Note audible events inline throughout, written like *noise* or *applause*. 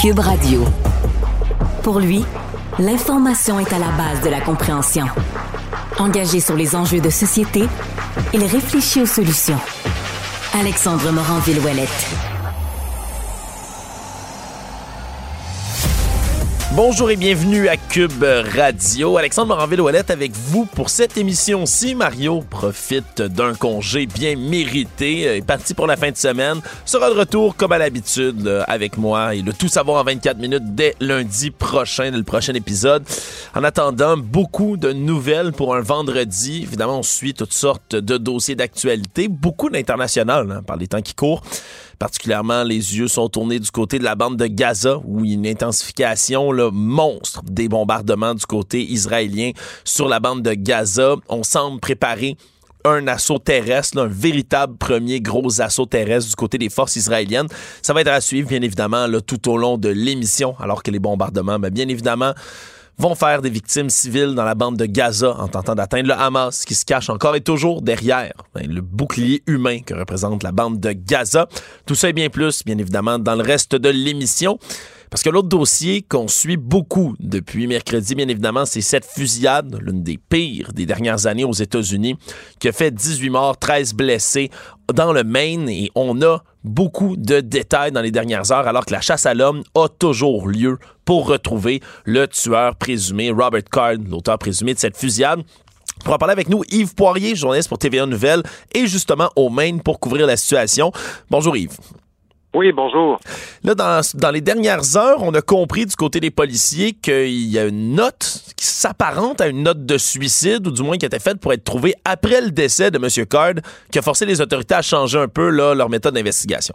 Cube Radio. Pour lui, l'information est à la base de la compréhension. Engagé sur les enjeux de société, il réfléchit aux solutions. Alexandre Morin-Villouellette. Bonjour et bienvenue à Cube Radio. Alexandre Moranville-Ouellette avec vous pour cette émission-ci. Mario profite d'un congé bien mérité, est parti pour la fin de semaine, sera de retour comme à l'habitude avec moi et le tout savoir en 24 minutes dès lundi prochain, le prochain épisode. En attendant, beaucoup de nouvelles pour un vendredi. Évidemment, on suit toutes sortes de dossiers d'actualité, beaucoup d'international hein, par les temps qui courent. Particulièrement, les yeux sont tournés du côté de la bande de Gaza, où une intensification le monstre des bombardements du côté israélien sur la bande de Gaza. On semble préparer un assaut terrestre, un véritable premier gros assaut terrestre du côté des forces israéliennes. Ça va être à suivre, bien évidemment, là, tout au long de l'émission, alors que les bombardements, bien évidemment, vont faire des victimes civiles dans la bande de Gaza en tentant d'atteindre le Hamas, qui se cache encore et toujours derrière ben, le bouclier humain que représente la bande de Gaza. Tout ça et bien plus, bien évidemment, dans le reste de l'émission. Parce que l'autre dossier qu'on suit beaucoup depuis mercredi, bien évidemment, c'est cette fusillade, l'une des pires des dernières années aux États-Unis, qui a fait 18 morts, 13 blessés dans le Maine et on a beaucoup de détails dans les dernières heures alors que la chasse à l'homme a toujours lieu pour retrouver le tueur présumé, Robert Card, l'auteur présumé de cette fusillade. Pour en parler avec nous, Yves Poirier, journaliste pour TVA Nouvelles et justement au Maine pour couvrir la situation. Bonjour Yves. Oui, bonjour. Là, dans, dans, les dernières heures, on a compris du côté des policiers qu'il y a une note qui s'apparente à une note de suicide, ou du moins qui a été faite pour être trouvée après le décès de M. Card, qui a forcé les autorités à changer un peu là, leur méthode d'investigation.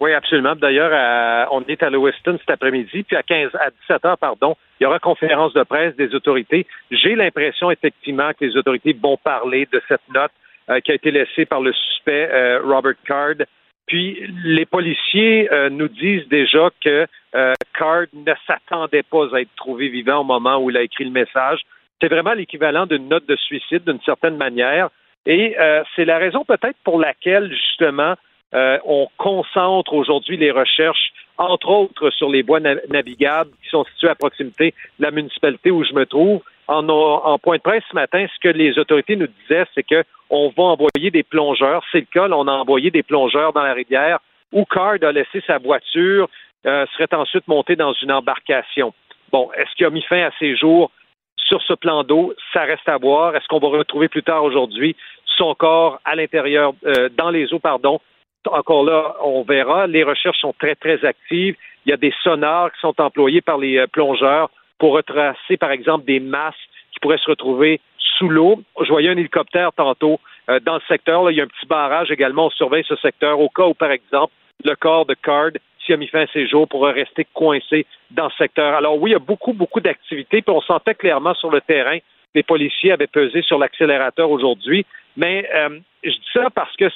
Oui, absolument. D'ailleurs, on est à Lewiston cet après-midi, puis à 15, à 17 heures, pardon, il y aura conférence de presse des autorités. J'ai l'impression effectivement que les autorités vont parler de cette note euh, qui a été laissée par le suspect euh, Robert Card puis les policiers euh, nous disent déjà que euh, Card ne s'attendait pas à être trouvé vivant au moment où il a écrit le message. C'est vraiment l'équivalent d'une note de suicide d'une certaine manière. Et euh, c'est la raison peut-être pour laquelle justement on concentre aujourd'hui les recherches, entre autres sur les bois navigables qui sont situés à proximité de la municipalité où je me trouve, en, point de presse ce matin, ce que les autorités nous disaient, c'est qu'on va envoyer des plongeurs. C'est le cas, on a envoyé des plongeurs dans la rivière où Card a laissé sa voiture, euh, serait ensuite monté dans une embarcation. Bon, est-ce qu'il a mis fin à ses jours sur ce plan d'eau? Ça reste à voir. Est-ce qu'on va retrouver plus tard aujourd'hui son corps à l'intérieur, euh, dans les eaux, pardon? Encore là, on verra. Les recherches sont très, très actives. Il y a des sonars qui sont employés par les euh, plongeurs pour retracer, par exemple, des masses qui pourraient se retrouver sous l'eau. Je voyais un hélicoptère tantôt euh, dans le secteur. il y a un petit barrage également. On surveille ce secteur au cas où, par exemple, le corps de Card, s'il a mis fin à ses jours, pourrait rester coincé dans ce secteur. Alors oui, il y a beaucoup, beaucoup d'activités. Puis on sentait clairement sur le terrain les policiers avaient pesé sur l'accélérateur aujourd'hui. Mais euh, je dis ça parce que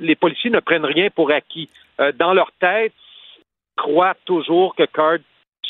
les policiers ne prennent rien pour acquis. Euh, dans leur tête, croient toujours que Card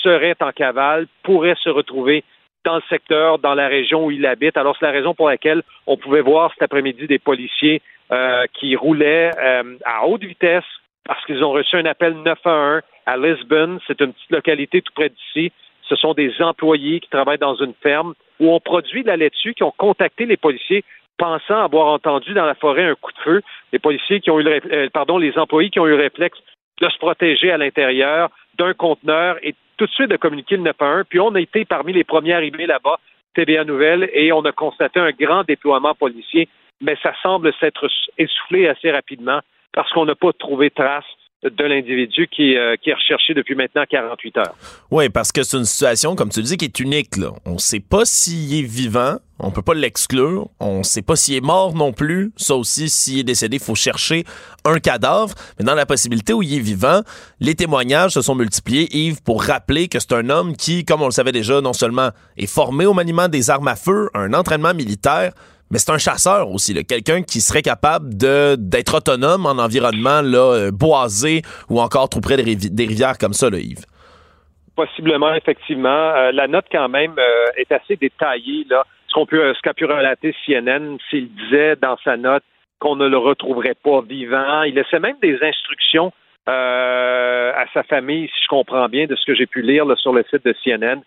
serait en cavale, pourrait se retrouver dans le secteur, dans la région où il habite. Alors, c'est la raison pour laquelle on pouvait voir cet après-midi des policiers euh, qui roulaient euh, à haute vitesse parce qu'ils ont reçu un appel 911 à Lisbonne. C'est une petite localité tout près d'ici. Ce sont des employés qui travaillent dans une ferme où on produit de la laitue, qui ont contacté les policiers pensant avoir entendu dans la forêt un coup de feu. Les policiers qui ont eu le, euh, pardon, les employés qui ont eu le réflexe de se protéger à l'intérieur d'un conteneur et tout de suite de communiquer le 911. Puis on a été parmi les premiers arrivés là-bas, TVA Nouvelle, et on a constaté un grand déploiement policier, mais ça semble s'être essoufflé assez rapidement parce qu'on n'a pas trouvé trace de l'individu qui, euh, qui, est recherché depuis maintenant 48 heures. Oui, parce que c'est une situation, comme tu le dis, qui est unique. On ne sait pas s'il est vivant, on peut pas l'exclure, on ne sait pas s'il est mort non plus. Ça aussi, s'il est décédé, il faut chercher un cadavre. Mais dans la possibilité où il est vivant, les témoignages se sont multipliés, Yves, pour rappeler que c'est un homme qui, comme on le savait déjà, non seulement est formé au maniement des armes à feu, un entraînement militaire, mais c'est un chasseur aussi, quelqu'un qui serait capable de d'être autonome en environnement là, euh, boisé ou encore trop près des, rivières comme ça, Yves. Possiblement, effectivement. Euh, la note, quand même, euh, est assez détaillée. Là. Ce qu'a pu relater CNN, s'il disait dans sa note qu'on ne le retrouverait pas vivant. Il laissait même des instructions à sa famille, si je comprends bien de ce que j'ai pu lire sur le site de CNN.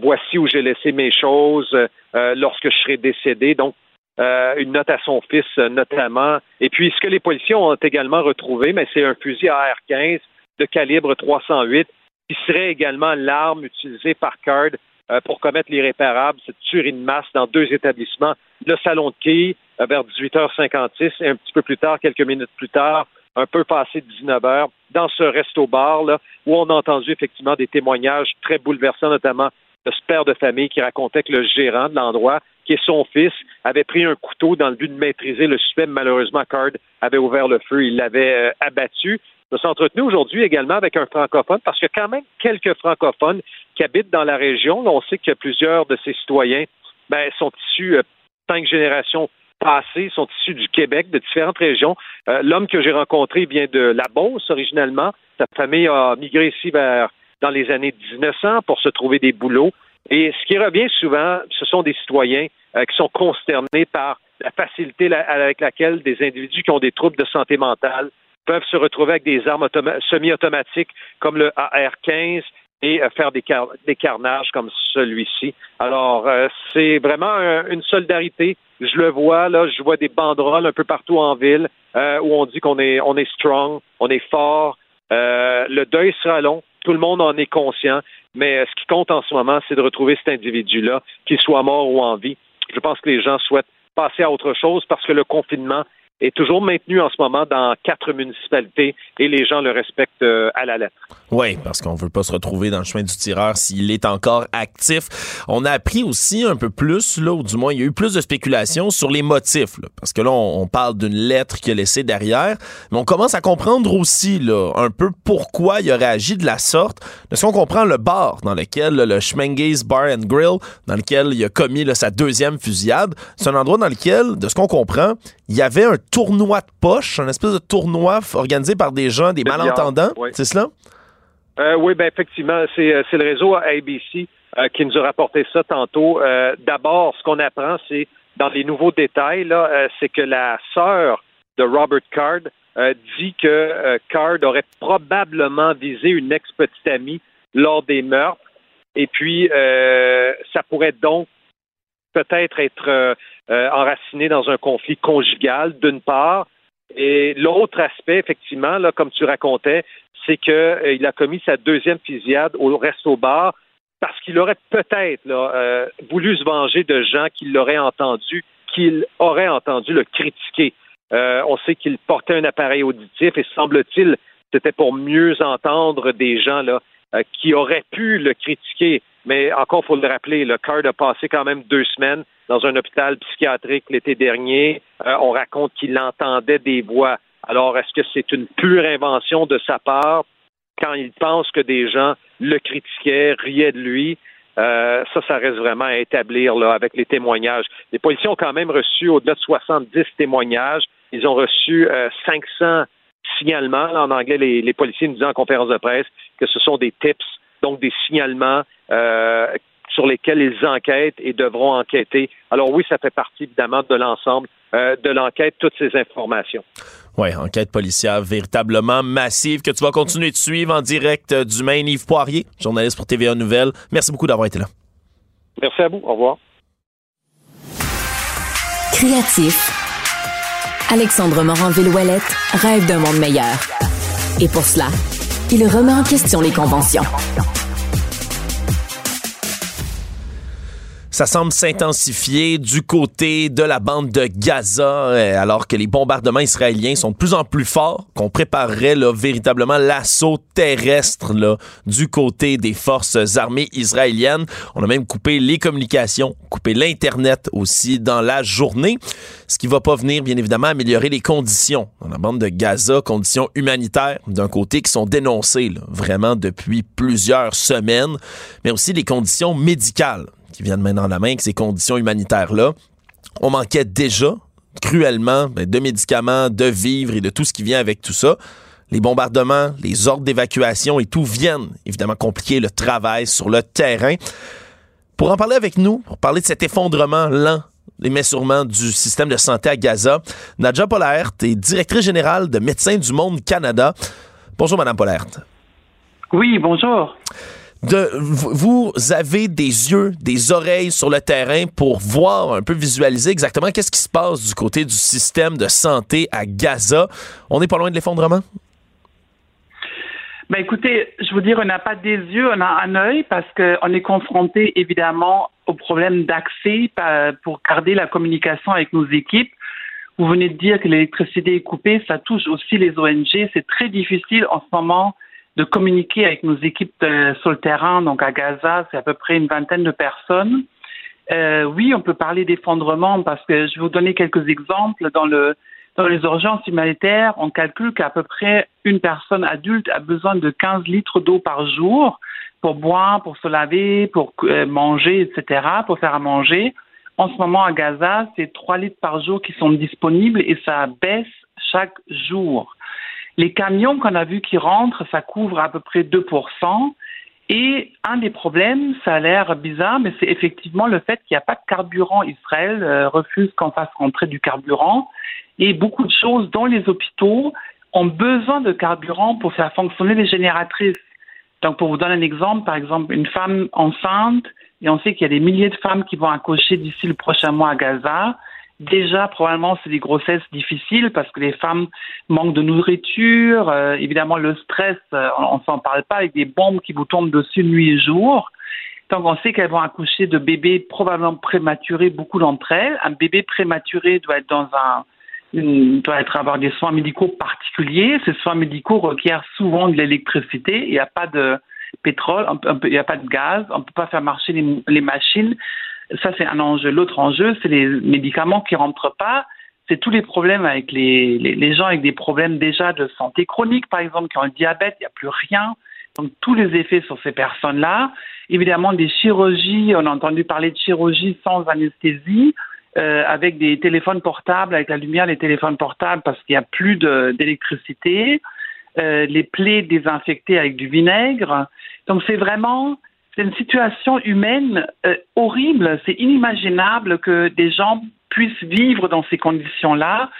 voici où j'ai laissé mes choses lorsque je serai décédé. Donc, une note à son fils notamment. Et puis, ce que les policiers ont également retrouvé, mais c'est un fusil AR-15 de calibre 308 qui serait également l'arme utilisée par Card euh, pour commettre l'irréparable, cette tuerie de masse dans deux établissements, le salon de euh, vers 18h56 et un petit peu plus tard, quelques minutes plus tard, un peu passé 19h, dans ce resto-bar où on a entendu effectivement des témoignages très bouleversants, notamment de ce père de famille qui racontait que le gérant de l'endroit, qui est son fils, avait pris un couteau dans le but de maîtriser le suspect. Malheureusement, Card avait ouvert le feu, il l'avait euh, abattu. Je me aujourd'hui également avec un francophone parce qu'il y a quand même quelques francophones qui habitent dans la région. on sait que plusieurs de ces citoyens ben, sont issus euh, cinq générations passées, sont issus du Québec, de différentes régions. Euh, l'homme que j'ai rencontré vient de la Beauce originellement. Sa famille a migré ici vers dans les années 1900 pour se trouver des boulots. Et ce qui revient souvent, ce sont des citoyens euh, qui sont consternés par la facilité avec laquelle des individus qui ont des troubles de santé mentale peuvent se retrouver avec des armes semi-automatiques comme le AR-15 et euh, faire des, carnages comme celui-ci. Alors, euh, c'est vraiment une solidarité. Je le vois, là, je vois des banderoles un peu partout en ville où on dit qu'on est, on est strong, on est fort. le deuil sera long, tout le monde en est conscient, mais ce qui compte en ce moment, c'est de retrouver cet individu-là, qu'il soit mort ou en vie. Je pense que les gens souhaitent passer à autre chose parce que le confinement est toujours maintenu en ce moment dans quatre municipalités et les gens le respectent euh, à la lettre. Oui, parce qu'on veut pas se retrouver dans le chemin du tireur s'il est encore actif. On a appris aussi un peu plus, là, ou du moins il y a eu plus de spéculations sur les motifs, parce que là on, parle d'une lettre qu'il a laissée derrière, mais on commence à comprendre aussi là, un peu pourquoi il aurait agi de la sorte. Est-ce qu'on comprend le bar dans lequel le Schmenge's Bar and Grill, dans lequel il a commis sa deuxième fusillade, c'est un endroit dans lequel, de ce qu'on comprend, il y avait un tournoi de poche, un espèce de tournoi organisé par des gens, des malentendants. C'est cela? Euh, oui, ben effectivement, c'est, euh, le réseau ABC euh, qui nous a rapporté ça tantôt. d'abord, ce qu'on apprend, c'est dans les nouveaux détails, là, c'est que la sœur de Robert Card dit que Card aurait probablement visé une ex-petite amie lors des meurtres. Et puis, ça pourrait donc peut-être être, euh, euh, enraciné dans un conflit conjugal, d'une part. Et l'autre aspect, effectivement, là, comme tu racontais, c'est qu'il euh, a commis sa deuxième fusillade au resto-bar parce qu'il aurait peut-être voulu se venger de gens qui l'auraient entendu, qu'il aurait entendu le critiquer. on sait qu'il portait un appareil auditif et semble-t-il, c'était pour mieux entendre des gens là, qui auraient pu le critiquer. Mais encore, il faut le rappeler, le Card a passé quand même deux semaines dans un hôpital psychiatrique l'été dernier. Euh, on raconte qu'il entendait des voix. Alors, est-ce que c'est une pure invention de sa part? Quand il pense que des gens le critiquaient, riaient de lui? Euh, ça, ça reste vraiment à établir là, avec les témoignages. Les policiers ont quand même reçu au-delà de 70 témoignages. Ils ont reçu 500 euh, signalements. en anglais, les, les policiers nous disent en conférence de presse que ce sont des tips donc des signalements euh, sur lesquels ils enquêtent et devront enquêter. Alors oui, ça fait partie évidemment de l'ensemble euh, de l'enquête, toutes ces informations. Oui, enquête policière véritablement massive que tu vas continuer de suivre en direct euh, du Maine. Yves Poirier, journaliste pour TVA Nouvelle. Merci beaucoup d'avoir été là. Merci à vous. Au revoir. Créatif. Alexandre Morin-Villouellette rêve d'un monde meilleur. Et pour cela, il remet en question les conventions. Ça semble s'intensifier du côté de la bande de Gaza, euh, alors que les bombardements israéliens sont de plus en plus forts, qu'on préparerait là, véritablement l'assaut terrestre là, du côté des forces armées israéliennes. On a même coupé les communications, coupé l'Internet aussi dans la journée, ce qui va pas venir, bien évidemment, améliorer les conditions dans la bande de Gaza, conditions humanitaires d'un côté qui sont dénoncées vraiment depuis plusieurs semaines, mais aussi les conditions médicales qui viennent main dans la main avec ces conditions humanitaires-là. On manquait déjà cruellement ben, de médicaments, de vivres et de tout ce qui vient avec tout ça. Les bombardements, les ordres d'évacuation et tout viennent évidemment compliquer le travail sur le terrain. Pour en parler avec nous, pour parler de cet effondrement lent mais sûrement du système de santé à Gaza, Nadja Polaert est directrice générale de Médecins du Monde Canada. Bonjour, Madame Pollert. Oui, bonjour. Vous avez des yeux, des oreilles sur le terrain pour voir un peu visualiser exactement qu'est-ce qui se passe du côté du système de santé à Gaza. On n'est pas loin de l'effondrement? Ben écoutez, je vous dire, on n'a pas des yeux, on a un œil parce qu'on est confronté évidemment au problème d'accès pour garder la communication avec nos équipes. Vous venez de dire que l'électricité est coupée, ça touche aussi les ONG. C'est très difficile en ce moment de communiquer avec nos équipes sur le terrain. Donc à Gaza, c'est à peu près une vingtaine de personnes. Euh, oui, on peut parler d'effondrement parce que je vais vous donner quelques exemples. Dans le dans les urgences humanitaires, on calcule qu'à peu près une personne adulte a besoin de 15 litres d'eau par jour pour boire, pour se laver, pour euh, manger, etc., pour faire à manger. En ce moment, à Gaza, c'est 3 litres par jour qui sont disponibles et ça baisse chaque jour. Les camions qu'on a vus qui rentrent, ça couvre à peu près 2%. Et un des problèmes, ça a l'air bizarre, mais c'est effectivement le fait qu'il n'y a pas de carburant. Israël euh, refuse qu'on fasse rentrer du carburant. Et beaucoup de choses dans les hôpitaux ont besoin de carburant pour faire fonctionner les génératrices. Donc, pour vous donner un exemple, par exemple, une femme enceinte, et on sait qu'il y a des milliers de femmes qui vont accoucher d'ici le prochain mois à Gaza. Déjà, probablement, c'est des grossesses difficiles parce que les femmes manquent de nourriture. Euh, évidemment, le stress, euh, on, ne s'en parle pas avec des bombes qui vous tombent dessus nuit et jour. Donc, on sait qu'elles vont accoucher de bébés probablement prématurés, beaucoup d'entre elles. Un bébé prématuré doit être dans un, doit avoir des soins médicaux particuliers. Ces soins médicaux requièrent souvent de l'électricité. Il n'y a pas de pétrole, il n'y a pas de gaz, on ne peut pas faire marcher les machines. Ça, c'est un enjeu. L'autre enjeu, c'est les médicaments qui rentrent pas. C'est tous les problèmes avec les, les, gens avec des problèmes déjà de santé chronique, par exemple, qui ont le diabète, il n'y a plus rien. Donc, tous les effets sur ces personnes-là. Évidemment, des chirurgies, on a entendu parler de chirurgie sans anesthésie. Euh, avec des téléphones portables, avec la lumière des téléphones portables parce qu'il n'y a plus d'électricité, euh, les plaies désinfectées avec du vinaigre. Donc c'est vraiment c'est une situation humaine euh, horrible. C'est inimaginable que des gens puissent vivre dans ces conditions-là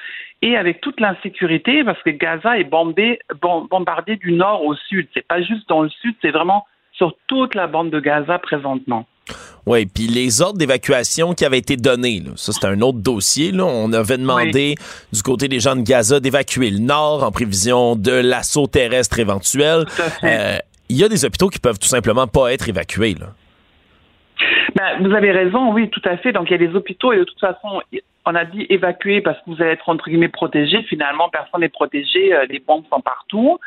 et avec toute l'insécurité parce que Gaza est bombé, bombardé du nord au sud. C'est pas juste dans le sud, c'est vraiment sur toute la bande de Gaza présentement. Oui, puis les ordres d'évacuation qui avaient été donnés, ça c'est un autre dossier. Là. On avait demandé du côté des gens de Gaza d'évacuer le nord en prévision de l'assaut terrestre éventuel. Euh, il y a des hôpitaux qui peuvent tout simplement pas être évacués. Ben, vous avez raison, oui, tout à fait. Donc il y a des hôpitaux et de toute façon, on a dit évacuer parce que vous allez être entre guillemets protégé. Finalement, personne n'est protégé, euh, les bombes sont partout.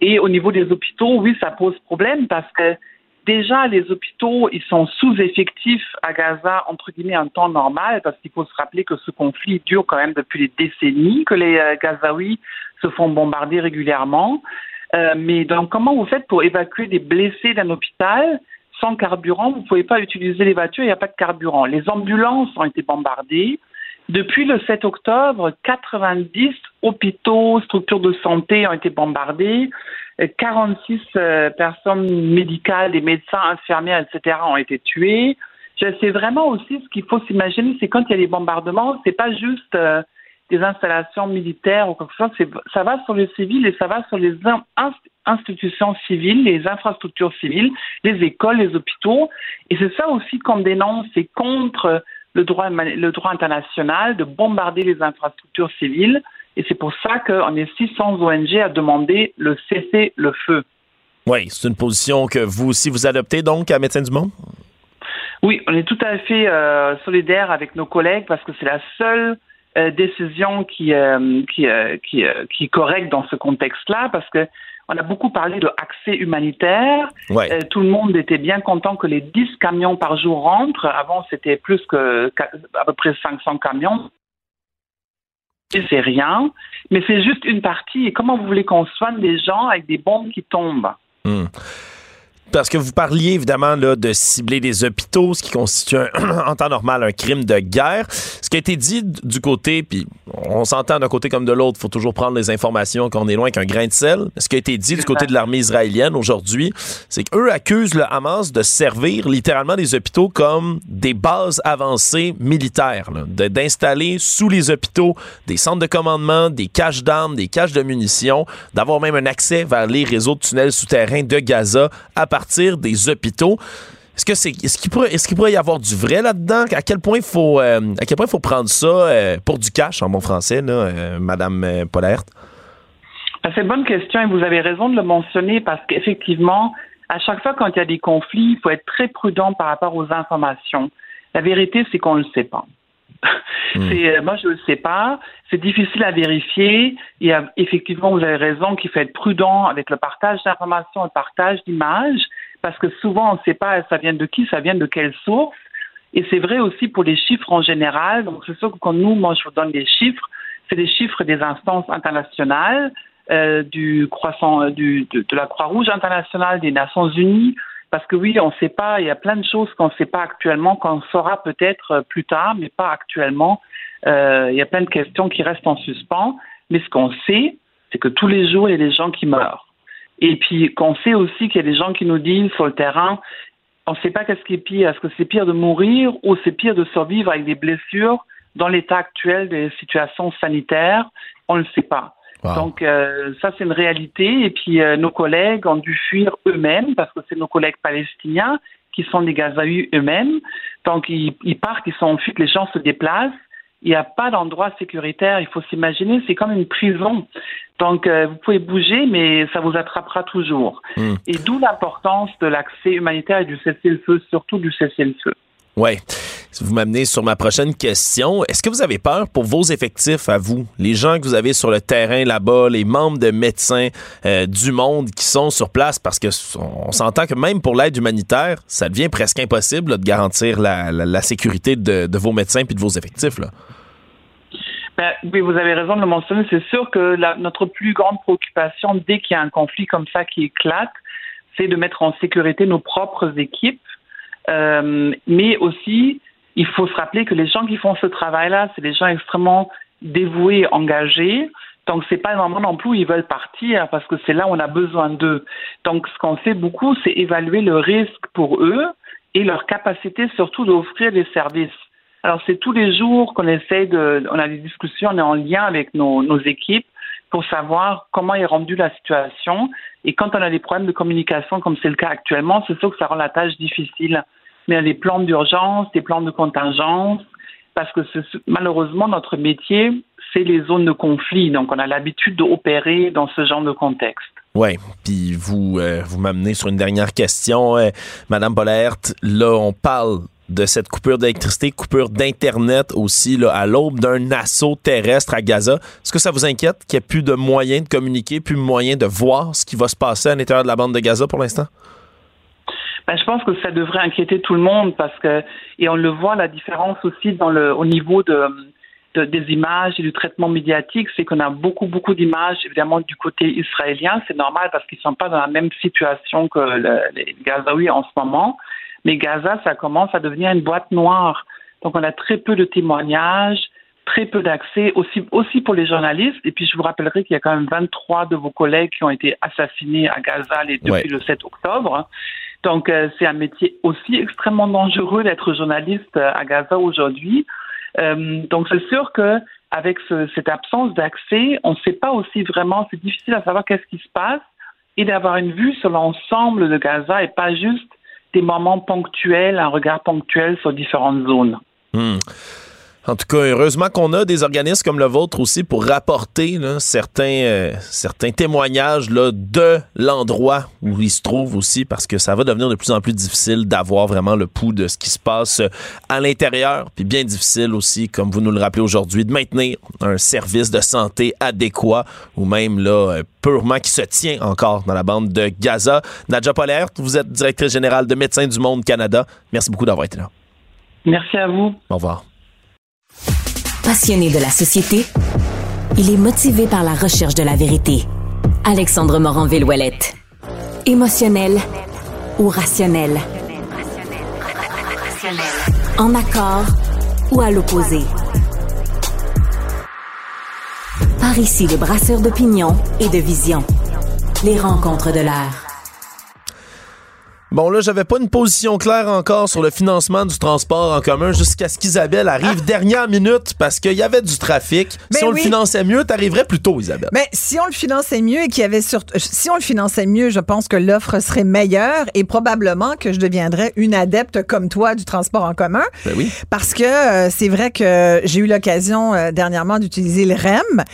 Et au niveau des hôpitaux, oui, ça pose problème parce que déjà, les hôpitaux, ils sont sous-effectifs à Gaza, entre guillemets, en temps normal, parce qu'il faut se rappeler que ce conflit dure quand même depuis des décennies, que les euh, Gazaouis se font bombarder régulièrement. Euh, mais donc, comment vous faites pour évacuer des blessés d'un hôpital sans carburant? Vous ne pouvez pas utiliser les voitures, il n'y a pas de carburant. Les ambulances ont été bombardées. Depuis le 7 octobre, 90 hôpitaux, structures de santé ont été bombardés. 46 euh, personnes médicales, des médecins, infirmières, etc. ont été tués. C'est vraiment aussi ce qu'il faut s'imaginer, c'est quand il y a des bombardements, c'est pas juste euh, des installations militaires ou quoi que ce soit, ça va sur les civils et ça va sur les institutions civiles, les infrastructures civiles, les écoles, les hôpitaux. Et c'est ça aussi qu'on dénonce, c'est contre le droit, le droit international de bombarder les infrastructures civiles. Et c'est pour ça qu'on est 600 ONG à demander le cessez-le-feu. Oui, c'est une position que vous aussi vous adoptez donc à Médecins du Monde? Oui, on est tout à fait euh, solidaire avec nos collègues parce que c'est la seule euh, décision qui, euh, qui, qui, qui, est correcte dans ce contexte-là parce que on a beaucoup parlé de accès humanitaire. tout le monde était bien content que les 10 camions par jour rentrent. Avant, c'était plus que à peu près 500 camions c'est rien, mais c'est juste une partie. Et comment vous voulez qu'on soigne des gens avec des bombes qui tombent? Hmm. Parce que vous parliez évidemment là, de cibler des hôpitaux, ce qui constitue *clears throat* en temps normal un crime de guerre. Ce qui a été dit du côté, puis on s'entend d'un côté comme de l'autre, il faut toujours prendre les informations qu'on est loin qu'un grain de sel. Ce qui a été dit du côté de l'armée israélienne aujourd'hui, c'est qu'eux accusent le Hamas de servir littéralement des hôpitaux comme des bases avancées militaires, d'installer sous les hôpitaux des centres de commandement, des caches d'armes, des caches de munitions, d'avoir même un accès vers les réseaux de tunnels souterrains de Gaza à partir des hôpitaux. Est-ce que c'est est-ce qu'il pourrait est-ce qu'il pourrait y avoir du vrai là-dedans? À quel point il faut euh, à quel point faut prendre ça euh, pour du cash en bon français là, euh, Madame Polert ben, C'est une bonne question et vous avez raison de le mentionner parce qu'effectivement, à chaque fois quand il y a des conflits, il faut être très prudent par rapport aux informations. La vérité, c'est qu'on ne le sait pas. Hmm. *laughs* Moi, je ne le sais pas. C'est difficile à vérifier. Y a, effectivement, vous avez raison qu'il faut être prudent avec le partage d'informations, le partage d'images parce que souvent on ne sait pas ça vient de qui, ça vient de quelle source. Et c'est vrai aussi pour les chiffres en général. Donc c'est sûr que quand nous, moi je vous donne des chiffres, c'est des chiffres des instances internationales, euh, du croissant, euh, de, la Croix-Rouge internationale, des Nations Unies. Parce que oui, on ne sait pas, il y a plein de choses qu'on ne sait pas actuellement, qu'on saura peut-être euh, plus tard, mais pas actuellement. Euh, il y a plein de questions qui restent en suspens. Mais ce qu'on sait, c'est que tous les jours, il y a des gens qui meurent. Et puis qu'on sait aussi qu'il y a des gens qui nous disent sur le terrain, on ne sait pas qu'est-ce qui est pire. Est-ce que c'est pire de mourir ou c'est pire de survivre avec des blessures dans l'état actuel des situations sanitaires? On ne le sait pas. Donc euh, ça c'est une réalité. Et puis euh, nos collègues ont dû fuir eux-mêmes parce que c'est nos collègues palestiniens qui sont des Gazaouis eux-mêmes. Donc ils, ils partent, ils sont en fuite, les gens se déplacent il n'y a pas d'endroit sécuritaire. Il faut s'imaginer, c'est comme une prison. Donc, euh, vous pouvez bouger, mais ça vous attrapera toujours. Hmm. Et d'où l'importance de l'accès humanitaire et du cessez-le-feu, surtout du cessez-le-feu. Oui. Vous m'amenez sur ma prochaine question. Est-ce que vous avez peur pour vos effectifs à vous, les gens que vous avez sur le terrain là-bas, les membres de médecins euh, du monde qui sont sur place, parce que on s'entend que même pour l'aide humanitaire, ça devient presque impossible de garantir la, sécurité de, vos médecins puis de vos effectifs. Ben, vous avez raison de le mentionner. C'est sûr que notre plus grande préoccupation dès qu'il y a un conflit comme ça qui éclate, c'est de mettre en sécurité nos propres équipes euh, mais aussi, il faut se rappeler que les gens qui font ce travail-là, c'est des gens extrêmement dévoués, engagés. Donc, c'est pas vraiment non plus où ils veulent partir parce que c'est là où on a besoin d'eux. Donc, ce qu'on fait beaucoup, c'est évaluer le risque pour eux et leur capacité surtout d'offrir des services. Alors, c'est tous les jours qu'on essaie de, on a des discussions, on est en lien avec nos équipes pour savoir comment est rendue la situation. Et quand on a des problèmes de communication, comme c'est le cas actuellement, c'est sûr que ça rend la tâche difficile. Mais il y a des plans d'urgence, des plans de contingence, parce que malheureusement, notre métier, c'est les zones de conflit. Donc, on a l'habitude d'opérer dans ce genre de contexte. Oui, puis vous, euh, vous m'amenez sur une dernière question, euh, Madame Bollert. Là, on parle de cette coupure d'électricité, coupure d'Internet aussi, là, à l'aube d'un assaut terrestre à Gaza. Est-ce que ça vous inquiète qu'il n'y ait plus de moyens de communiquer, plus de moyens de voir ce qui va se passer à l'intérieur de la bande de Gaza pour l'instant? Ben, je pense que ça devrait inquiéter tout le monde parce que, et on le voit, la différence aussi dans le, au niveau de, des images et du traitement médiatique, c'est qu'on a beaucoup, beaucoup d'images, évidemment, du côté israélien. C'est normal parce qu'ils ne sont pas dans la même situation que les Gazaouis en ce moment. Mais Gaza, ça commence à devenir une boîte noire. Donc, on a très peu de témoignages, très peu d'accès, aussi, aussi pour les journalistes. Et puis, je vous rappellerai qu'il y a quand même 23 de vos collègues qui ont été assassinés à Gaza depuis le 7 octobre. Donc, euh, c'est un métier aussi extrêmement dangereux d'être journaliste euh, à Gaza aujourd'hui. Euh, donc, c'est sûr que avec cette absence d'accès, on ne sait pas aussi vraiment, c'est difficile à savoir qu'est-ce qui se passe et d'avoir une vue sur l'ensemble de Gaza et pas juste des moments ponctuels, un regard ponctuel sur différentes zones. Hmm. En tout cas, heureusement qu'on a des organismes comme le vôtre aussi pour rapporter certains, euh, certains témoignages là, de l'endroit où ils se trouvent aussi, parce que ça va devenir de plus en plus difficile d'avoir vraiment le pouls de ce qui se passe à l'intérieur, puis bien difficile aussi, comme vous nous le rappelez aujourd'hui, de maintenir un service de santé adéquat ou même là euh, purement qui se tient encore dans la bande de Gaza. Nadja Polaire, vous êtes directrice générale de Médecins du Monde Canada. Merci beaucoup d'avoir été là. Merci à vous. Au revoir. Passionné de la société, il est motivé par la recherche de la vérité. Alexandre Morin-Villouellette. Émotionnel ou rationnel? En accord ou à l'opposé? Par ici, les brasseurs d'opinion et de vision. Les rencontres de l'air. Bon, là, j'avais pas une position claire encore sur le financement du transport en commun jusqu'à ce qu'Isabelle arrive Ah. dernière minute parce qu'il y avait du trafic. Ben si on oui. le finançait mieux, t'arriverais plus tôt, Isabelle. Mais si on le finançait mieux et qu'il y avait surtout, si on le finançait mieux, je pense que l'offre serait meilleure et probablement que je deviendrais une adepte comme toi du transport en commun. Ben oui. Parce que euh, c'est vrai que j'ai eu l'occasion euh, dernièrement d'utiliser le REM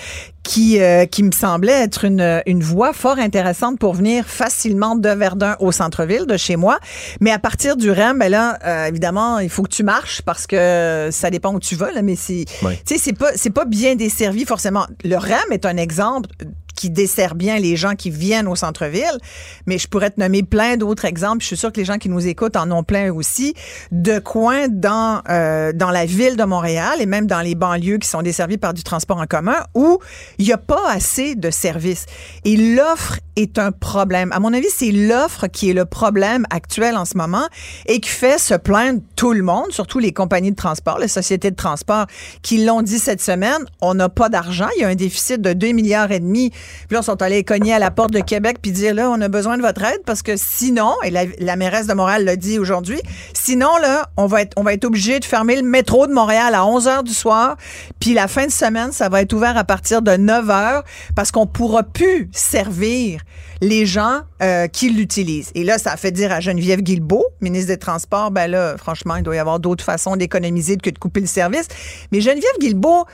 qui, euh, qui me semblait être une, une voie fort intéressante pour venir facilement de Verdun au centre-ville de chez moi. Mais à partir du REM, ben là, euh, évidemment, il faut que tu marches parce que ça dépend où tu vas, là, mais c'est, tu sais, c'est pas, c'est pas bien desservi forcément. Le REM est un exemple qui dessert bien les gens qui viennent au centre-ville, mais je pourrais te nommer plein d'autres exemples. Je suis sûre que les gens qui nous écoutent en ont plein aussi de coins dans euh, dans la ville de Montréal et même dans les banlieues qui sont desservies par du transport en commun où il n'y a pas assez de services. Et l'offre est un problème. À mon avis, c'est l'offre qui est le problème actuel en ce moment et qui fait se plaindre tout le monde, surtout les compagnies de transport, les sociétés de transport qui l'ont dit cette semaine. On n'a pas d'argent. Il y a un déficit de 2 milliards et demi. Puis là, on sont allés cogner à la porte de Québec puis dire là, on a besoin de votre aide parce que sinon, et la, la mairesse de Montréal l'a dit aujourd'hui, sinon là, on va être on va être obligé de fermer le métro de Montréal à 11 heures du soir. Puis la fin de semaine, ça va être ouvert à partir de 9 heures parce qu'on pourra plus servir les gens euh, qui l'utilisent. Et là, ça a fait dire à Geneviève Guilbeault, ministre des Transports, ben là, franchement, il doit y avoir d'autres façons d'économiser que de couper le service. Mais Geneviève Guilbeault,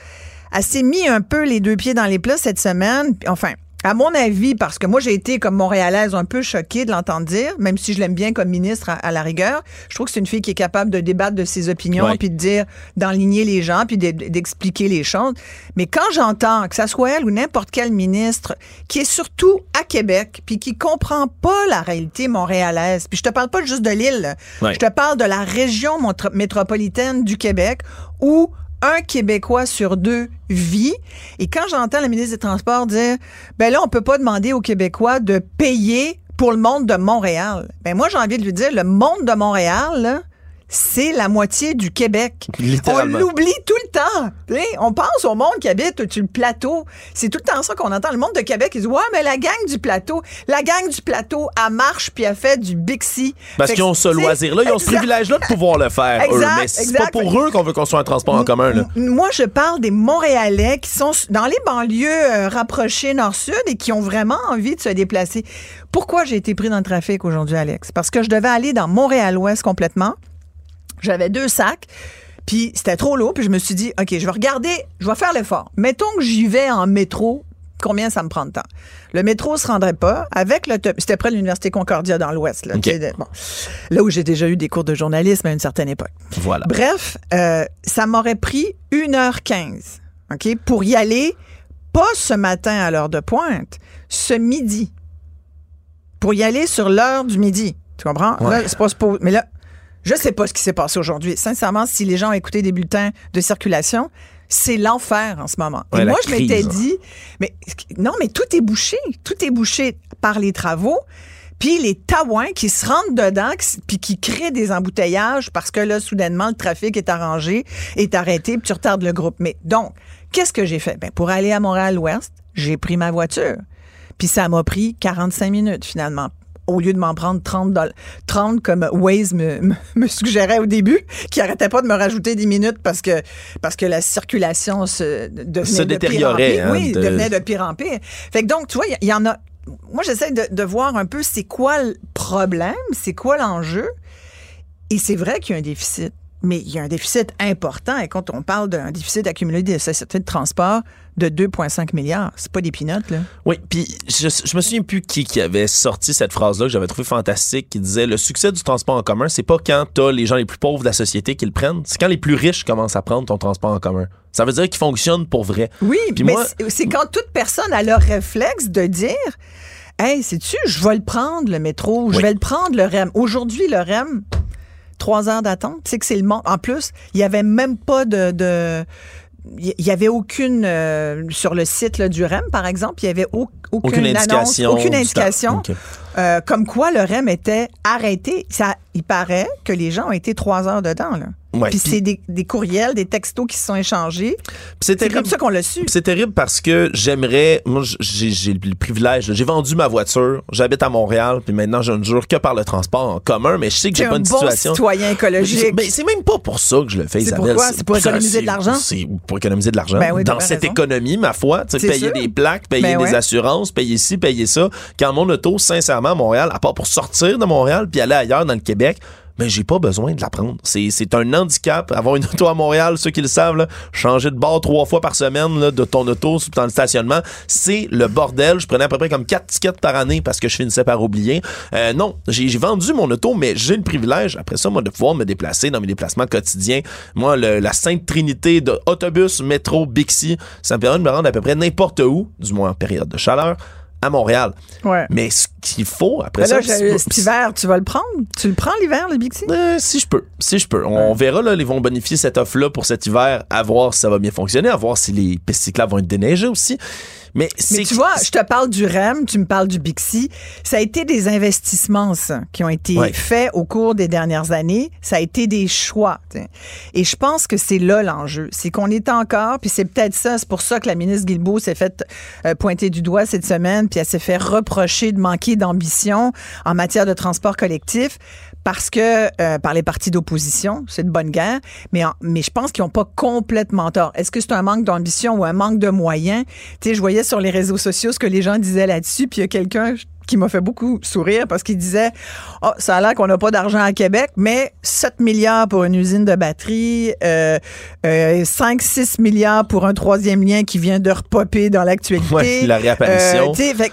elle s'est mis un peu les deux pieds dans les plats cette semaine. Enfin, à mon avis, parce que moi, j'ai été comme montréalaise un peu choquée de l'entendre dire, même si je l'aime bien comme ministre à, à la rigueur. Je trouve que c'est une fille qui est capable de débattre de ses opinions, Ouais. puis de dire, d'enligner les gens, puis d'e- d'expliquer les choses. Mais quand j'entends que ça soit elle ou n'importe quel ministre qui est surtout à Québec, puis qui comprend pas la réalité montréalaise, puis je te parle pas juste de l'île. Ouais. je te parle de la région métropolitaine du Québec où un Québécois sur deux Et quand j'entends la ministre des Transports dire, ben là, on peut pas demander aux Québécois de payer pour le monde de Montréal. Ben moi, j'ai envie de lui dire, le monde de Montréal, c'est la moitié du Québec. On l'oublie tout le temps. On pense au monde qui habite sur le plateau. C'est tout le temps ça qu'on entend. Le monde de Québec, ils disent Ouais, mais la gang du plateau, la gang du plateau, elle marche puis elle fait du Bixi. Parce qu'ils ont ce loisir-là, ils ont ce privilège-là de pouvoir le faire, eux. Exact, Mais c'est pas pour eux qu'on veut construire un transport en commun, là. Moi, je parle des Montréalais qui sont dans les banlieues euh, rapprochées nord-sud et qui ont vraiment envie de se déplacer. Pourquoi j'ai été pris dans le trafic aujourd'hui, Alex? Parce que je devais aller dans Montréal-Ouest complètement. J'avais deux sacs. Puis c'était trop lourd, puis je me suis dit, OK, je vais regarder, je vais faire l'effort. Mettons que j'y vais en métro, combien ça me prend de temps? Le métro se rendrait pas. Avec le... C'était près de l'Université Concordia dans l'Ouest. Là, bon. là où j'ai déjà eu des cours de journalisme à une certaine époque. Voilà. Bref, euh, ça m'aurait pris 1h15 OK, pour y aller, pas ce matin à l'heure de pointe, ce midi. Pour y aller sur l'heure du midi. Tu comprends? Ouais. Là, c'est pas supposé- Mais là, je sais pas ce qui s'est passé aujourd'hui. Sincèrement, si les gens ont écouté des bulletins de circulation, c'est l'enfer en ce moment. Ouais, Et moi, je m'étais dit, mais non, mais tout est bouché. Tout est bouché par les travaux. Puis les taouins qui se rentrent dedans, qui- puis qui créent des embouteillages parce que là, soudainement, le trafic est arrangé, est arrêté, puis tu retardes le groupe. Mais donc, qu'est-ce que j'ai fait? Ben, pour aller à Montréal-Ouest, j'ai pris ma voiture. Puis ça m'a pris 45 minutes, finalement. Au lieu de m'en prendre 30, doll- 30 comme Waze *laughs* me, suggérait au début, qui arrêtait pas de me rajouter 10 minutes parce que, parce que la circulation se, devenait Se de pire en détériorait, pire. hein, oui, de- devenait de pire en pire. Fait que donc, tu vois, il y, en a. Moi, j'essaie de, de voir un peu c'est quoi le problème, c'est quoi l'enjeu. Et c'est vrai qu'il y a un déficit. Mais il y a un déficit important. Et quand on parle d'un déficit accumulé des sociétés de transport de 2,5 milliards, c'est pas des pinottes, là. Oui, puis je, je me souviens plus qui, qui avait sorti cette phrase-là que j'avais trouvé fantastique, qui disait le succès du transport en commun, c'est pas quand t'as les gens les plus pauvres de la société qui le prennent, c'est quand les plus riches commencent à prendre ton transport en commun. Ça veut dire qu'il fonctionne pour vrai. Oui, Puis mais c'est- c'est quand toute personne a le réflexe de dire Hey, sais-tu, je vais le prendre, le métro, je Oui. vais le prendre, le REM. Aujourd'hui, le REM, trois heures d'attente. Tu sais que c'est le monde. En plus, il n'y avait même pas de. de il y avait aucune euh, sur le site là, du REM par exemple, il y avait au- aucune, Aucune annonce, indication aucune indication. Euh, comme quoi le REM était arrêté. Ça, il paraît que les gens ont été trois heures dedans là. Ouais, puis c'est des, des courriels, des textos qui se sont échangés. C'est terrible. comme ça qu'on l'a su. C'est terrible parce que j'aimerais, moi j'ai le privilège, j'ai vendu ma voiture, j'habite à Montréal, puis maintenant je ne jure que par le transport en commun, mais je sais que j'ai pas un une bon situation. citoyen écologique. Ben, c'est même pas pour ça que je le fais, C'est Isabelle. pourquoi? C'est pour économiser de l'argent? C'est pour économiser de l'argent. Ben oui, Dans cette raison. économie, ma foi, payer sûr. des plaques, payer Ben des ouais. assurances, payer ci, payer ça. Quand mon auto, sincèrement, à Montréal, à part pour sortir de Montréal puis aller ailleurs dans le Québec, ben j'ai pas besoin de la prendre. C'est, c'est un handicap. Avoir une auto à Montréal, ceux qui le savent, changer de bord trois fois par semaine de ton auto dans le stationnement, c'est le bordel. Je prenais à peu près comme quatre tickets par année parce que je finissais par oublier. Euh, non, j'ai, vendu mon auto, mais j'ai le privilège, après ça, moi, de pouvoir me déplacer dans mes déplacements quotidiens. Moi, la sainte trinité de autobus, métro, Bixi, ça me permet de me rendre à peu près n'importe où, du moins en période de chaleur, à Montréal. Ouais. Mais ce qu'il faut, après là, ça... c'est- cet hiver, tu vas le prendre? Tu le prends l'hiver, le Bixi? euh, si je peux, si je peux. On verra, là, ils vont bonifier cette offre-là pour cet hiver, à voir si ça va bien fonctionner, à voir si les pistes cyclables vont être déneigées aussi. Mais, tu vois, je te parle du REM, tu me parles du Bixi. Ça a été des investissements, ça, qui ont été Ouais. faits au cours des dernières années. Ça a été des choix. t'sais. Et je pense que c'est là l'enjeu. C'est qu'on est encore, puis c'est peut-être ça, c'est pour ça que la ministre Guilbeault s'est fait euh, pointer du doigt cette semaine, puis elle s'est fait reprocher de manquer d'ambition en matière de transport collectif parce que euh, par les partis d'opposition, c'est de bonne guerre, mais, en- mais je pense qu'ils n'ont pas complètement tort. Est-ce que c'est un manque d'ambition ou un manque de moyens? Tu sais, je voyais sur les réseaux sociaux ce que les gens disaient là-dessus, puis il y a quelqu'un qui m'a fait beaucoup sourire parce qu'il disait oh, ça a l'air qu'on n'a pas d'argent à Québec, mais 7 milliards pour une usine de batterie, euh, euh, 5-6 milliards pour un troisième lien qui vient de repopper dans l'actualité. Ouais, la réapparition. Euh, sais, fait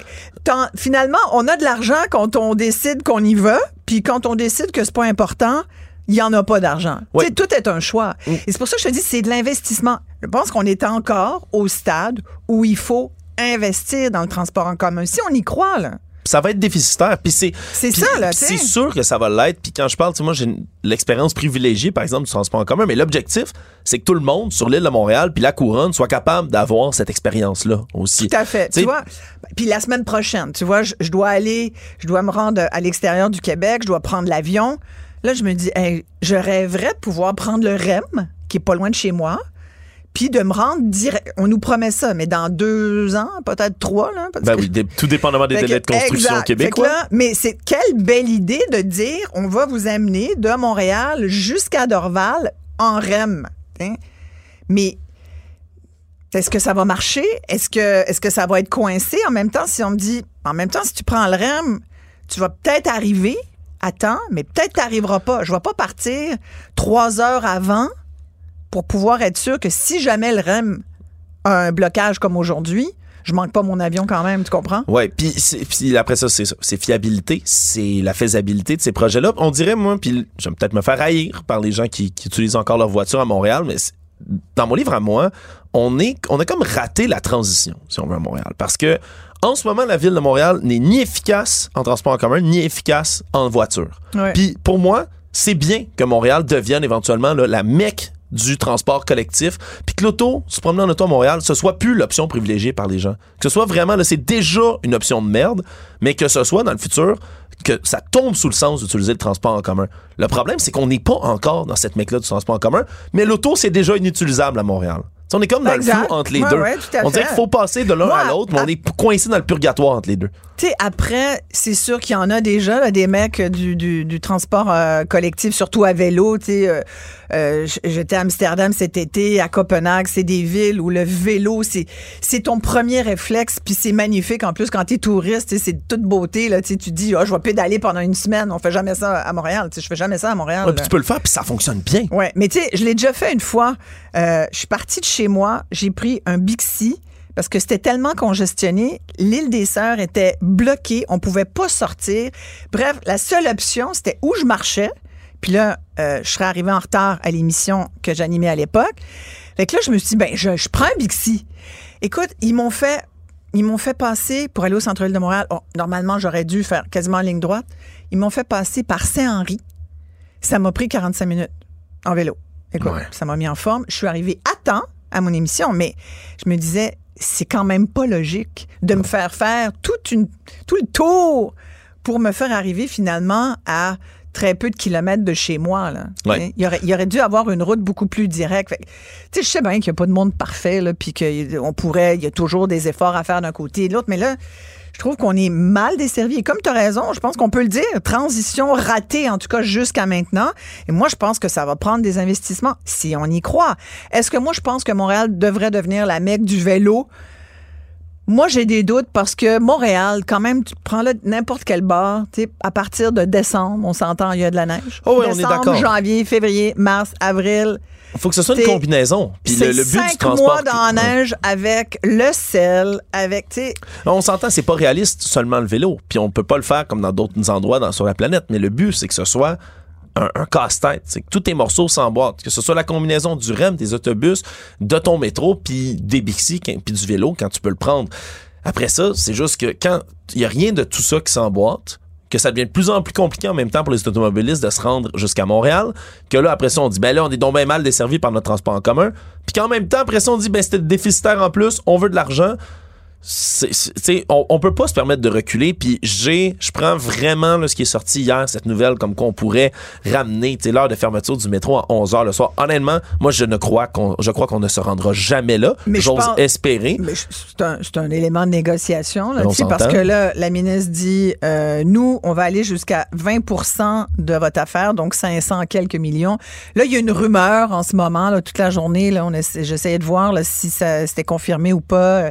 finalement, on a de l'argent quand on décide qu'on y va, puis quand on décide que c'est pas important, il y en a pas d'argent. Tout est un choix. Et c'est pour ça que je te dis, c'est de l'investissement. Je pense qu'on est encore au stade où il faut investir dans le transport en commun. Si on y croit, là. Ça va être déficitaire. Puis c'est ça, là, C'est sûr que ça va l'être. Puis quand je parle, moi j'ai l'expérience privilégiée, par exemple, du transport en commun. Mais l'objectif, c'est que tout le monde sur l'île de Montréal puis la couronne soit capable d'avoir cette expérience-là aussi. Tout à fait. Tu vois, puis la semaine prochaine, tu vois, je, je dois aller, je dois me rendre à l'extérieur du Québec, je dois prendre l'avion. Là, je me dis, hey, je rêverais de pouvoir prendre le REM, qui est pas loin de chez moi, puis de me rendre direct. On nous promet ça, mais dans deux ans, peut-être trois, là. parce Ben que- oui, tout dépendamment des Fait délais de construction exact. québécois. Là, mais c'est quelle belle idée de dire on va vous amener de Montréal jusqu'à Dorval en REM. hein. Mais est-ce que ça va marcher? Est-ce que, est-ce que ça va être coincé? En même temps, si on me dit, en même temps, si tu prends le REM, tu vas peut-être arriver à temps, mais peut-être tu n'arriveras pas. Je ne vais pas partir trois heures avant pour pouvoir être sûr que si jamais le REM a un blocage comme aujourd'hui, je manque pas mon avion quand même, tu comprends? Ouais, puis après ça c'est ça, c'est fiabilité, c'est la faisabilité de ces projets-là. On dirait moi puis je vais peut-être me faire haïr par les gens qui, qui utilisent encore leur voiture à Montréal, mais dans mon livre à moi, on est on a comme raté la transition si on veut à Montréal parce que en ce moment la ville de Montréal n'est ni efficace en transport en commun ni efficace en voiture. Puis pour moi, c'est bien que Montréal devienne éventuellement là, la mecque du transport collectif, puis que l'auto, se promener en auto à Montréal, ce soit plus l'option privilégiée par les gens. Que ce soit vraiment, là, c'est déjà une option de merde, mais que ce soit dans le futur, que ça tombe sous le sens d'utiliser le transport en commun. Le problème, c'est qu'on n'est pas encore dans cette mecque-là du transport en commun, mais l'auto, c'est déjà inutilisable à Montréal. On est comme dans Exact. le flou entre les Ouais, deux. ouais, on dirait qu'il faut passer de l'un à l'autre, mais à- on est coincé dans le purgatoire entre les deux. Tu sais, après, c'est sûr qu'il y en a déjà, là, des mecs du, du, du transport euh, collectif, surtout à vélo. Tu sais, euh, euh, j'étais à Amsterdam cet été, à Copenhague, c'est des villes où le vélo, c'est c'est ton premier réflexe, puis c'est magnifique. En plus, quand t'es touriste, tu sais, c'est de toute beauté. Là, tu dis, ah, je vais pédaler pendant une semaine. On fait jamais ça à Montréal. Tu sais, je fais jamais ça à Montréal. Ouais, puis tu peux le faire, puis ça fonctionne bien. Ouais, mais tu sais, je l'ai déjà fait une fois. Euh, je suis partie de chez moi, j'ai pris un Bixi parce que c'était tellement congestionné. L'île des Sœurs était bloquée, on pouvait pas sortir. Bref, la seule option, c'était où je marchais. Puis là, euh, je serais arrivée en retard à l'émission que j'animais à l'époque. Fait que là, je me suis dit, ben, je, je prends un Bixi. Écoute, ils m'ont fait, ils m'ont fait passer pour aller au centre-ville de Montréal. Oh, normalement, j'aurais dû faire quasiment en ligne droite. Ils m'ont fait passer par Saint-Henri. Ça m'a pris 45 minutes en vélo. Écoute, Ouais. ça m'a mis en forme. Je suis arrivée à temps à mon émission, mais je me disais, c'est quand même pas logique de me faire faire toute une, tout le tour pour me faire arriver finalement à très peu de kilomètres de chez moi. Là. Ouais. Il, aurait, il aurait dû avoir une route beaucoup plus directe. Tu sais, je sais bien qu'il n'y a pas de monde parfait, puis qu'on pourrait, il y a toujours des efforts à faire d'un côté et de l'autre, mais là, je trouve qu'on est mal desservi. Et comme tu as raison, je pense qu'on peut le dire, transition ratée, en tout cas jusqu'à maintenant. Et moi, je pense que ça va prendre des investissements si on y croit. Est-ce que moi, je pense que Montréal devrait devenir la mecque du vélo? Moi, j'ai des doutes parce que Montréal, quand même, tu prends là n'importe quel bar, tu sais, à partir de décembre, on s'entend, il y a de la neige. Oh oui, on est Décembre, d'accord. janvier, février, mars, avril. Il faut que ce soit une combinaison. Puis C'est le, le but cinq du transport. mois dans la neige avec le sel, avec, tu sais, On s'entend, c'est pas réaliste seulement le vélo. Puis on peut pas le faire comme dans d'autres endroits dans, sur la planète. Mais le but, c'est que ce soit un, casse-tête. C'est que tous tes morceaux s'emboîtent. Que ce soit la combinaison du REM, des autobus, de ton métro, puis des Bixi, puis du vélo quand tu peux le prendre. Après ça, c'est juste que quand il y a rien de tout ça qui s'emboîte, que ça devient de plus en plus compliqué en même temps pour les automobilistes de se rendre jusqu'à Montréal, que là, après ça, on dit, ben là, on est donc bien mal desservi par notre transport en commun. Puis qu'en même temps, après ça, on dit, ben c'était déficitaire en plus, on veut de l'argent. C'est- on, on peut pas se permettre de reculer. Puis j'ai, je prends vraiment là, ce qui est sorti hier, cette nouvelle, comme qu'on pourrait ramener l'heure de fermeture du métro à 11 h le soir. Honnêtement, moi, je ne crois qu'on, je crois qu'on ne se rendra jamais là. Mais J'ose pense- espérer. Mais c'est un, c'est un élément de négociation, là, On parce que là, la ministre dit, euh, nous, on va aller jusqu'à 20% de votre affaire, donc 500 quelques millions. Là, il y a une rumeur en ce moment, là, toute la journée, là, on essa- j'essayais de voir là, si ça c'était confirmé ou pas.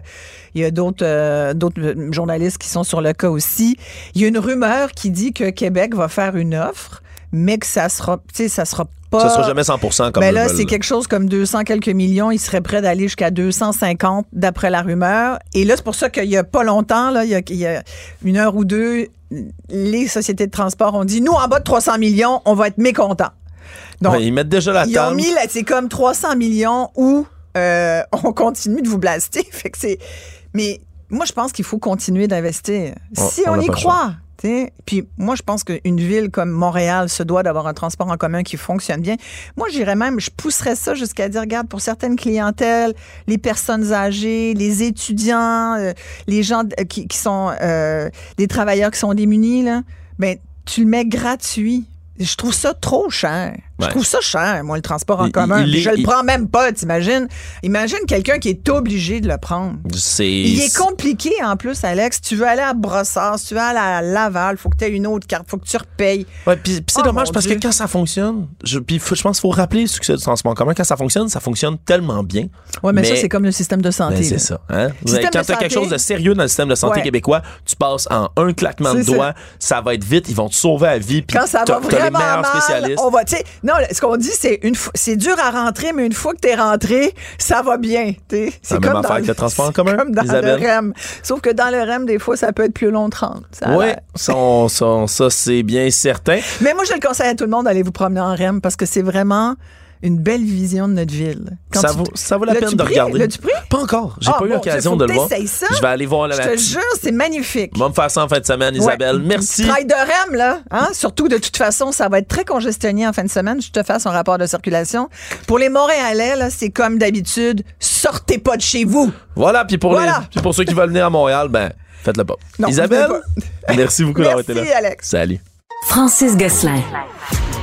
Euh, Il y a d'autres euh, d'autres journalistes qui sont sur le cas aussi. Il y a une rumeur qui dit que Québec va faire une offre, mais que ça sera, tu sais, ça sera pas... Ça sera jamais 100% comme Ben eux là, c'est quelque chose comme 200 quelques millions. Ils seraient prêts d'aller jusqu'à 250 d'après la rumeur. Et là, c'est pour ça qu'il y a pas longtemps, là, il, y a, il y a une heure ou deux, les sociétés de transport ont dit, nous, en bas de 300 millions, on va être mécontents. Donc, Ouais, ils mettent déjà la ils ont mis, c'est comme 300 millions où euh, *laughs* on continue de vous blaster. Fait que c'est... Mais moi, je pense qu'il faut continuer d'investir. Si on y croit. t'sais. Puis moi, je pense qu'une ville comme Montréal se doit d'avoir un transport en commun qui fonctionne bien. Moi, j'irais même, je pousserais ça jusqu'à dire, regarde, pour certaines clientèles, les personnes âgées, les étudiants, euh, les gens qui, qui sont euh, des travailleurs qui sont démunis, là, ben, tu le mets gratuit. Je trouve ça trop cher. Je trouve ça cher, moi, le transport en commun. il je le prends même pas, t'imagines? Imagine quelqu'un qui est obligé de le prendre. C'est. Il est compliqué en plus, Alex. Tu veux aller à Brossard, si tu veux aller à Laval, faut que tu aies une autre carte, faut que tu repayes. Ouais, puis, c'est Oh, dommage parce Dieu. que quand ça fonctionne, je, puis je pense qu'il faut rappeler le succès du transport en commun. Quand ça fonctionne, ça fonctionne tellement bien. Ouais, mais, Mais- ça, c'est comme le système de santé. Ben, c'est ça. Hein? Avez- quand tu as quelque chose de sérieux dans le système de santé Ouais. québécois, tu passes en un claquement de ça. doigts, ça. va être vite, ils vont te sauver la vie. puis Quand ça va vraiment meilleurs mal, on va, tu sais, non, ce qu'on dit, c'est une, c'est dur à rentrer, mais une fois que t'es rentré, ça va bien. C'est comme dans le transport en c'est commun, Comme dans Isabelle? le REM. Sauf que dans le REM, des fois, ça peut être plus long de 30. ça a Oui, ça, c'est bien certain. Mais moi, je le conseille à tout le monde d'aller vous promener en REM parce que c'est vraiment une belle vision de notre ville. Quand Ça tu- vaut, ça vaut la peine de pris? regarder. L'as-tu pris? Pas encore. J'ai Ah, pas eu l'occasion de le voir. ça. Je vais aller voir la Je te jure, c'est magnifique. On va me faire ça en fin de semaine, Isabelle. Ouais. Merci. Travail de REM, là. Hein? Surtout, de toute façon, ça va être très congestionné en fin de semaine. Je te fasse un rapport de circulation. Pour les Montréalais, là, c'est comme d'habitude, sortez pas de chez vous. Voilà, puis pour, Voilà. les, puis pour ceux qui veulent venir à Montréal, ben, faites-le pas. Non, Isabelle, merci beaucoup d'avoir été Merci, là. Alex. Salut. Francis Gosselin.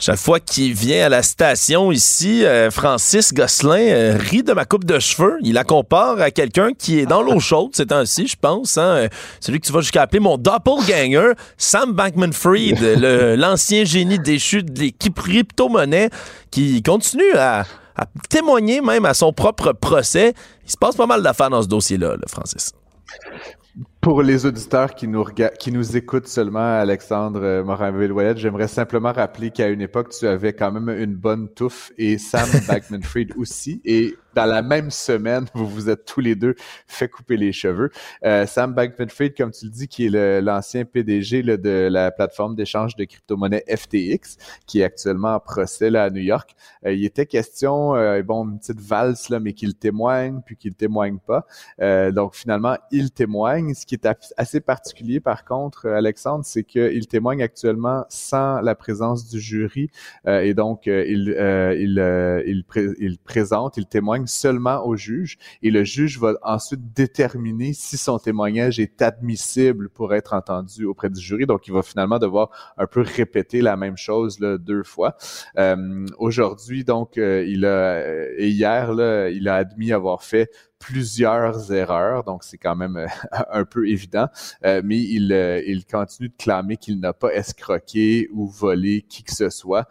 Chaque fois qu'il vient à la station ici, euh, Francis Gosselin euh, rit de ma coupe de cheveux. Il la compare à quelqu'un qui est dans l'eau chaude ces temps-ci, je pense. Hein, Euh, celui que tu vas jusqu'à appeler mon doppelganger, Sam Bankman-Fried, *laughs* l'ancien génie déchu des crypto-monnaies, qui continue à, à témoigner même à son propre procès. Il se passe pas mal d'affaires dans ce dossier-là, là, Francis. Pour les auditeurs qui nous, qui nous écoutent seulement, Alexandre euh, Morin-Villouellette, j'aimerais simplement rappeler qu'à une époque, tu avais quand même une bonne touffe et Sam *laughs* Bankman-Fried aussi. Et dans la même semaine, *laughs* vous vous êtes tous les deux fait couper les cheveux. Euh, Sam Bankman-Fried, comme tu le dis, qui est l'ancien PDG là, de la plateforme d'échange de crypto-monnaies FTX, qui est actuellement en procès là, à New York. Euh, il était question, euh, bon, une petite valse là, mais qu'il témoigne, puis qu'il témoigne pas. Euh, donc finalement, il témoigne. Ce qui est assez particulier, par contre, Alexandre, c'est qu'il témoigne actuellement sans la présence du jury, et donc il, il, il, il présente, il témoigne seulement au juge et le juge va ensuite déterminer si son témoignage est admissible pour être entendu auprès du jury. Donc, il va finalement devoir un peu répéter la même chose deux fois. Euh, aujourd'hui, donc, euh, il a et hier, il a admis avoir fait plusieurs erreurs, donc c'est quand même euh, *laughs* un peu évident, euh, mais il, euh, il continue de clamer qu'il n'a pas escroqué ou volé qui que ce soit.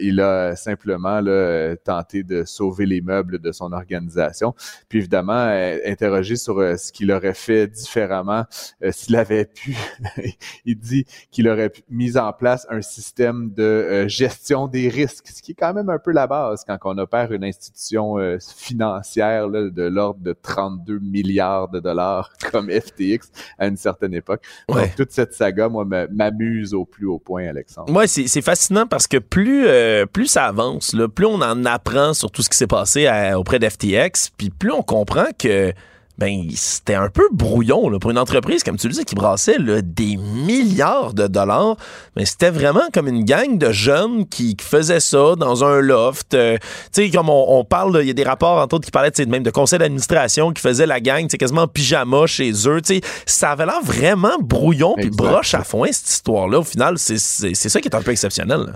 il a simplement là, tenté de sauver les meubles de son organisation. Puis évidemment, interrogé sur ce qu'il aurait fait différemment s'il avait pu. *laughs* il dit qu'il aurait mis en place un système de gestion des risques, ce qui est quand même un peu la base quand on opère une institution financière là, de l'ordre de 32 milliards de dollars *laughs* comme FTX à une certaine époque. Donc, toute cette saga, moi, m'amuse au plus haut point, Alexandre. Moi, c'est fascinant parce que plus, euh, plus ça avance, là, plus on en apprend sur tout ce qui s'est passé auprès d'FTX, puis plus on comprend que ben c'était un peu brouillon là, pour une entreprise, comme tu le dis, qui brassait là, des milliards de dollars. Mais c'était vraiment comme une gang de jeunes qui, faisaient ça dans un loft. Euh, tu sais, comme on, parle, il y a des rapports, entre autres, qui parlaient même de conseil d'administration qui faisaient la gang quasiment en pyjama chez eux. Tu sais, ça avait l'air vraiment brouillon puis broche à foin, cette histoire-là. Au final, c'est ça qui est un peu exceptionnel. Là.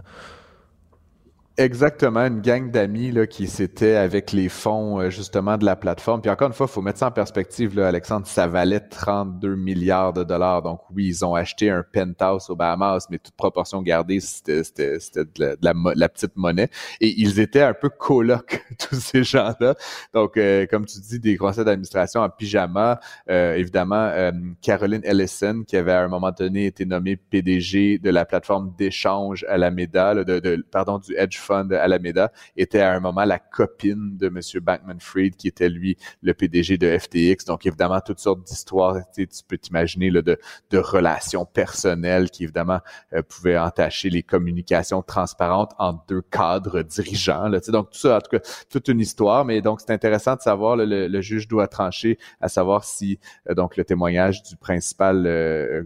Exactement, une gang d'amis là, qui s'étaient avec les fonds euh, justement de la plateforme. Puis encore une fois, il faut mettre ça en perspective, là, Alexandre, ça valait 32 milliards de dollars. Donc oui, ils ont acheté un penthouse aux Bahamas, mais toute proportion gardée, c'était de, la, la, petite monnaie. Et ils étaient un peu colocs, *laughs* tous ces gens-là. Donc, euh, comme tu dis, des conseils d'administration en pyjama. Euh, évidemment, Caroline Ellison, qui avait à un moment donné été nommée PDG de la plateforme d'échange à la médaille, de, de, pardon, du hedge fund était à un moment la copine de M. Bankman-Fried, qui était lui le PDG de FTX. Donc, évidemment, toutes sortes d'histoires, tu peux t'imaginer de, de relations personnelles qui, évidemment, euh, pouvaient entacher les communications transparentes entre deux cadres dirigeants. Là, donc, tout ça, en tout cas, toute une histoire. Mais donc, c'est intéressant de savoir, le, juge doit trancher à savoir si euh, donc le témoignage du principal, euh,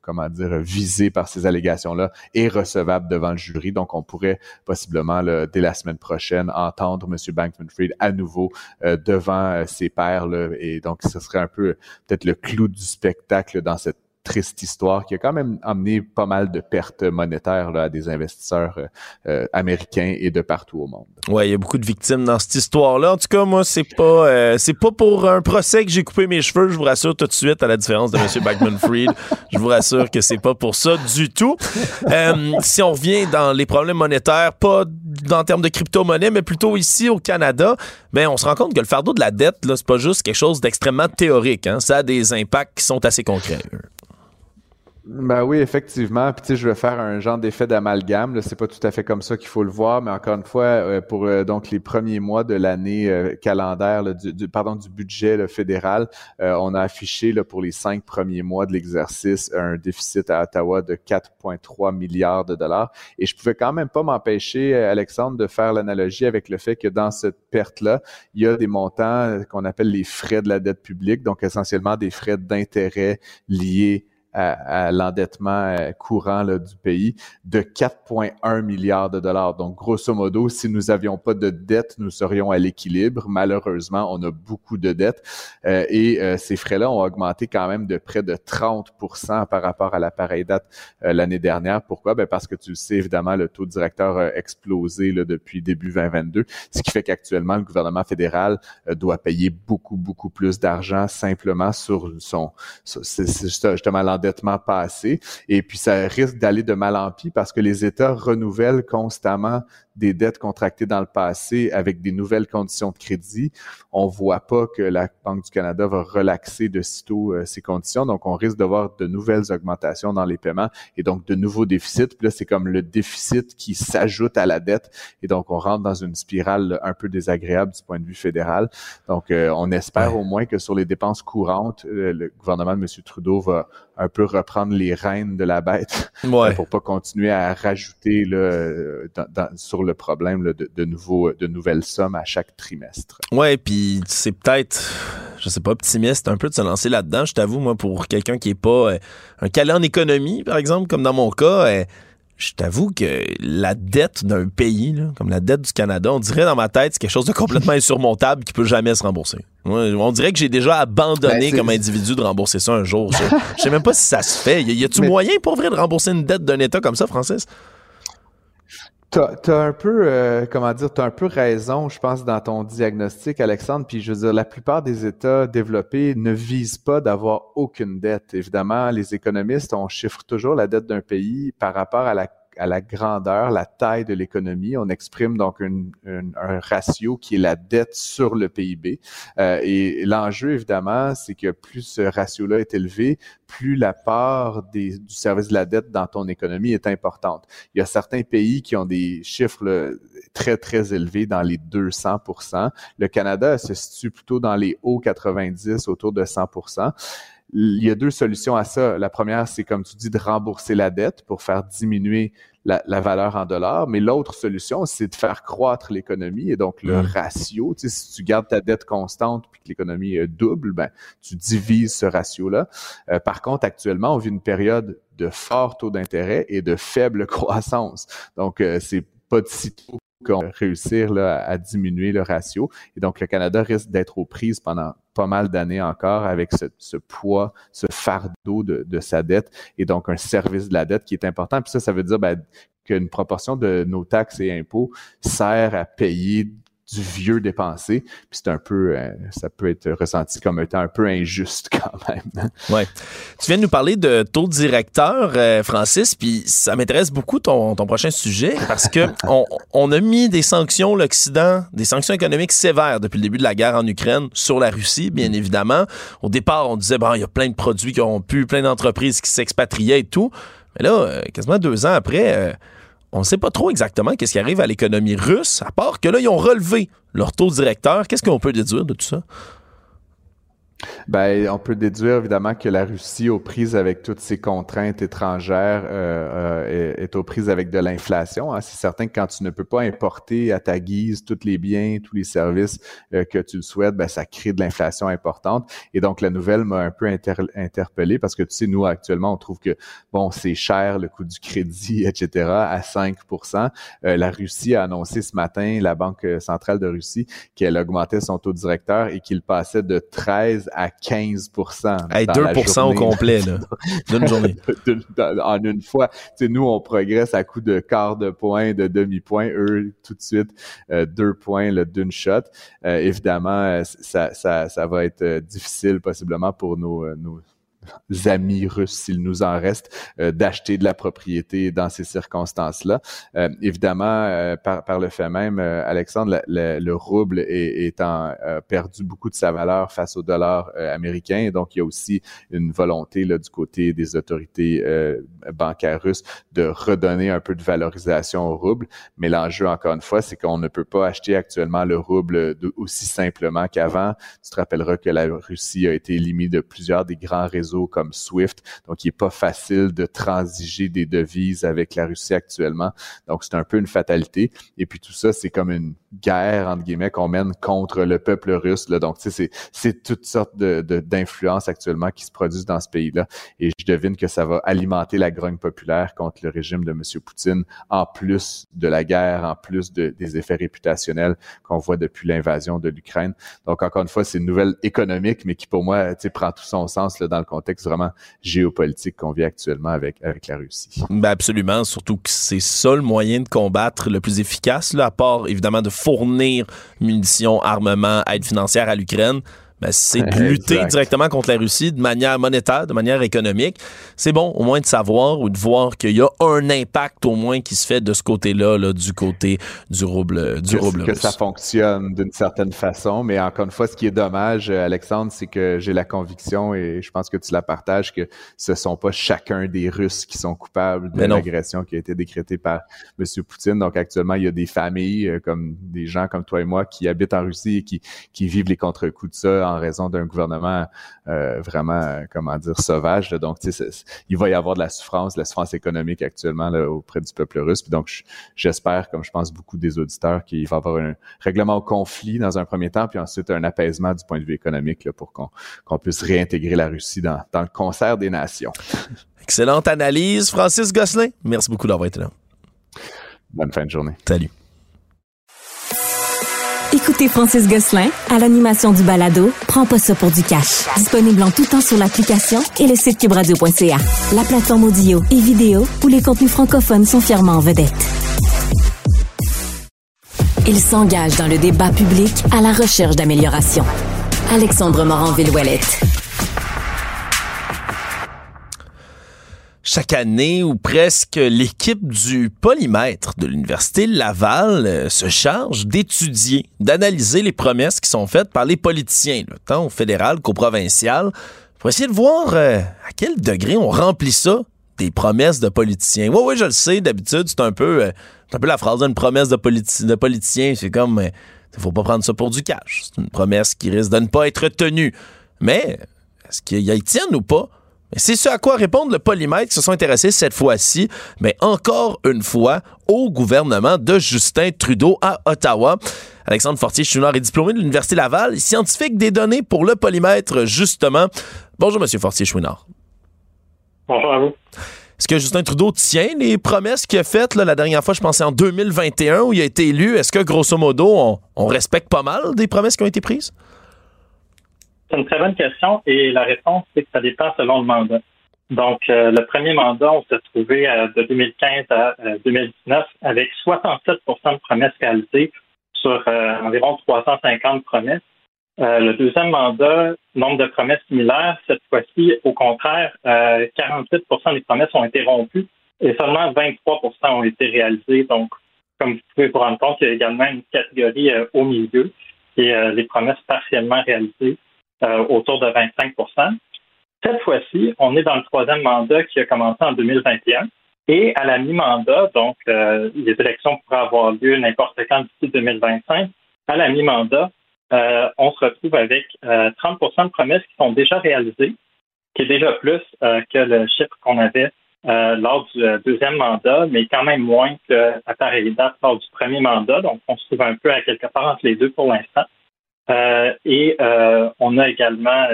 comment dire, visé par ces allégations-là est recevable devant le jury. Donc, on pourrait possiblement dès la semaine prochaine, entendre M. Bankman-Fried à nouveau euh, devant euh, ses pairs. et donc, ce serait un peu peut-être le clou du spectacle dans cette triste histoire qui a quand même amené pas mal de pertes monétaires là, à des investisseurs euh, euh, américains et de partout au monde. Ouais, il y a beaucoup de victimes dans cette histoire-là. En tout cas, moi, c'est pas euh, c'est pas pour un procès que j'ai coupé mes cheveux. Je vous rassure tout de suite, à la différence de M. Backman-Fried. je vous rassure que c'est pas pour ça du tout. si on revient dans les problèmes monétaires, pas en termes de crypto-monnaie, mais plutôt ici au Canada, ben on se rend compte que le fardeau de la dette, là, c'est pas juste quelque chose d'extrêmement théorique. Hein. Ça a des impacts qui sont assez concrets. Ben oui, effectivement. Puis tu sais, je vais faire un genre d'effet d'amalgame. C'est pas tout à fait comme ça qu'il faut le voir, mais encore une fois, euh, pour euh, donc les premiers mois de l'année euh, calendaire, du, pardon, du budget fédéral, on a affiché pour les cinq premiers mois de l'exercice un déficit à Ottawa de 4,3 milliards de dollars. Et je pouvais quand même pas m'empêcher, Alexandre, de faire l'analogie avec le fait que dans cette perte-là, il y a des montants qu'on appelle les frais de la dette publique, donc essentiellement des frais d'intérêt liés à, l'endettement euh, courant là, du pays de 4,1 milliards de dollars. Donc, grosso modo, si nous avions pas de dette, nous serions à l'équilibre. Malheureusement, on a beaucoup de dettes euh, et euh, ces frais-là ont augmenté quand même de près de 30% par rapport à la pareille date l'année dernière. Pourquoi? Ben parce que tu le sais, évidemment, le taux directeur a explosé là, depuis début 2022, ce qui fait qu'actuellement, le gouvernement fédéral doit payer beaucoup, beaucoup plus d'argent simplement sur son... C'est justement l'endettement passé. Et puis, ça risque d'aller de mal en pis parce que les États renouvellent constamment des dettes contractées dans le passé avec des nouvelles conditions de crédit. On voit pas que la Banque du Canada va relaxer de sitôt euh, ces conditions. Donc, on risque de voir de nouvelles augmentations dans les paiements et donc de nouveaux déficits. Puis là, c'est comme le déficit qui s'ajoute à la dette. Et donc, on rentre dans une spirale un peu désagréable du point de vue fédéral. Donc, euh, on espère au moins que sur les dépenses courantes, euh, le gouvernement de M. Trudeau va un peu reprendre les rênes de la bête Ouais. *laughs* pour pas continuer à rajouter là, dans- dans- sur le problème là, de, de, nouveaux, de nouvelles sommes à chaque trimestre. Ouais, puis c'est peut-être, je sais pas, optimiste un peu de se lancer là-dedans. Je t'avoue, moi, pour quelqu'un qui est pas euh, un calé en économie, par exemple, comme dans mon cas, euh, je t'avoue que la dette d'un pays, là, comme la dette du Canada, on dirait dans ma tête, c'est quelque chose de complètement insurmontable qui peut jamais se rembourser. Ouais, on dirait que j'ai déjà abandonné Ben, comme individu de rembourser ça un jour. Je, je sais même pas si ça se fait. Y, y a-tu moyen pour vrai de rembourser une dette d'un État comme ça, Francis? T'as as un peu, euh, comment dire, t'as un peu raison, je pense, dans ton diagnostic, Alexandre. Puis je veux dire, la plupart des États développés ne visent pas d'avoir aucune dette. Évidemment, les économistes, on chiffre toujours la dette d'un pays par rapport à la à la grandeur, la taille de l'économie. On exprime donc une- une- un ratio qui est la dette sur le PIB. Euh, et l'enjeu, évidemment, c'est que plus ce ratio-là est élevé, plus la part des- du service de la dette dans ton économie est importante. Il y a certains pays qui ont des chiffres là, très, très élevés dans les 200% Le Canada se situe plutôt dans les hauts 90, autour de 100 il y a deux solutions à ça. La première, c'est comme tu dis, de rembourser la dette pour faire diminuer la, la valeur en dollars. Mais l'autre solution, c'est de faire croître l'économie et donc le ratio. Tu sais, si tu gardes ta dette constante puis que l'économie euh, double, ben tu divises ce ratio-là. Euh, par contre, actuellement, on vit une période de fort taux d'intérêt et de faible *laughs* croissance. Donc, euh, c'est pas de sitôt réussir à, diminuer le ratio. Et donc, le Canada risque d'être aux prises pendant pas mal d'années encore avec ce, ce poids, ce fardeau de, de sa dette et donc un service de la dette qui est important. Puis ça, ça veut dire ben, qu'une proportion de nos taxes et impôts sert à payer du vieux dépensé. Puis c'est un peu, euh, ça peut être ressenti comme étant un peu injuste *laughs* quand même. Ouais. Tu viens de nous parler de taux directeur, euh, Francis, puis ça m'intéresse beaucoup ton, ton prochain sujet parce que *laughs* on, on a mis des sanctions, l'Occident, des sanctions économiques sévères depuis le début de la guerre en Ukraine sur la Russie, bien évidemment. Au départ, on disait, bon, il y a plein de produits qui ont pu, plein d'entreprises qui s'expatriaient et tout. Mais là, euh, quasiment deux ans après, euh, on ne sait pas trop exactement qu'est-ce qui arrive à l'économie russe, à part que là, ils ont relevé leur taux directeur. Qu'est-ce qu'on peut déduire de tout ça? Ben, on peut déduire évidemment que la Russie, aux prises avec toutes ses contraintes étrangères, euh, euh, est, aux prises avec de l'inflation. Hein. C'est certain que quand tu ne peux pas importer à ta guise tous les biens, tous les services euh, que tu le souhaites, ben, ça crée de l'inflation importante. Et donc, la nouvelle m'a un peu inter- interpellé parce que, tu sais, nous, actuellement, on trouve que, bon, c'est cher le coût du crédit, *laughs* etc., à 5% Euh, La Russie a annoncé ce matin, la Banque centrale de Russie, qu'elle augmentait son taux directeur et qu'il passait de 13 à 15 Hey, dans 2 la au complet, là, *laughs* d'une journée. En une fois. Tu sais, nous, on progresse à coup de quart de point, de demi-point. Eux, tout de suite, euh, deux points là, d'une shot. Euh, évidemment, euh, ça, ça, ça va être euh, difficile possiblement pour nos, nos amis russes, s'il nous en reste, euh, d'acheter de la propriété dans ces circonstances-là. Euh, évidemment, euh, par, par le fait même, euh, Alexandre, la- la- le rouble est, étant euh, perdu beaucoup de sa valeur face au dollar euh, américain. Donc, il y a aussi une volonté là, du côté des autorités bancaires russes de redonner un peu de valorisation au rouble. Mais l'enjeu, encore une fois, c'est qu'on ne peut pas acheter actuellement le rouble aussi simplement qu'avant. Tu te rappelleras que la Russie a été éliminée de plusieurs des grands réseaux comme SWIFT. Donc, il n'est pas facile de transiger des devises avec la Russie actuellement. Donc, c'est un peu une fatalité. Et puis, tout ça, c'est comme une guerre, entre guillemets, qu'on mène contre le peuple russe. Là. Donc, tu sais, c'est, toutes sortes de- d'influences actuellement qui se produisent dans ce pays-là. Et je devine que ça va alimenter la grogne populaire contre le régime de M. Poutine, en plus de la guerre, en plus de- des effets réputationnels qu'on voit depuis l'invasion de l'Ukraine. Donc, encore une fois, c'est une nouvelle économique, mais qui, pour moi, tu sais, prend tout son sens là, dans le contexte vraiment géopolitique qu'on vit actuellement avec, avec la Russie. Ben absolument, surtout que c'est ça le moyen de combattre le plus efficace, là, à part évidemment de fournir munitions, armements, aide financière à l'Ukraine. Ben, c'est *laughs* de lutter directement contre la Russie de manière monétaire, de manière économique. C'est bon au moins de savoir ou de voir qu'il y a un impact au moins qui se fait de ce côté-là, là, du côté du rouble, du que, Que ça fonctionne d'une certaine façon, mais encore une fois, ce qui est dommage, euh, Alexandre, c'est que j'ai la conviction et je pense que tu la partages que ce sont pas chacun des Russes qui sont coupables de l'agression qui a été décrétée par M. Poutine. Donc actuellement, il y a des familles euh, comme des gens comme toi et moi qui habitent en Russie et qui, qui vivent les contre-coups de ça en raison d'un gouvernement euh, vraiment, euh, comment dire, sauvage. Donc, tu sais, il va y avoir de la souffrance, de la souffrance économique actuellement auprès du peuple russe. Puis donc, j'espère, comme je pense beaucoup des auditeurs, qu'il va y avoir un règlement au conflit dans un premier temps, puis ensuite un apaisement du point de vue économique là, pour qu'on puisse réintégrer la Russie dans, dans le concert des nations. Excellente analyse, Francis Gosselin. Merci beaucoup d'avoir été là. Bonne fin de journée. Salut. Écoutez Francis Gosselin à l'animation du balado Prends pas ça pour du cash. Disponible en tout temps sur l'application et le site cubradio.ca. La plateforme audio et vidéo où les contenus francophones sont fièrement en vedette. Il s'engage dans le débat public à la recherche d'amélioration. Alexandre Morin-Villouellette. Chaque année ou presque, l'équipe du polymètre de l'Université Laval euh, se charge d'étudier, d'analyser les promesses qui sont faites par les politiciens, tant au fédéral qu'au provincial, pour essayer de voir euh, à quel degré on remplit ça, des promesses de politiciens. Oui, oui, je le sais, d'habitude, c'est un peu, euh, un peu la phrase d'une promesse de, de politicien. C'est comme, il faut pas prendre ça pour du cash. C'est une promesse qui risque de ne pas être tenue. Mais, est-ce qu'il y tienne ou pas? C'est ce à quoi répondent le polymètre qui se sont intéressés cette fois-ci, mais encore une fois, au gouvernement de Justin Trudeau à Ottawa. Alexandre Fortier-Chouinard est diplômé de l'Université Laval, scientifique des données pour le polymètre, justement. Bonjour, Monsieur Fortier-Chouinard. Bonjour à vous. Est-ce que Justin Trudeau tient les promesses qu'il a faites la dernière fois, je pensais en 2021, où il a été élu? Est-ce que, grosso modo, on respecte pas mal des promesses qui ont été prises? C'est une très bonne question et la réponse, c'est que ça dépend selon le mandat. Donc, euh, le premier mandat, on s'est trouvé euh, de 2015 à 2019 euh, avec 67% de promesses réalisées sur environ 350 promesses. le deuxième mandat, nombre de promesses similaires, cette fois-ci, au contraire, 48% des promesses ont été rompues et seulement 23% ont été réalisées. Donc, comme vous pouvez vous rendre compte, il y a également une catégorie au milieu et les promesses partiellement réalisées. Euh, autour de 25% Cette fois-ci, on est dans le troisième mandat qui a commencé en 2021. Et à la mi-mandat, donc euh, les élections pourraient avoir lieu n'importe quand d'ici 2025, à la mi-mandat, euh, on se retrouve avec 30% de promesses qui sont déjà réalisées, qui est déjà plus que le chiffre qu'on avait lors du deuxième mandat, mais quand même moins qu'à pareille date lors du premier mandat. Donc, on se trouve un peu à quelque part entre les deux pour l'instant. Euh, et euh, on a également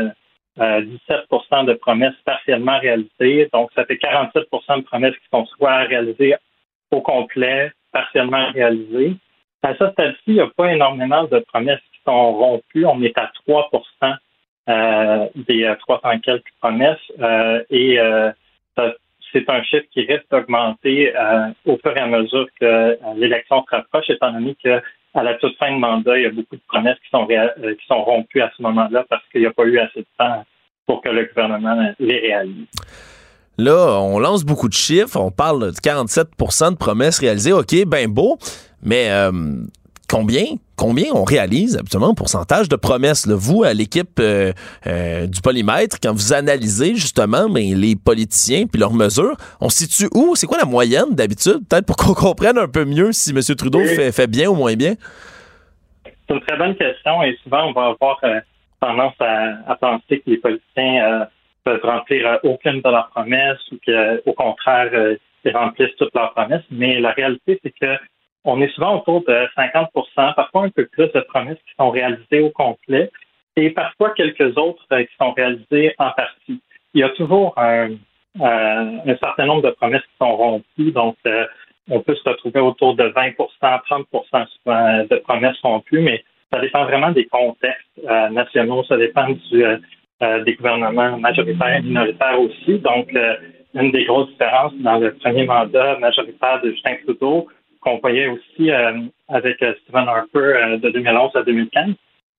17% euh, de promesses partiellement réalisées. Donc, ça fait 47% de promesses qui sont soit réalisées au complet, partiellement réalisées. À ce stade-ci, il n'y a pas énormément de promesses qui sont rompues. On est à 3% des 300 quelques promesses et c'est un chiffre qui risque d'augmenter au fur et à mesure que l'élection se rapproche, étant donné que à la toute fin de mandat, il y a beaucoup de promesses qui sont, euh, qui sont rompues à ce moment-là parce qu'il n'y a pas eu assez de temps pour que le gouvernement les réalise. Là, on lance beaucoup de chiffres. On parle de 47% de promesses réalisées. OK, ben beau. Mais euh, combien, combien on réalise absolument en pourcentage de promesses? Vous, à l'équipe euh, euh, du polymètre, quand vous analysez justement ben, les politiciens puis leurs mesures, on situe où? C'est quoi la moyenne d'habitude? Peut-être pour qu'on *laughs* comprenne un peu mieux si M. Trudeau fait, bien ou moins bien? C'est une très bonne question et souvent on va avoir euh, tendance à, penser que les politiciens peuvent remplir aucune de leurs promesses ou qu'au contraire, ils remplissent toutes leurs promesses. Mais la réalité, c'est que on est souvent autour de 50% parfois un peu plus de promesses qui sont réalisées au complet et parfois quelques autres euh, qui sont réalisées en partie. Il y a toujours un, euh, certain nombre de promesses qui sont rompues, donc euh, on peut se retrouver autour de 20% 30% de promesses rompues, mais ça dépend vraiment des contextes nationaux, ça dépend du, des gouvernements majoritaires et minoritaires aussi. Donc, une des grosses différences dans le premier mandat majoritaire de Justin Trudeau, qu'on voyait aussi euh, avec euh, Stephen Harper euh, de 2011 à 2015,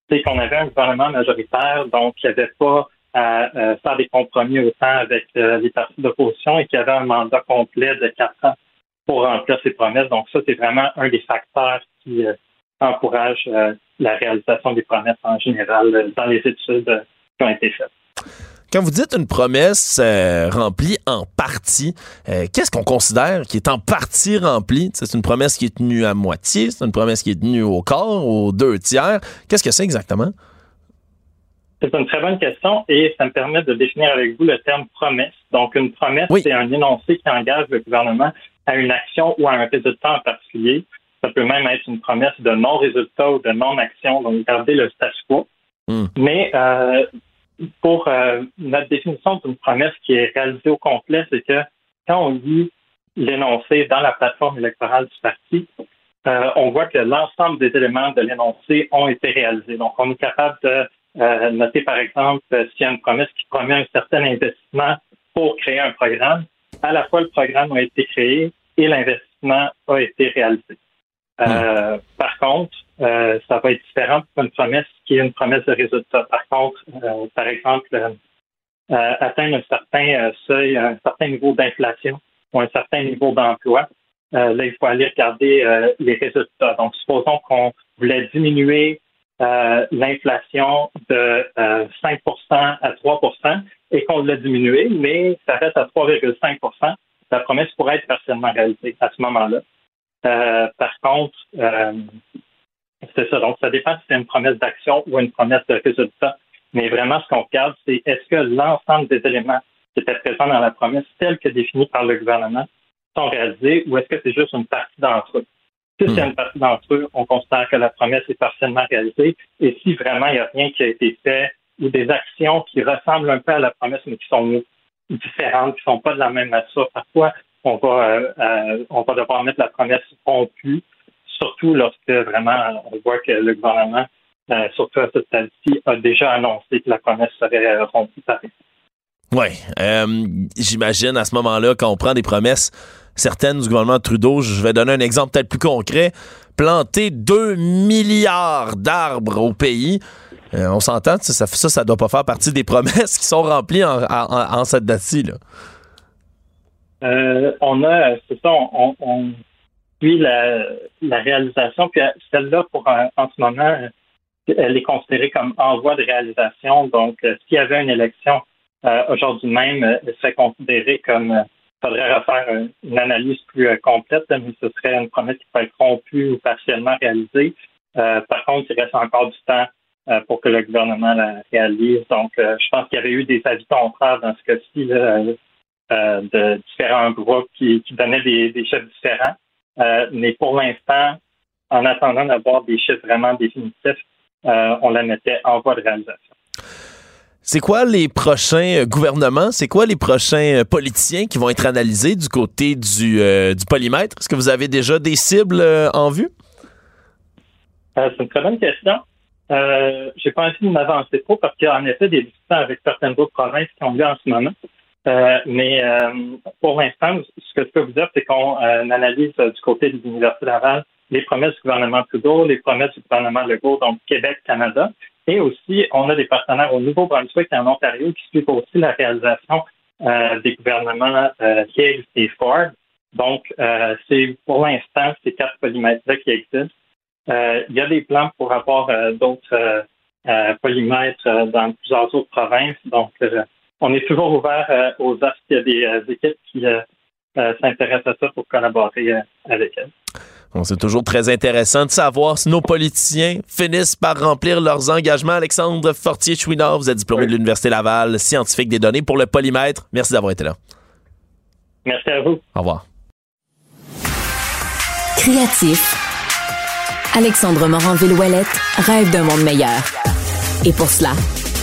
c'est qu'on avait un gouvernement majoritaire, donc il n'y avait pas à faire des compromis autant avec les partis d'opposition et qu'il y avait un mandat complet de quatre ans pour remplir ses promesses. Donc ça, c'est vraiment un des facteurs qui encourage la réalisation des promesses en général dans les études qui ont été faites. Quand vous dites une promesse euh, remplie en partie, euh, qu'est-ce qu'on considère qui est en partie remplie? C'est une promesse qui est tenue à moitié, c'est une promesse qui est tenue au quart, aux deux tiers. Qu'est-ce que c'est exactement? C'est une très bonne question et ça me permet de définir avec vous le terme promesse. Donc, une promesse, c'est un énoncé qui engage le gouvernement à une action ou à un résultat en particulier. Ça peut même être une promesse de non-résultat ou de non-action, donc garder le statu quo. Hmm. Mais euh, pour euh, notre définition d'une promesse qui est réalisée au complet, c'est que quand on lit l'énoncé dans la plateforme électorale du parti, euh, on voit que l'ensemble des éléments de l'énoncé ont été réalisés. Donc, on est capable de euh, noter, par exemple, s'il y a une promesse qui promet un certain investissement pour créer un programme, à la fois le programme a été créé et l'investissement a été réalisé. Euh, par contre, euh, ça va être différent pour une promesse qui est une promesse de résultat. Par contre, euh, par exemple, atteindre un certain seuil, un certain niveau d'inflation ou un certain niveau d'emploi, là, il faut aller regarder les résultats. Donc, supposons qu'on voulait diminuer l'inflation de 5% à 3% et qu'on l'a diminué, mais ça reste à 3,5% la promesse pourrait être partiellement réalisée à ce moment-là. Euh, par contre, euh, c'est ça. Donc, ça dépend si c'est une promesse d'action ou une promesse de résultat. Mais vraiment, ce qu'on regarde, c'est est-ce que l'ensemble des éléments qui étaient présents dans la promesse, telle que définie par le gouvernement, sont réalisés ou est-ce que c'est juste une partie d'entre eux? Si c'est hmm. une partie d'entre eux, on considère que la promesse est partiellement réalisée. Et si vraiment il n'y a rien qui a été fait ou des actions qui ressemblent un peu à la promesse, mais qui sont différentes, qui ne sont pas de la même nature, parfois on va, euh, euh, on va devoir mettre la promesse rompue, surtout lorsque vraiment on voit que le gouvernement, euh, surtout à cette stade-ci, a déjà annoncé que la promesse serait rompue par Oui. J'imagine à ce moment-là, quand on prend des promesses certaines du gouvernement Trudeau, je vais donner un exemple peut-être plus concret, planter 2 milliards d'arbres au pays. on s'entend, ça, ça, ça doit pas faire partie des promesses qui sont remplies en, en cette date-ci. Euh, on a, c'est ça, on, on suit la, la, réalisation, puis celle-là, pour en ce moment, elle est considérée comme envoi de réalisation. Donc, euh, s'il y avait une élection euh, aujourd'hui même, elle serait considérée comme il faudrait refaire une analyse plus complète, mais ce serait une promesse qui peut être rompue ou partiellement réalisée. par contre, il reste encore du temps pour que le gouvernement la réalise. Donc, je pense qu'il y avait eu des avis contraires dans ce cas-ci. Euh, de différents groupes qui, qui donnaient des, des, chiffres différents. Euh, mais pour l'instant, en attendant d'avoir des chiffres vraiment définitifs, euh, on la mettait en voie de réalisation. C'est quoi les prochains gouvernements? C'est quoi les prochains politiciens qui vont être analysés du côté du, du polymètre? Est-ce que vous avez déjà des cibles en vue? c'est une très bonne question. Euh, j'ai pas envie de m'avancer trop parce qu'il y a en effet des discussions avec certaines autres provinces qui ont lieu en ce moment. Euh, mais euh, pour l'instant, ce que je peux vous dire, c'est qu'on euh, analyse du côté de l'Université Laval les promesses du gouvernement Trudeau, les promesses du gouvernement Legault, donc Québec, Canada. Et aussi, on a des partenaires au Nouveau-Brunswick et en Ontario qui suivent aussi la réalisation des gouvernements Higgs et Ford. Donc, c'est pour l'instant ces quatre polymètres-là qui existent. il y a des plans pour avoir d'autres polymètres dans plusieurs autres provinces. Donc, on est toujours ouvert euh, aux offres. Il y a des euh, équipes qui euh, s'intéressent à ça pour collaborer avec elles. c'est toujours très intéressant de savoir si nos politiciens finissent par remplir leurs engagements. Alexandre Fortier-Chouinard, vous êtes diplômé de l'Université Laval, scientifique des données pour le polymètre. Merci d'avoir été là. Merci à vous. Au revoir. Créatif. Alexandre Moranville-Ouellette rêve d'un monde meilleur. Et pour cela,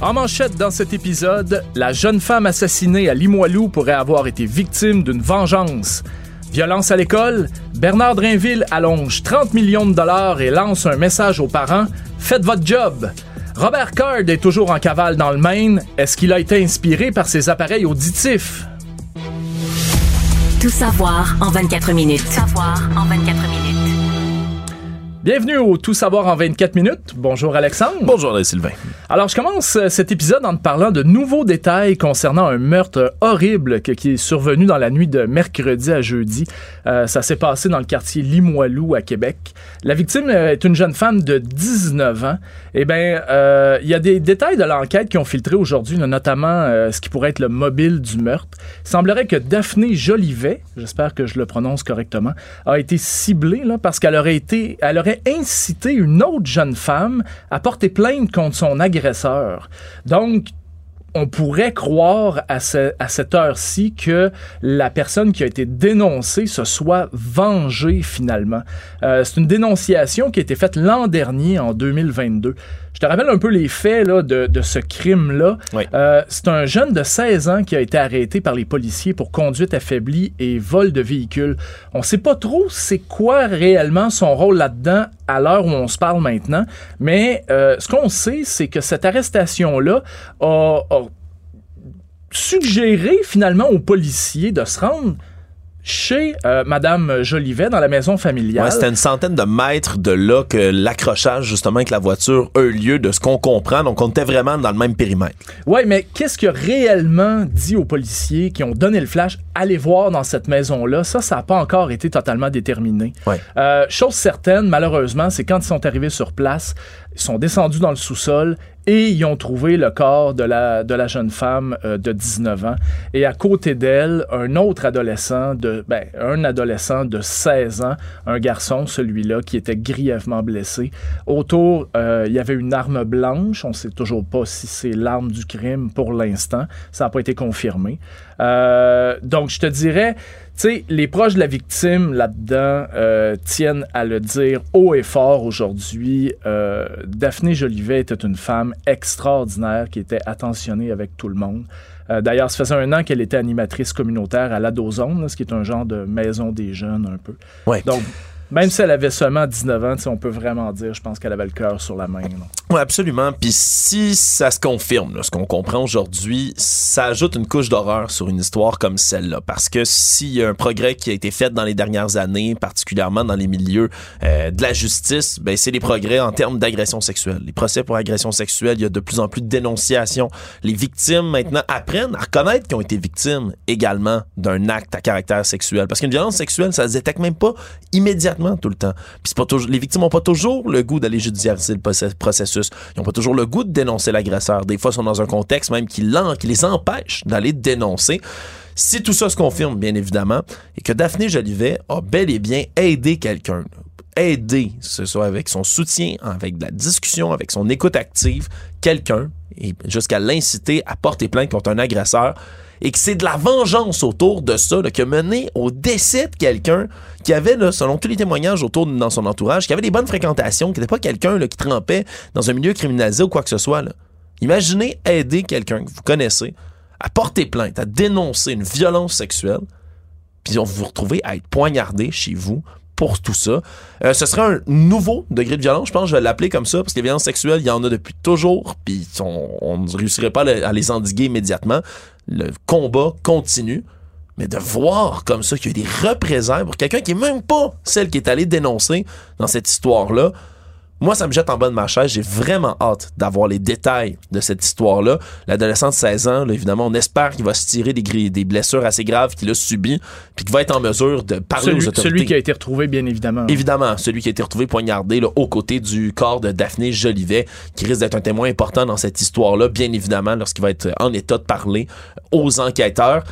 En manchette dans cet épisode, la jeune femme assassinée à Limoilou pourrait avoir été victime d'une vengeance. Violence à l'école, Bernard Drinville allonge 30 millions de dollars et lance un message aux parents Faites votre job. Robert Card est toujours en cavale dans le Maine. Est-ce qu'il a été inspiré par ses appareils auditifs? Tout savoir en 24 minutes. Tout savoir en 24 minutes. Bienvenue au Tout savoir en 24 minutes. Bonjour Alexandre. Bonjour Sylvain. Alors je commence euh, cet épisode en te parlant de nouveaux détails concernant un meurtre horrible qui est survenu dans la nuit de mercredi à jeudi. Euh, ça s'est passé dans le quartier Limoilou à Québec. La victime euh, est une jeune femme de 19 ans. Eh bien, euh, il y a des détails de l'enquête qui ont filtré aujourd'hui, notamment euh, ce qui pourrait être le mobile du meurtre. Il semblerait que Daphné Jolivet, j'espère que je le prononce correctement, a été ciblée là, parce qu'elle aurait été, elle aurait incité une autre jeune femme à porter plainte contre son agresseur. Donc, on pourrait croire à, ce- à cette heure-ci que la personne qui a été dénoncée se soit vengée finalement. Euh, c'est une dénonciation qui a été faite l'an dernier, en 2022. Je te rappelle un peu les faits là, de, de ce crime-là. Euh, c'est un jeune de 16 ans qui a été arrêté par les policiers pour conduite affaiblie et vol de véhicule. On sait pas trop c'est quoi réellement son rôle là-dedans à l'heure où on se parle maintenant, mais euh, ce qu'on sait, c'est que cette arrestation-là a, a suggéré finalement aux policiers de se rendre chez euh, Madame Jolivet dans la maison familiale. Ouais, c'était une centaine de mètres de là que l'accrochage, justement, avec la voiture a eu lieu, de ce qu'on comprend. Donc, on était vraiment dans le même périmètre. Oui, mais qu'est-ce que réellement dit aux policiers qui ont donné le flash, allez voir dans cette maison-là? Ça, ça n'a pas encore été totalement déterminé. Euh, chose certaine, malheureusement, c'est quand ils sont arrivés sur place, ils sont descendus dans le sous-sol et ils ont trouvé le corps de la, de la jeune femme euh, de 19 ans. Et à côté d'elle, un autre adolescent, de, ben, un adolescent de 16 ans, un garçon, celui-là, qui était grièvement blessé. Autour, euh, il y avait une arme blanche. On sait toujours pas si c'est l'arme du crime pour l'instant. Ça n'a pas été confirmé. Euh, donc, je te dirais, tu sais, les proches de la victime là-dedans euh, tiennent à le dire haut et fort aujourd'hui. Euh, Daphné Jolivet était une femme extraordinaire qui était attentionnée avec tout le monde. Euh, D'ailleurs, ça faisait un an qu'elle était animatrice communautaire à l'Adozone, là, ce qui est un genre de maison des jeunes un peu. Donc, même si elle avait seulement 19 ans, on peut vraiment dire, je pense qu'elle avait le cœur sur la main. Oui, absolument. Puis si ça se confirme, ce qu'on comprend aujourd'hui, ça ajoute une couche d'horreur sur une histoire comme celle-là. Parce que s'il y a un progrès qui a été fait dans les dernières années, particulièrement dans les milieux euh, de la justice, ben, c'est les progrès en termes d'agression sexuelle. Les procès pour agression sexuelle, il y a de plus en plus de dénonciations. Les victimes, maintenant, apprennent à reconnaître qu'ils ont été victimes également d'un acte à caractère sexuel. Parce qu'une violence sexuelle, ça se détecte même pas immédiatement tout le temps. Puis c'est les victimes ont pas toujours le goût d'aller judiciariser le process- processus. Ils ont pas toujours le goût de dénoncer l'agresseur. Des fois, ils sont dans un contexte même qui, les empêche d'aller dénoncer. Si tout ça se confirme, bien évidemment, et que Daphné Jolivet a bel et bien aidé quelqu'un, que ce soit avec son soutien, avec de la discussion, avec son écoute active, quelqu'un, et jusqu'à l'inciter à porter plainte contre un agresseur, et que c'est de la vengeance autour de ça qui a mené au décès de quelqu'un qui avait, selon tous les témoignages autour dans son entourage, qui avait des bonnes fréquentations, qui n'était pas quelqu'un qui trempait dans un milieu criminalisé ou quoi que ce soit. Imaginez aider quelqu'un que vous connaissez à porter plainte, à dénoncer une violence sexuelle, puis vous vous retrouvez à être poignardé chez vous pour tout ça. Euh, ce serait un nouveau degré de violence, je pense je vais l'appeler comme ça, parce que les violences sexuelles, il y en a depuis toujours, puis on, ne réussirait pas à les endiguer immédiatement. Le combat continue, mais de voir comme ça qu'il y a des représailles pour quelqu'un qui est même pas celle qui est allée dénoncer dans cette histoire-là, moi, ça me jette en bas de ma chaise. J'ai vraiment hâte d'avoir les détails de cette histoire-là. L'adolescent de 16 ans, là, évidemment, on espère qu'il va se tirer des, des blessures assez graves qu'il a subies, puis qu'il va être en mesure de parler Celui, aux autorités. celui qui a été retrouvé, bien évidemment. Évidemment, celui qui a été retrouvé poignardé là, aux côtés du corps de Daphné Jolivet, qui risque d'être un témoin important dans cette histoire-là, bien évidemment, lorsqu'il va être en état de parler aux enquêteurs.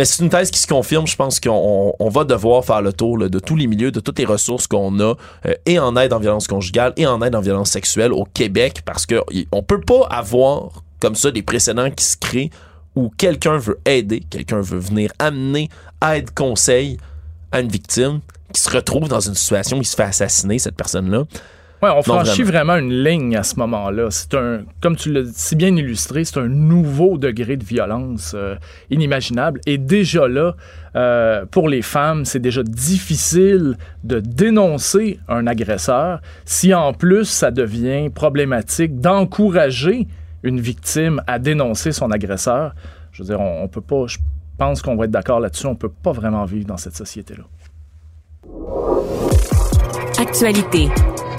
Mais c'est une thèse qui se confirme. Je pense qu'on on- on va devoir faire le tour de tous les milieux, de toutes les ressources qu'on a, euh, et en aide en violence conjugale, et en aide en violence sexuelle au Québec, parce que y- on peut pas avoir comme ça des précédents qui se créent où quelqu'un veut aider, quelqu'un veut venir amener aide, conseil à une victime qui se retrouve dans une situation où il se fait assassiner, cette personne-là. Ouais, on franchit vraiment. vraiment. une ligne à ce moment-là. C'est un, comme tu l'as si bien illustré, c'est un nouveau degré de violence euh, inimaginable. Et déjà là, euh, pour les femmes, c'est déjà difficile de dénoncer un agresseur. Si en plus ça devient problématique d'encourager une victime à dénoncer son agresseur, je veux dire, on, on peut pas. Je pense qu'on va être d'accord là-dessus. On peut pas vraiment vivre dans cette société-là. Actualité.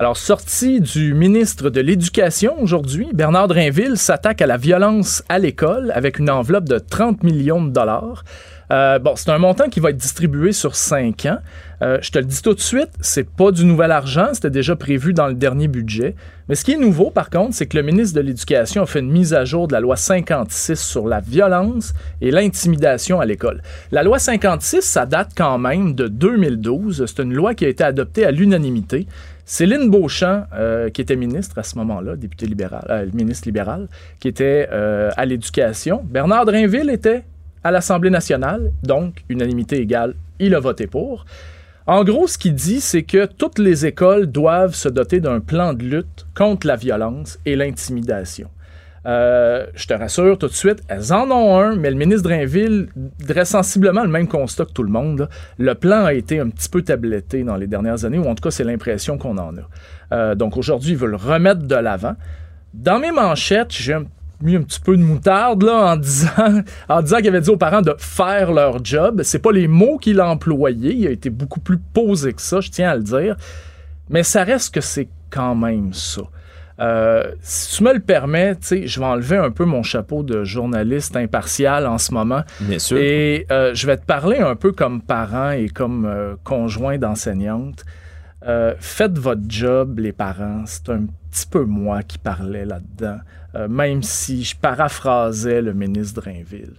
Alors, sorti du ministre de l'Éducation aujourd'hui, Bernard Drinville s'attaque à la violence à l'école avec une enveloppe de 30 millions de dollars. Euh, bon, c'est un montant qui va être distribué sur cinq ans. Euh, je te le dis tout de suite, c'est pas du nouvel argent, c'était déjà prévu dans le dernier budget. Mais ce qui est nouveau, par contre, c'est que le ministre de l'Éducation a fait une mise à jour de la loi 56 sur la violence et l'intimidation à l'école. La loi 56, ça date quand même de 2012. C'est une loi qui a été adoptée à l'unanimité. Céline Beauchamp, euh, qui était ministre à ce moment-là, député libéral, euh, ministre libéral, qui était euh, à l'éducation. Bernard Drinville était à l'Assemblée nationale, donc unanimité égale, il a voté pour. En gros, ce qu'il dit, c'est que toutes les écoles doivent se doter d'un plan de lutte contre la violence et l'intimidation. Euh, je te rassure tout de suite, elles en ont un, mais le ministre Drainville dresse sensiblement le même constat que tout le monde. Le plan a été un petit peu tabletté dans les dernières années, ou en tout cas, c'est l'impression qu'on en a. Euh, donc aujourd'hui, ils veulent le remettre de l'avant. Dans mes manchettes, j'ai mis un petit peu de moutarde là, en disant, *laughs* en disant qu'il avait dit aux parents de faire leur job. C'est pas les mots qu'il a employés, il a été beaucoup plus posé que ça, je tiens à le dire. Mais ça reste que c'est quand même ça. Euh, si tu me le permets, je vais enlever un peu mon chapeau de journaliste impartial en ce moment. Bien sûr. Et euh, je vais te parler un peu comme parent et comme euh, conjoint d'enseignante. Faites votre job, les parents. C'est un petit peu moi qui parlais là-dedans, même si je paraphrasais le ministre Drainville.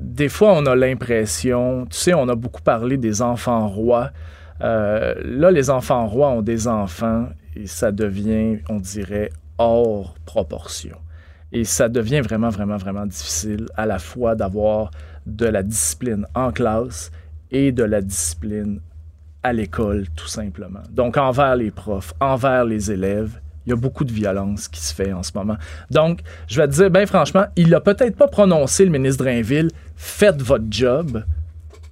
Des fois, on a l'impression, tu sais, on a beaucoup parlé des enfants rois. Euh, là, les enfants rois ont des enfants et ça devient, on dirait, hors proportion. Et ça devient vraiment, vraiment, vraiment difficile à la fois d'avoir de la discipline en classe et de la discipline à l'école, tout simplement. Donc, envers les profs, envers les élèves, il y a beaucoup de violence qui se fait en ce moment. Donc, je vais te dire, ben franchement, il a peut-être pas prononcé, le ministre Drainville, faites votre job,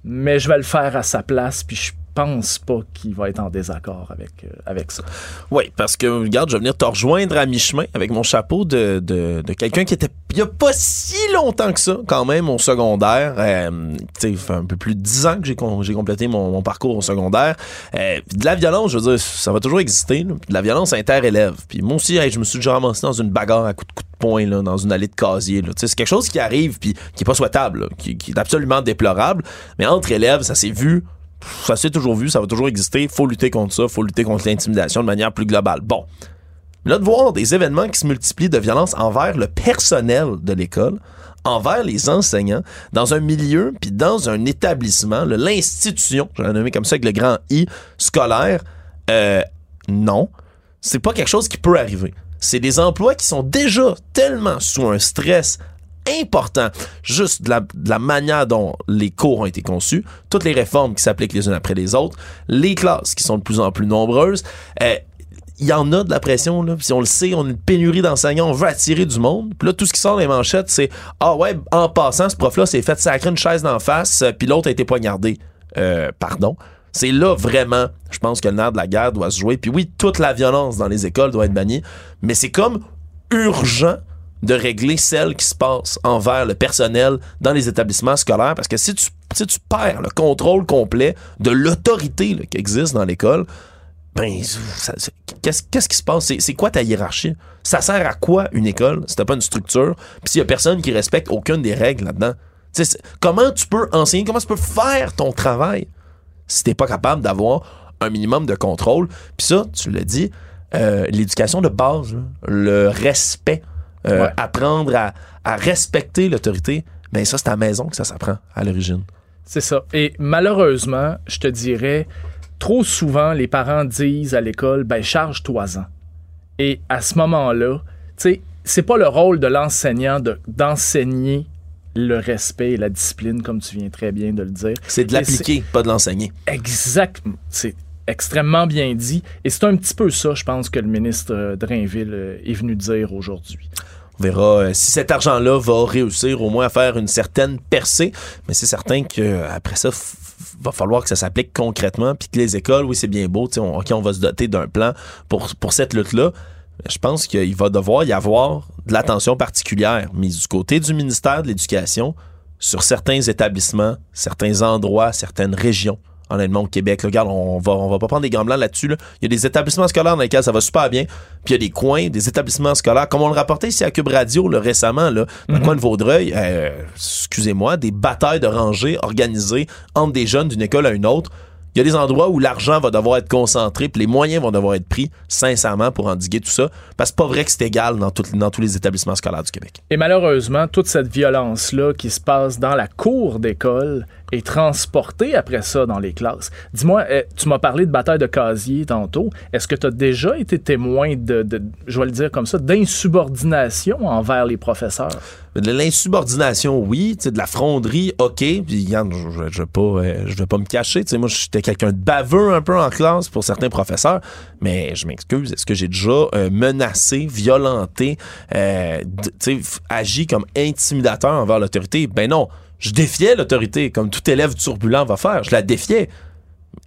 mais je vais le faire à sa place, puis je pense pas qu'il va être en désaccord avec, euh, avec ça. Oui, parce que, regarde, je vais venir te rejoindre à mi-chemin avec mon chapeau de, de, de quelqu'un qui était, il y a pas si longtemps que ça, quand même, au secondaire. Euh, tu sais, un peu plus de 10 ans que j'ai, com- j'ai complété mon, parcours au secondaire. Euh, de la violence, je veux dire, ça va toujours exister. de la violence inter-élève. Puis moi aussi, je me suis déjà ramassé dans une bagarre à coups de coups de poing, là, dans une allée de casier. C'est quelque chose qui arrive, puis qui est pas souhaitable, qui, qui est absolument déplorable. Mais entre élèves, ça s'est vu ça s'est toujours vu, ça va toujours exister. faut lutter contre ça, faut lutter contre l'intimidation de manière plus globale. Bon. Mais là, de voir des événements qui se multiplient de violence envers le personnel de l'école, envers les enseignants, dans un milieu, puis dans un établissement, l'institution, je l'ai nommé comme ça avec le grand I, scolaire, euh, non. C'est pas quelque chose qui peut arriver. C'est des emplois qui sont déjà tellement sous un stress important, juste de la, de la manière dont les cours ont été conçus, toutes les réformes qui s'appliquent les unes après les autres, les classes qui sont de plus en plus nombreuses. euh, il y en a de la pression, là. Puis on le sait, on a une pénurie d'enseignants, on veut attirer du monde. Puis là, tout ce qui sort des manchettes, c'est Ah ouais, en passant, ce prof-là s'est fait sacrer une chaise d'en face, euh, puis l'autre a été poignardé. Euh, pardon. C'est là vraiment, je pense que le nerf de la guerre doit se jouer. Puis oui, toute la violence dans les écoles doit être bannie, mais c'est comme urgent de régler celle qui se passe envers le personnel dans les établissements scolaires parce que si tu, si tu perds le contrôle complet de l'autorité qui existe dans l'école, ben, qu'est-ce qui se passe? C'est- quoi ta hiérarchie? Ça sert à quoi une école si t'as pas une structure? Puis s'il y a personne qui respecte aucune des règles là-dedans? Comment tu peux enseigner? Comment tu peux faire ton travail si t'es pas capable d'avoir un minimum de contrôle? Puis ça, tu l'as dit, euh, l'éducation de base, le respect, euh, Ouais. apprendre à, à respecter l'autorité, ben ça, c'est à la maison que ça s'apprend à l'origine. C'est ça. Et malheureusement, je te dirais, trop souvent, les parents disent à l'école, ben charge-toi-en. Et à ce moment-là, tu sais, c'est pas le rôle de l'enseignant de- d'enseigner le respect et la discipline, comme tu viens très bien de le dire. C'est de l'appliquer, pas de l'enseigner. Exactement. C'est extrêmement bien dit. Et c'est un petit peu ça, je pense, que le ministre Drainville euh, est venu dire aujourd'hui. On verra euh, si cet argent-là va réussir au moins à faire une certaine percée. Mais c'est certain qu'après ça, va falloir que ça s'applique concrètement, puis que les écoles, oui, c'est bien beau, on, OK, on va se doter d'un plan pour, pour cette lutte-là. Je pense qu'il va devoir y avoir de l'attention particulière mise du côté du ministère de l'Éducation sur certains établissements, certains endroits, certaines régions honnêtement, au Québec. regarde, on va, on va pas prendre des gants blancs là-dessus. Il y a des établissements scolaires dans lesquels ça va super bien. Puis il y a des coins, des établissements scolaires, comme on le rapportait ici à Cube Radio là, récemment, là, dans le mhm. coin de Vaudreuil, euh, excusez-moi, des batailles de rangées organisées entre des jeunes d'une école à une autre. Il y a des endroits où l'argent va devoir être concentré, puis les moyens vont devoir être pris, sincèrement, pour endiguer tout ça. Parce que c'est pas vrai que c'est égal dans, dans tous les établissements scolaires du Québec. Et malheureusement, toute cette violence-là qui se passe dans la cour d'école et transporté après ça dans les classes. Dis-moi, eh, tu m'as parlé de bataille de casier tantôt. Est-ce que tu as déjà été témoin de, je vais le dire comme ça, d'insubordination envers les professeurs? De l'insubordination, oui. de la fronderie, OK. Puis, je ne vais, pas, euh, vais pas me cacher. moi, j'étais quelqu'un de baveux un peu en classe pour certains professeurs. Mais je m'excuse. Est-ce que j'ai déjà euh, menacé, violenté, euh, agi comme intimidateur envers l'autorité? Ben non. Je défiais l'autorité, comme tout élève turbulent va faire. Je la défiais.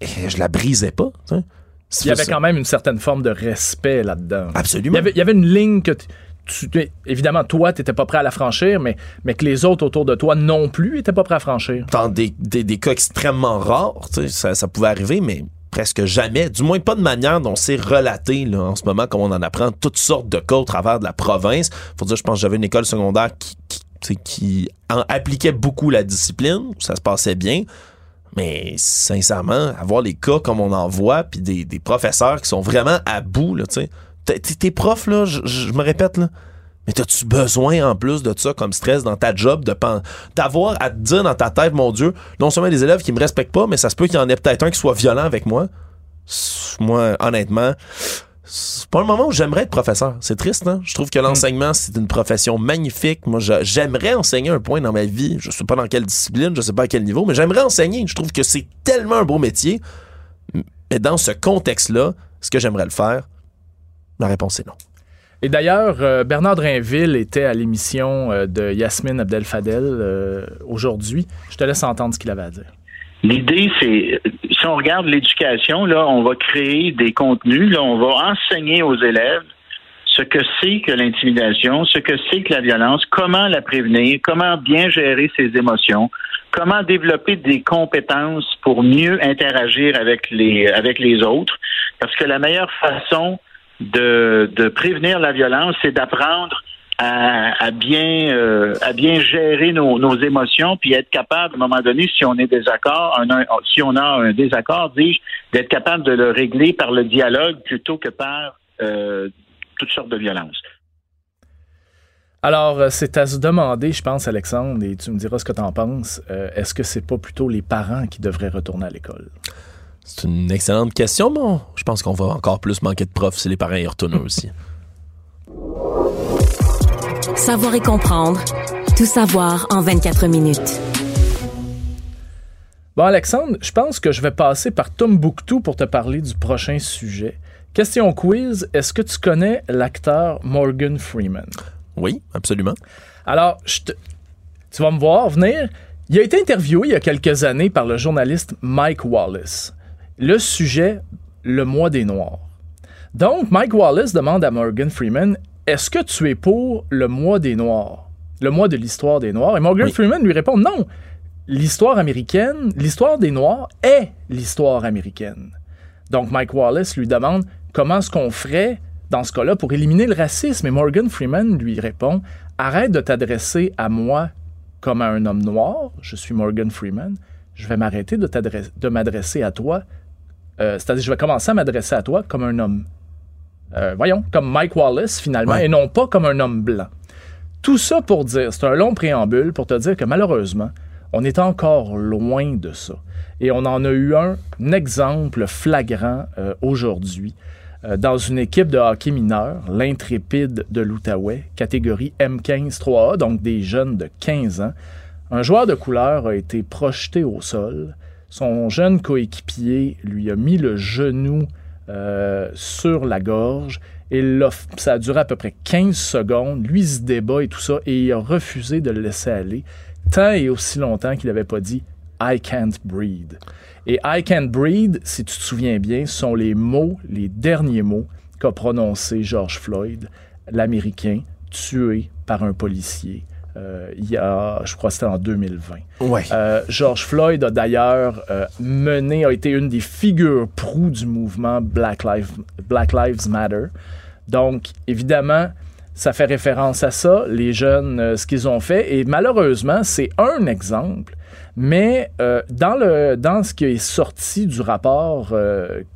Et je la brisais pas. Il y avait quand même une certaine forme de respect là-dedans. Absolument. Il y, avait, une ligne que tu, évidemment, toi, tu n'étais pas prêt à la franchir, mais, mais que les autres autour de toi non plus n'étaient pas prêts à franchir. Dans des, cas extrêmement rares, ça, ça pouvait arriver, mais presque jamais, du moins pas de manière dont c'est relaté là, en ce moment, comme on en apprend toutes sortes de cas au travers de la province. Faut dire, je pense que j'avais une école secondaire qui qui appliquait beaucoup la discipline, ça se passait bien. Mais sincèrement, avoir les cas comme on en voit, puis des, professeurs qui sont vraiment à bout, là, tu sais. Tes profs, là, je me répète, là, mais as-tu besoin en plus de ça comme stress dans ta job, de d'avoir à te dire dans ta tête, mon Dieu, non seulement des élèves qui me respectent pas, mais ça se peut qu'il y en ait peut-être un qui soit violent avec moi? Moi, honnêtement, c'est pas le moment où j'aimerais être professeur. C'est triste, hein? Je trouve que l'enseignement, c'est une profession magnifique. Moi, j'aimerais enseigner un point dans ma vie. Je sais pas dans quelle discipline, je sais pas à quel niveau, mais j'aimerais enseigner. Je trouve que c'est tellement un beau métier. Mais dans ce contexte-là, est-ce que j'aimerais le faire? La réponse est non. Et d'ailleurs, euh, Bernard Drinville était à l'émission euh, de Yasmine Abdel-Fadel euh, aujourd'hui. Je te laisse entendre ce qu'il avait à dire. L'idée, c'est, si on regarde l'éducation, là, on va créer des contenus, là, on va enseigner aux élèves ce que c'est que l'intimidation, ce que c'est que la violence, comment la prévenir, comment bien gérer ses émotions, comment développer des compétences pour mieux interagir avec les, avec les autres. Parce que la meilleure façon de, de prévenir la violence, c'est d'apprendre à, bien euh, à bien gérer nos, nos, émotions puis être capable à un moment donné si on est désaccord un, si on a un désaccord dis-je d'être capable de le régler par le dialogue plutôt que par euh, toutes sortes de violences. Alors, euh, c'est à se demander, je pense, Alexandre, et tu me diras ce que tu en penses. Est-ce que c'est pas plutôt les parents qui devraient retourner à l'école? C'est une excellente question, bon. Je pense qu'on va encore plus manquer de profs si les parents y retournent aussi. *laughs* Savoir et comprendre. Tout savoir en 24 minutes. Bon, Alexandre, je pense que je vais passer par Tombouctou pour te parler du prochain sujet. Question quiz, est-ce que tu connais l'acteur Morgan Freeman? Oui, absolument. Alors, je te... tu vas me voir venir. Il a été interviewé il y a quelques années par le journaliste Mike Wallace. Le sujet, le mois des Noirs. Donc, Mike Wallace demande à Morgan Freeman est-ce que tu es pour le mois des Noirs, le mois de l'histoire des Noirs? Et Morgan Freeman lui répond non. L'histoire américaine, l'histoire des Noirs est l'histoire américaine. Donc Mike Wallace lui demande comment est-ce qu'on ferait dans ce cas-là pour éliminer le racisme? Et Morgan Freeman lui répond arrête de t'adresser à moi comme à un homme noir. Je suis Morgan Freeman. Je vais m'arrêter de m'adresser à toi. Euh, c'est-à-dire, je vais commencer à m'adresser à toi comme un homme euh, voyons, comme Mike Wallace finalement, et non pas comme un homme blanc. Tout ça pour dire, c'est un long préambule pour te dire que malheureusement, on est encore loin de ça. Et on en a eu un, exemple flagrant euh, aujourd'hui euh, dans une équipe de hockey mineur, l'intrépide de l'Outaouais, catégorie M15 3A, donc des jeunes de 15 ans. Un joueur de couleur a été projeté au sol. Son jeune coéquipier lui a mis le genou euh, sur la gorge. Et ça a duré à peu près 15 secondes. Lui se débat et tout ça. Et il a refusé de le laisser aller tant et aussi longtemps qu'il n'avait pas dit I can't breathe. Et I can't breathe, si tu te souviens bien, sont les mots, les derniers mots qu'a prononcé George Floyd, l'Américain, tué par un policier. Euh, il y a, je crois que c'était en 2020. Ouais. Euh, George Floyd a d'ailleurs euh, mené, a été une des figures proues du mouvement Black Lives, Black Lives Matter. Donc, évidemment, ça fait référence à ça, les jeunes, ce qu'ils ont fait. Et malheureusement, c'est un exemple. Mais dans, le, dans ce qui est sorti du rapport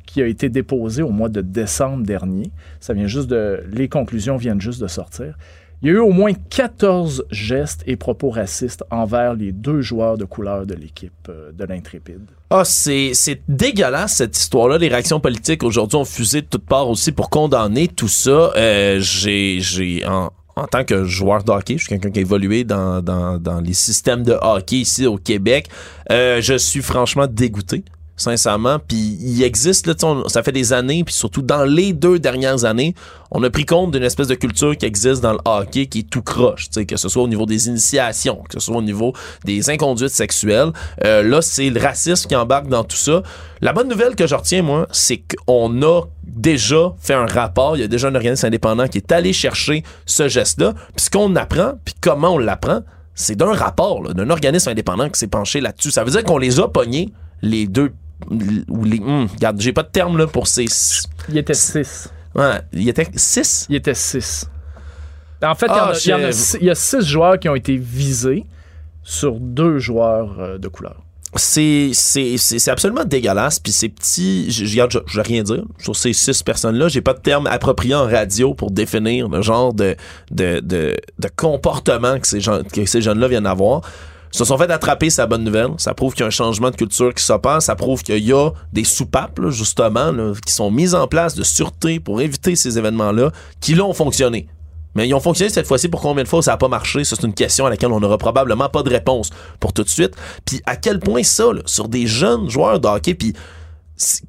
qui a été déposé au mois de décembre dernier, ça vient juste de. Les conclusions viennent juste de sortir. Il y a eu au moins 14 gestes et propos racistes envers les deux joueurs de couleur de l'équipe euh, de l'Intrépide. Ah, c'est, dégueulasse cette histoire-là. Les réactions politiques aujourd'hui ont fusé de toutes parts aussi pour condamner tout ça. Euh, j'ai, j'ai en, en tant que joueur de hockey, je suis quelqu'un qui a évolué dans, dans, dans les systèmes de hockey ici au Québec. Euh, je suis franchement dégoûté sincèrement. Puis il existe, là, on, ça fait des années, puis surtout dans les deux dernières années, on a pris compte d'une espèce de culture qui existe dans le hockey qui est tout croche, que ce soit au niveau des initiations, que ce soit au niveau des inconduites sexuelles. Euh, là, c'est le racisme qui embarque dans tout ça. La bonne nouvelle que je retiens, moi, c'est qu'on a déjà fait un rapport, il y a déjà un organisme indépendant qui est allé chercher ce geste-là. Puis ce qu'on apprend, puis comment on l'apprend, c'est d'un rapport, d'un organisme indépendant qui s'est penché là-dessus. Ça veut dire qu'on les a pognés, les deux ou les. hum, regarde, j'ai pas de terme là pour ces. Il était 6. Ouais, il était 6 Il était 6. En fait, il y en Ah, a- il y, en a six- il y a 6 joueurs qui ont été visés sur deux joueurs euh, de couleur. c'est absolument dégueulasse puis ces petits je je- vais rien dire sur ces six personnes là j'ai pas de terme approprié en radio pour définir le genre de de de, de comportement que ces gens que ces jeunes là viennent avoir se sont fait attraper, c'est la bonne nouvelle. Ça prouve qu'il y a un changement de culture qui s'opère. Ça prouve qu'il y a des soupapes, justement, qui sont mises en place de sûreté pour éviter ces événements-là, qui là ont fonctionné. Mais ils ont fonctionné cette fois-ci pour combien de fois? Ça n'a pas marché? C'est une question à laquelle on n'aura probablement pas de réponse pour tout de suite. Puis à quel point ça, sur des jeunes joueurs de hockey, puis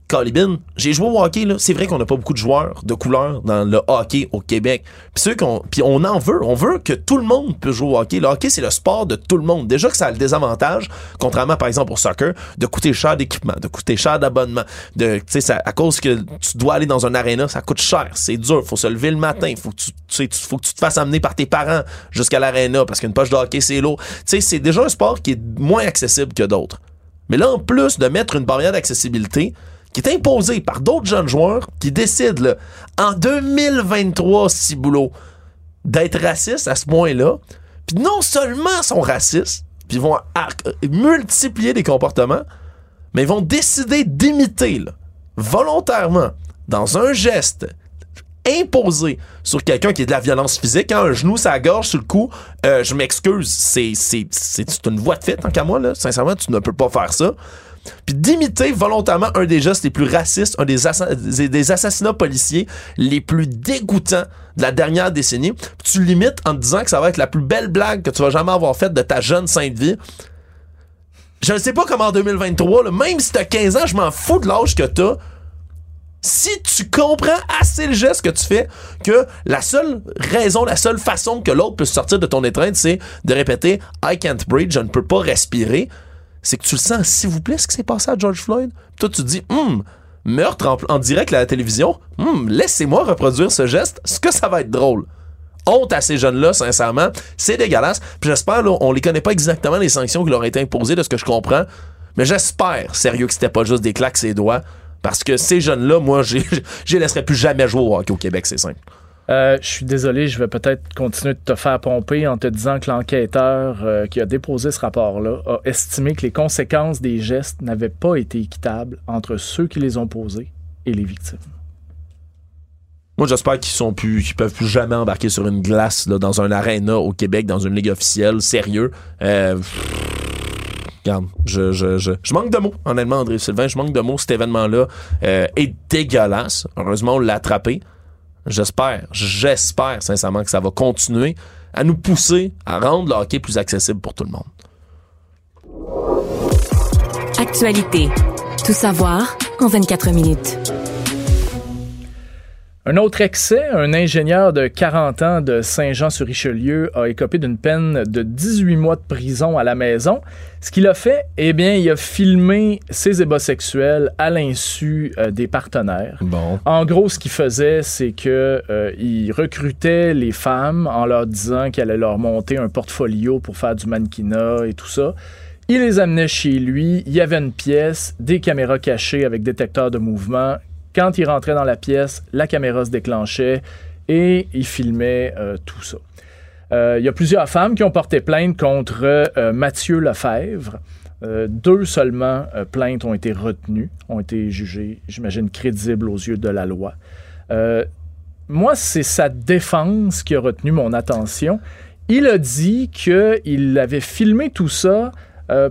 Colibin, j'ai joué au hockey, là. C'est vrai qu'on n'a pas beaucoup de joueurs de couleur dans le hockey au Québec. Puis ceux qu'on, puis on en veut. On veut que tout le monde puisse jouer au hockey. Le hockey, c'est le sport de tout le monde. Déjà que ça a le désavantage, contrairement par exemple au soccer, de coûter cher d'équipement, de coûter cher d'abonnement. De, tu sais, à cause que tu dois aller dans un aréna, ça coûte cher. C'est dur. Faut se lever le matin. Faut que tu, tu- faut que tu te fasses amener par tes parents jusqu'à l'aréna parce qu'une poche de hockey, c'est lourd. Tu sais, c'est déjà un sport qui est moins accessible que d'autres. Mais là, en plus de mettre une barrière d'accessibilité qui est imposée par d'autres jeunes joueurs qui décident, en 2023, si boulot, d'être racistes à ce point-là, puis non seulement sont racistes, puis vont multiplier des comportements, mais ils vont décider d'imiter, volontairement, dans un geste imposé sur quelqu'un qui est de la violence physique, hein, un genou, sa gorge, sur le cou, euh, je m'excuse, c'est, c'est, c'est, une voie de fait, tant qu'à moi, là. Sincèrement, tu ne peux pas faire ça. Puis d'imiter volontairement un des gestes les plus racistes, un des assassinats policiers les plus dégoûtants de la dernière décennie. Puis tu limites en te disant que ça va être la plus belle blague que tu vas jamais avoir faite de ta jeune sainte vie. Je ne sais pas comment en 2023, là, même si t'as 15 ans, je m'en fous de l'âge que t'as. Si tu comprends assez le geste que tu fais, que la seule raison, la seule façon que l'autre peut sortir de ton étreinte, c'est de répéter I can't breathe, je ne peux pas respirer, c'est que tu le sens, s'il vous plaît, ce qui s'est passé à George Floyd. Toi, tu te dis, hum, meurtre en, direct à la télévision, hum, laissez-moi reproduire ce geste, ce que ça va être drôle. Honte à ces jeunes-là, sincèrement, c'est dégueulasse. Puis j'espère, là, on les connaît pas exactement les sanctions qui leur ont été imposées, de ce que je comprends, mais j'espère, sérieux, que c'était pas juste des claques ses doigts, parce que ces jeunes-là, moi, *laughs* je les laisserai plus jamais jouer au hockey au Québec, c'est simple. Euh, je suis désolé, je vais peut-être continuer de te faire pomper en te disant que l'enquêteur euh, qui a déposé ce rapport-là a estimé que les conséquences des gestes n'avaient pas été équitables entre ceux qui les ont posés et les victimes. Moi, j'espère qu'ils sont plus, qu'ils peuvent plus jamais embarquer sur une glace là, dans un aréna au Québec, dans une ligue officielle, sérieux. Euh, regarde, je, je, je, je, manque de mots, honnêtement, André Sylvain, je manque de mots. Cet événement-là euh, est dégueulasse. Heureusement, on l'a attrapé. J'espère, j'espère sincèrement que ça va continuer à nous pousser à rendre le hockey plus accessible pour tout le monde. Actualité. Tout savoir en 24 minutes. Un autre excès, un ingénieur de 40 ans de Saint-Jean-sur-Richelieu a écopé d'une peine de 18 mois de prison à la maison. Ce qu'il a fait, eh bien, il a filmé ses ébats sexuels à l'insu euh, des partenaires. Bon. En gros, ce qu'il faisait, c'est que euh, il recrutait les femmes en leur disant qu'il allait leur monter un portfolio pour faire du mannequinat et tout ça. Il les amenait chez lui, il y avait une pièce, des caméras cachées avec détecteur de mouvement quand il rentrait dans la pièce, la caméra se déclenchait et il filmait euh, tout ça. Euh, il y a plusieurs femmes qui ont porté plainte contre euh, Mathieu Lefebvre. deux seulement plaintes ont été retenues, ont été jugées, j'imagine, crédibles aux yeux de la loi. moi, c'est sa défense qui a retenu mon attention. Il a dit qu'il avait filmé tout ça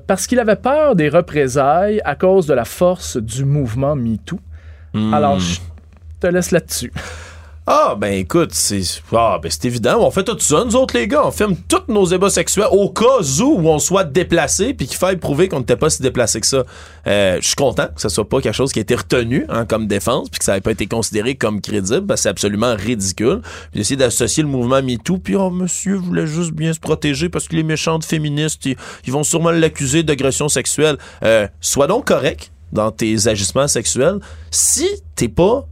parce qu'il avait peur des représailles à cause de la force du mouvement MeToo. Hmm. Alors, je te laisse là-dessus. Ah, ben écoute, c'est ah, ben, c'est évident. On fait tout ça, nous autres, les gars. On filme tous nos ébats sexuels au cas où on soit déplacé puis qu'il faille prouver qu'on n'était pas si déplacé que ça. Euh, je suis content que ce soit pas quelque chose qui a été retenu hein, comme défense puis que ça n'ait pas été considéré comme crédible parce que c'est absolument ridicule. Puis d'essayer d'associer le mouvement MeToo puis oh, monsieur voulait juste bien se protéger parce que les méchantes féministes, ils, ils vont sûrement l'accuser d'agression sexuelle. Euh, sois donc correct dans tes agissements sexuels si t'es pas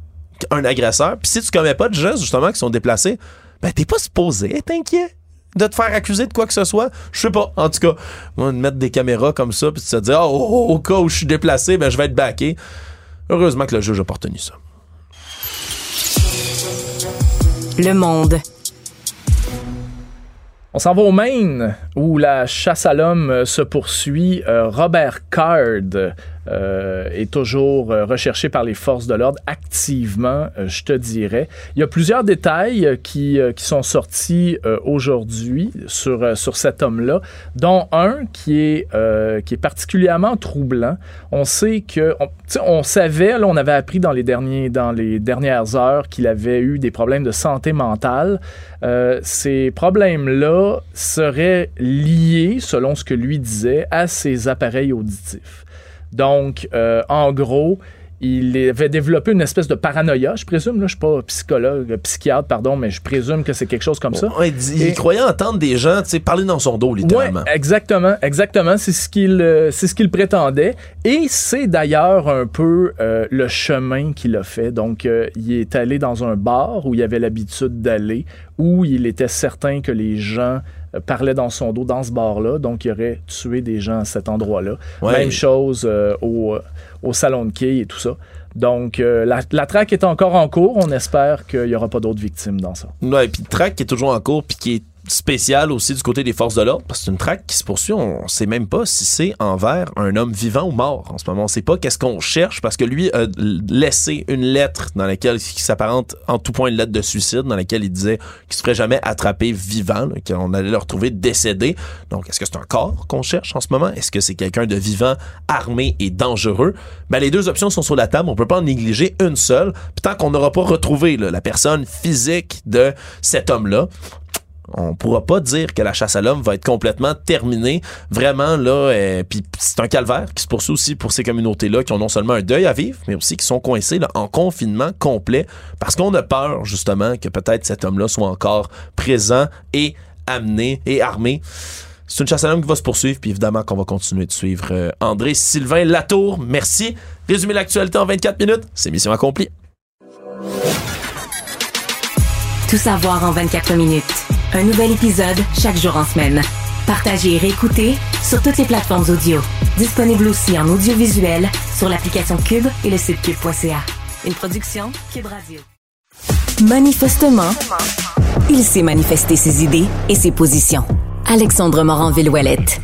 un agresseur, puis si tu commets pas de gestes justement qui sont déplacés, ben t'es pas supposé être inquiet de te faire accuser de quoi que ce soit. Je sais pas. En tout cas, moi, de mettre des caméras comme ça, puis de se dire, oh, oh, oh, au cas où je suis déplacé, ben je vais être backé. Heureusement que le juge a pas retenu ça. Le monde. On s'en va au Maine, où la chasse à l'homme se poursuit. Euh, Robert Card, euh, est toujours euh, recherché par les forces de l'ordre activement, euh, je te dirais. Il y a plusieurs détails qui, qui sont sortis aujourd'hui sur, sur cet homme-là, dont un qui est, qui est particulièrement troublant. On sait que, on, on savait, là, on avait appris dans les, derniers, dans les dernières heures qu'il avait eu des problèmes de santé mentale. ces problèmes-là seraient liés, selon ce que lui disait, à ses appareils auditifs. Donc, euh, en gros, il avait développé une espèce de paranoïa, je présume. Là, je suis pas psychologue, psychiatre, pardon, mais je présume que c'est quelque chose comme ça. il, croyait entendre des gens parler dans son dos, littéralement. Ouais, exactement, exactement. C'est ce qu'il euh, c'est ce qu'il prétendait. Et c'est d'ailleurs un peu euh, le chemin qu'il a fait. Donc, il est allé dans un bar où il avait l'habitude d'aller, où il était certain que les gens euh, parlait dans son dos dans ce bar-là, donc il aurait tué des gens à cet endroit-là. Même chose euh, au, euh, au, salon de quai et tout ça. Donc, la, la, traque est encore en cours. On espère qu'il n'y aura pas d'autres victimes dans ça. Ouais, puis traque qui est toujours en cours, puis qui est spécial aussi du côté des forces de l'ordre, parce que c'est une traque qui se poursuit. On sait même pas si c'est envers un homme vivant ou mort en ce moment. On sait pas qu'est-ce qu'on cherche, parce que lui a laissé une lettre dans laquelle, qui s'apparente en tout point une lettre de suicide, dans laquelle il disait qu'il se ferait jamais attraper vivant, qu'on allait le retrouver décédé. Donc, est-ce que c'est un corps qu'on cherche en ce moment? Est-ce que c'est quelqu'un de vivant, armé et dangereux? Ben, les deux options sont sur la table. On peut pas en négliger une seule. Puis tant qu'on n'aura pas retrouvé la personne physique de cet homme-là, on pourra pas dire que la chasse à l'homme va être complètement terminée. Vraiment, là, euh, puis c'est un calvaire qui se poursuit aussi pour ces communautés-là qui ont non seulement un deuil à vivre, mais aussi qui sont coincés là, en confinement complet parce qu'on a peur, justement, que peut-être cet homme-là soit encore présent et amené et armé. C'est une chasse à l'homme qui va se poursuivre, puis évidemment qu'on va continuer de suivre euh, André Sylvain Latour. Merci. Résumer l'actualité en 24 minutes, c'est mission accomplie. Tout savoir en 24 minutes. Un nouvel épisode chaque jour en semaine. Partagez et réécoutez sur toutes les plateformes audio. Disponible aussi en audiovisuel sur l'application Cube et le site cube.ca. Une production Cube Radio. Manifestement, il sait manifester ses idées et ses positions. Alexandre Morin-Villouellette.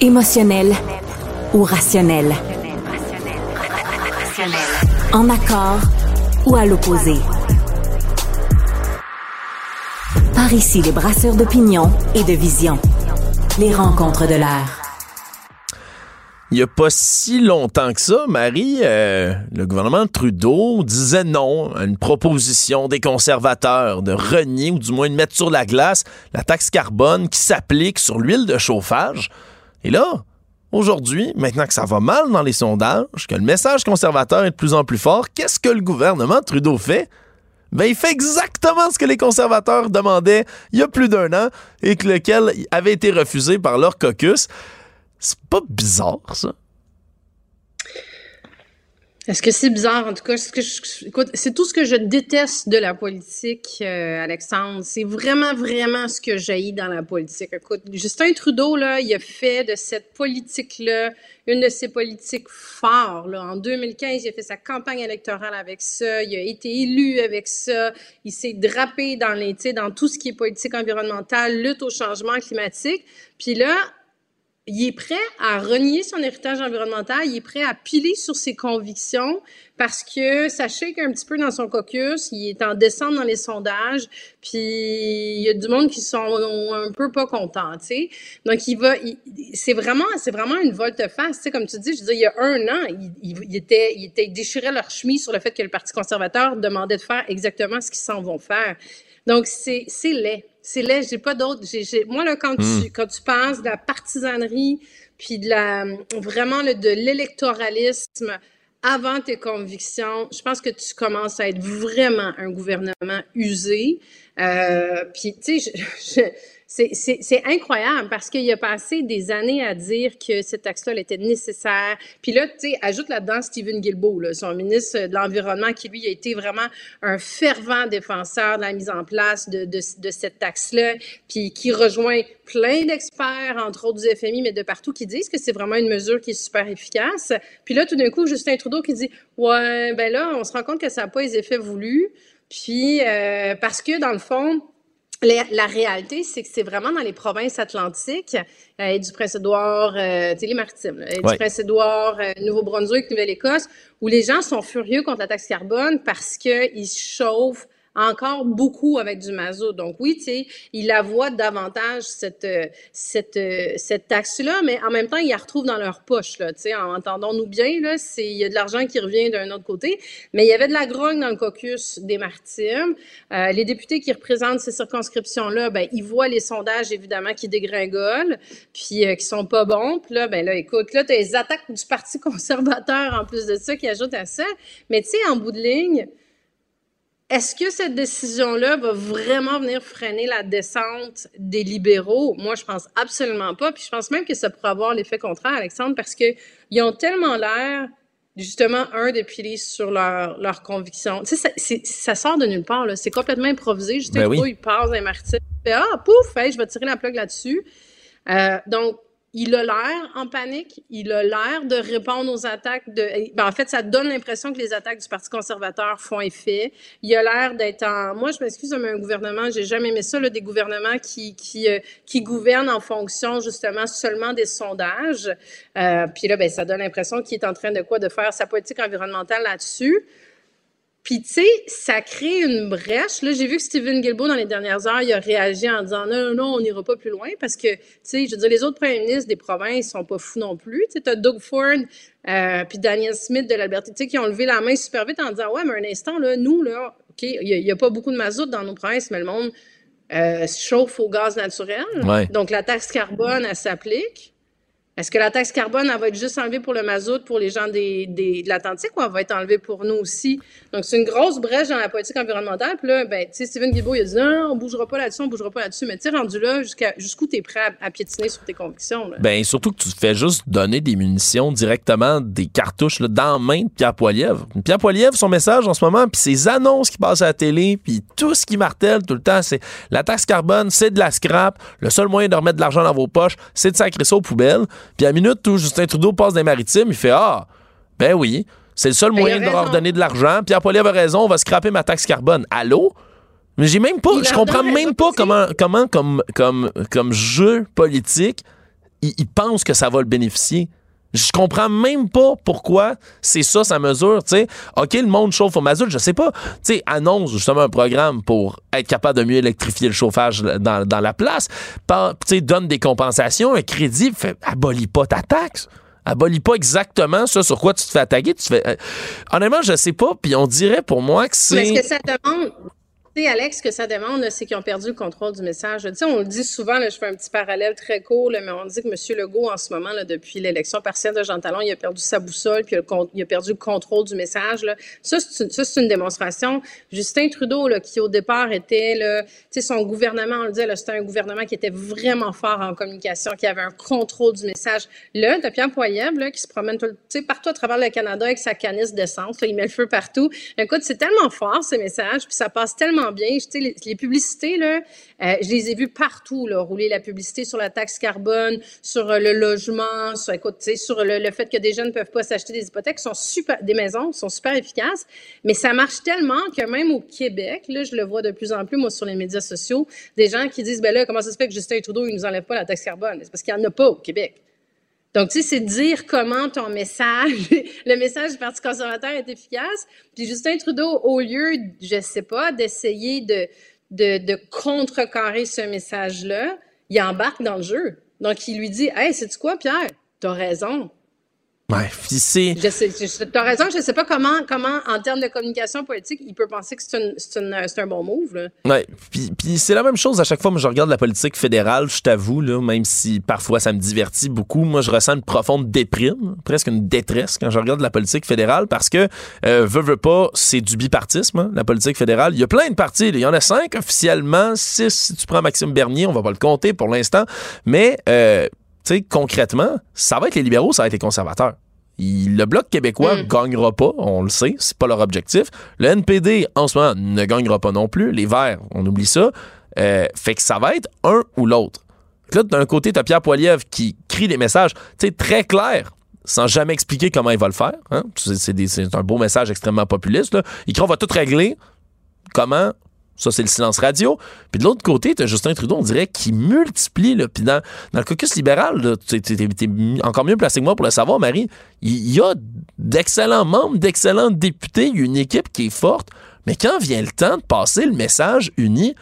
Émotionnel ou rationnel. En accord ou à l'opposé? Par ici, les brasseurs d'opinion et de vision. Les rencontres de l'air. Il n'y a pas si longtemps que ça, Marie, euh, le gouvernement Trudeau disait non à une proposition des conservateurs de renier ou du moins de mettre sur la glace la taxe carbone qui s'applique sur l'huile de chauffage. Et là, Aujourd'hui, maintenant que ça va mal dans les sondages, que le message conservateur est de plus en plus fort, qu'est-ce que le gouvernement Trudeau fait? Ben, il fait exactement ce que les conservateurs demandaient il y a plus d'un an et que lequel avait été refusé par leur caucus. C'est pas bizarre, ça? Est-ce que c'est bizarre? En tout cas, c'est tout ce que je déteste de la politique, euh, Alexandre. C'est vraiment, vraiment ce que j'ai dans la politique. Écoute, Justin Trudeau, là, il a fait de cette politique-là une de ses politiques fortes. Là. En 2015, il a fait sa campagne électorale avec ça. Il a été élu avec ça. Il s'est drapé dans, les, dans tout ce qui est politique environnementale, lutte au changement climatique. Puis là, il est prêt à renier son héritage environnemental, il est prêt à piler sur ses convictions parce que ça shake un petit peu dans son caucus, il est en descente dans les sondages, puis il y a du monde qui sont un peu pas contents, tu sais. Donc il va, c'est vraiment, c'est vraiment une volte-face, tu sais, comme tu dis. Je veux dire, il y a un an, il, était, il était, déchirait leur chemise sur le fait que le Parti conservateur demandait de faire exactement ce qu'ils s'en vont faire. Donc c'est, c'est c'est laid, j'ai pas d'autres. Moi, là, quand, tu, hmm. quand tu penses de la partisanerie, puis de la vraiment de l'électoralisme avant tes convictions, je pense que tu commences à être vraiment un gouvernement usé. Euh, puis, tu sais, c'est incroyable parce qu'il a passé des années à dire que cette taxe-là était nécessaire. Puis là, tu sais, ajoute là-dedans Stephen Guilbeault, là, son ministre de l'Environnement, qui lui a été vraiment un fervent défenseur de la mise en place de, de, de cette taxe-là, puis qui rejoint plein d'experts, entre autres du FMI, mais de partout, qui disent que c'est vraiment une mesure qui est super efficace. Puis là, tout d'un coup, Justin Trudeau qui dit, ouais, ben là, on se rend compte que ça n'a pas les effets voulus. Puis, euh, parce que dans le fond, la, réalité, c'est que c'est vraiment dans les provinces atlantiques, euh, du Prince-Édouard, euh, les maritimes, du Prince-Édouard, euh, Nouveau-Brunswick, Nouvelle-Écosse, où les gens sont furieux contre la taxe carbone parce qu'ils chauffent encore beaucoup avec du mazout. Donc oui, tu sais, il voit davantage cette cette cette taxe-là, mais en même temps, ils la retrouvent dans leur poche là. Tu sais, entendons-nous bien là, c'est il y a de l'argent qui revient d'un autre côté, mais il y avait de la grogne dans le caucus des Maritimes. Euh, les députés qui représentent ces circonscriptions-là, ben ils voient les sondages évidemment qui dégringolent, puis euh, qui sont pas bons. Puis là, ben là, écoute, là, t'as les attaques du Parti *laughs* conservateur en plus de ça qui ajoutent à ça. Mais tu sais, en bout de ligne est-ce que cette décision-là va vraiment venir freiner la descente des libéraux? Moi, je pense absolument pas. Puis je pense même que ça pourrait avoir l'effet contraire, Alexandre, parce qu'ils ont tellement l'air, justement, un, de piler sur leurs leur convictions. Tu sais, ça, ça, sort de nulle part. C'est complètement improvisé. Justin ben il passe un martyr. Ah, pouf, je vais tirer la plug là-dessus. Euh, donc, il a l'air en panique, il a l'air de répondre aux attaques de. Ben, en fait, ça donne l'impression que les attaques du Parti conservateur font effet. Il a l'air d'être en. Moi, je m'excuse, mais un gouvernement, j'ai jamais aimé ça, là, des gouvernements qui qui euh, qui gouvernent en fonction justement seulement des sondages. Euh, puis là, ben, ça donne l'impression qu'il est en train de quoi, de faire sa politique environnementale là-dessus. Puis, tu sais, ça crée une brèche. Là, j'ai vu que Stephen Guilbeault, dans les dernières heures, il a réagi en disant non, non, non, on n'ira pas plus loin parce que, tu sais, je veux dire, les autres premiers ministres des provinces sont pas fous non plus. Tu sais, as Doug Ford euh, puis Daniel Smith de l'Alberta, tu sais, qui ont levé la main super vite en disant ouais, mais un instant, là, nous, là, OK, il n'y a, pas beaucoup de mazout dans nos provinces, mais le monde euh, se chauffe au gaz naturel. Donc, la taxe carbone, elle s'applique. Est-ce que la taxe carbone, elle va être juste enlevée pour le mazout pour les gens de l'Atlantique ou elle va être enlevée pour nous aussi? Donc, c'est une grosse brèche dans la politique environnementale. Puis là, ben, tu sais, Stephen Guilbeault, il a dit non, on bougera pas là-dessus, on bougera pas là-dessus. Mais tu rendu là, jusqu'où tu es prêt à, piétiner sur tes convictions? Là? Ben, surtout que tu fais juste donner des munitions directement, des cartouches dans la main de Pierre Poilievre. Pierre Poilievre, son message en ce moment, puis ses annonces qui passent à la télé, puis tout ce qui martèle tout le temps, c'est la taxe carbone, c'est de la scrap. Le seul moyen de remettre de l'argent dans vos poches, c'est de sacrer ça aux poubelles. Puis à la minute où Justin Trudeau passe des maritimes, il fait Ah, ben oui, c'est le seul ben, moyen de leur donner de l'argent. Pierre Poilievre a raison, on va scraper ma taxe carbone. Allô? Mais j'ai même pas, je comprends même pas comment, comment comme, comme, comme jeu politique, il, pense que ça va le bénéficier. Je comprends même pas pourquoi c'est ça sa mesure, tu sais. OK, le monde chauffe au mazout, je sais pas. Tu sais, annonce justement un programme pour être capable de mieux électrifier le chauffage dans, dans la place. Tu sais, donne des compensations, un crédit, fait, abolis pas ta taxe. Abolis pas exactement ça sur quoi tu te fais attaquer. Tu fais, euh, honnêtement, je sais pas, puis on dirait pour moi que c'est... Est-ce que ça demande sais, Alex, ce que ça demande, c'est qu'ils ont perdu le contrôle du message. Tu sais, on le dit souvent, là, je fais un petit parallèle très court, là, mais on dit que M. Legault, en ce moment, là, depuis l'élection partielle de Jean Talon, il a perdu sa boussole, puis il a, perdu le contrôle du message. Là. Ça, c'est une, une, démonstration. Justin Trudeau, là, qui au départ était, là, tu sais, son gouvernement, on le dit, c'était un gouvernement qui était vraiment fort en communication, qui avait un contrôle du message. Là, Pierre Poilievre, là, qui se promène tout, partout à travers le Canada avec sa canisse d'essence, il met le feu partout. Écoute, c'est tellement fort, ces messages, puis ça passe tellement bien. les, les, publicités, là, euh, je les ai vues partout, là, rouler la publicité sur la taxe carbone, sur euh, le logement, sur, écoute, sur le, le, fait que des jeunes ne peuvent pas s'acheter des hypothèques, sont super, des maisons sont super efficaces, mais ça marche tellement que même au Québec, là, je le vois de plus en plus, moi, sur les médias sociaux, des gens qui disent, ben là, comment ça se fait que Justin Trudeau, il nous enlève pas la taxe carbone? C'est parce qu'il n'y en a pas au Québec. Donc, tu sais, c'est dire comment ton message, *laughs* le message du Parti conservateur est efficace. Puis Justin Trudeau, au lieu, je sais pas, d'essayer de, de, de contrecarrer ce message-là, il embarque dans le jeu. Donc, il lui dit, hey, c'est quoi, Pierre? T'as raison. Ouais, c'est. Tu as raison, je ne sais pas comment, comment, en termes de communication politique, il peut penser que c'est un bon move. Là. Ouais, puis, puis c'est la même chose à chaque fois. Moi, je regarde la politique fédérale, je t'avoue, même si parfois ça me divertit beaucoup, moi, je ressens une profonde déprime, presque une détresse quand je regarde la politique fédérale parce que, euh, veut, veut pas, c'est du bipartisme, hein, la politique fédérale. Il y a plein de partis. Il y en a cinq officiellement, six si tu prends Maxime Bernier, on va pas le compter pour l'instant, mais. Euh, tu sais, concrètement, ça va être les libéraux, ça va être les conservateurs. le Bloc québécois mm. gagnera pas, on le sait, c'est pas leur objectif. Le NPD, en ce moment, ne gagnera pas non plus. Les Verts, on oublie ça. Euh, fait que ça va être un ou l'autre. Là, d'un côté, t'as Pierre Poilievre qui crie des messages, tu sais, très clairs, sans jamais expliquer comment il va le faire. Hein. C'est un beau message extrêmement populiste. Là. Il crie, on va tout régler. Comment? Ça, c'est le silence radio. Puis de l'autre côté, tu Justin Trudeau, on dirait, qui multiplie. Là. Puis dans, dans, le caucus libéral, tu encore mieux placé que moi pour le savoir, Marie. Il y, a d'excellents membres, d'excellents députés, y a une équipe qui est forte. Mais quand vient le temps de passer le message uni,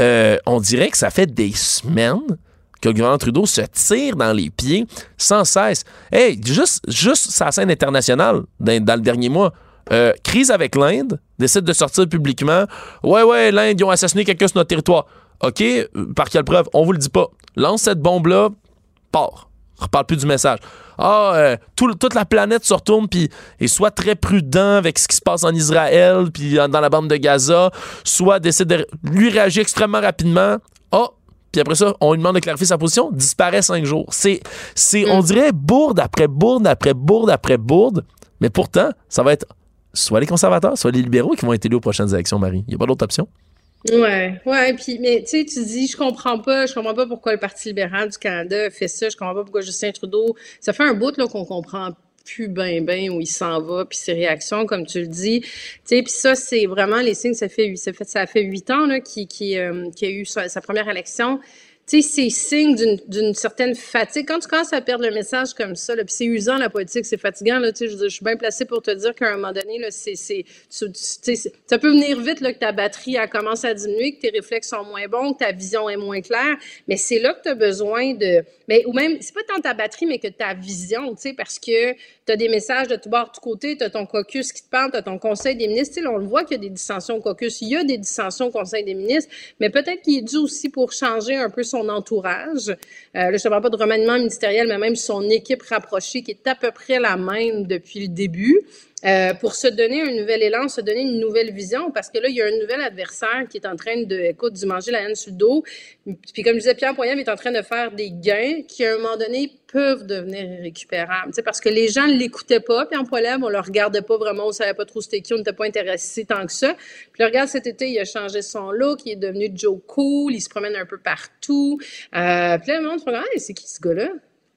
euh, on dirait que ça fait des semaines que le gouvernement Trudeau se tire dans les pieds sans cesse. Hey, juste, juste sa scène internationale dans le dernier mois. Euh, crise avec l'Inde, décide de sortir publiquement. Ouais, ouais, l'Inde, ils ont assassiné quelqu'un sur notre territoire. OK, par quelle preuve? On vous le dit pas. Lance cette bombe-là, part. Reparle plus du message. Ah, euh, toute la planète se retourne puis et soit très prudent avec ce qui se passe en Israël puis dans la bande de Gaza, soit décide de lui réagir extrêmement rapidement. Ah, puis après ça, on lui demande de clarifier sa position, disparaît cinq jours. C'est, c'est, on mm. dirait bourde après bourde après bourde après bourde, mais pourtant, ça va être soit les conservateurs, soit les libéraux qui vont être élus aux prochaines élections, Marie. Il n'y a pas d'autre option? Ouais, ouais, puis mais tu sais, tu dis, je comprends pas, je comprends pas pourquoi le Parti libéral du Canada fait ça, je comprends pas pourquoi Justin Trudeau, ça fait un bout là qu'on comprend plus bien ben où il s'en va puis ses réactions comme tu le dis tu sais puis ça c'est vraiment les signes ça fait ça fait ça fait huit ans là qui qui, euh, qui a eu sa première élection tu sais, c'est signe d'une certaine fatigue. Quand tu commences à perdre le message comme ça, puis c'est usant la politique, c'est fatigant. Là, je, je suis bien placée pour te dire qu'à un moment donné, là, c'est, ça peut venir vite là, que ta batterie a commencé à diminuer, que tes réflexes sont moins bons, que ta vision est moins claire. Mais c'est là que tu as besoin de... Mais, ou même, c'est pas tant ta batterie, mais que ta vision, tu sais, parce que tu as des messages de tout bord, de tout côté, tu as ton caucus qui te parle, tu as ton conseil des ministres. Là, on le voit qu'il y a des dissensions au caucus, il y a des dissensions au conseil des ministres, mais peut-être qu'il est dû aussi pour changer un peu son son entourage. Euh, là, je ne parle pas de remaniement ministériel, mais même son équipe rapprochée qui est à peu près la même depuis le début. Euh, pour se donner un nouvel élan, se donner une nouvelle vision, parce que là, il y a un nouvel adversaire qui est en train de, écoute, du manger la haine sur le dos. Puis comme je disais, Pierre Poilievre est en train de faire des gains qui, à un moment donné, peuvent devenir irrécupérables. parce que les gens ne l'écoutaient pas, Pierre Poilievre, on le regardait pas vraiment, on savait pas trop c'était qui, on n'était pas intéressé tant que ça. Puis là, regarde, cet été, il a changé son look, il est devenu Joe Cool, il se promène un peu partout. Euh, puis là, le monde se regarde, c'est qui ce gars-là?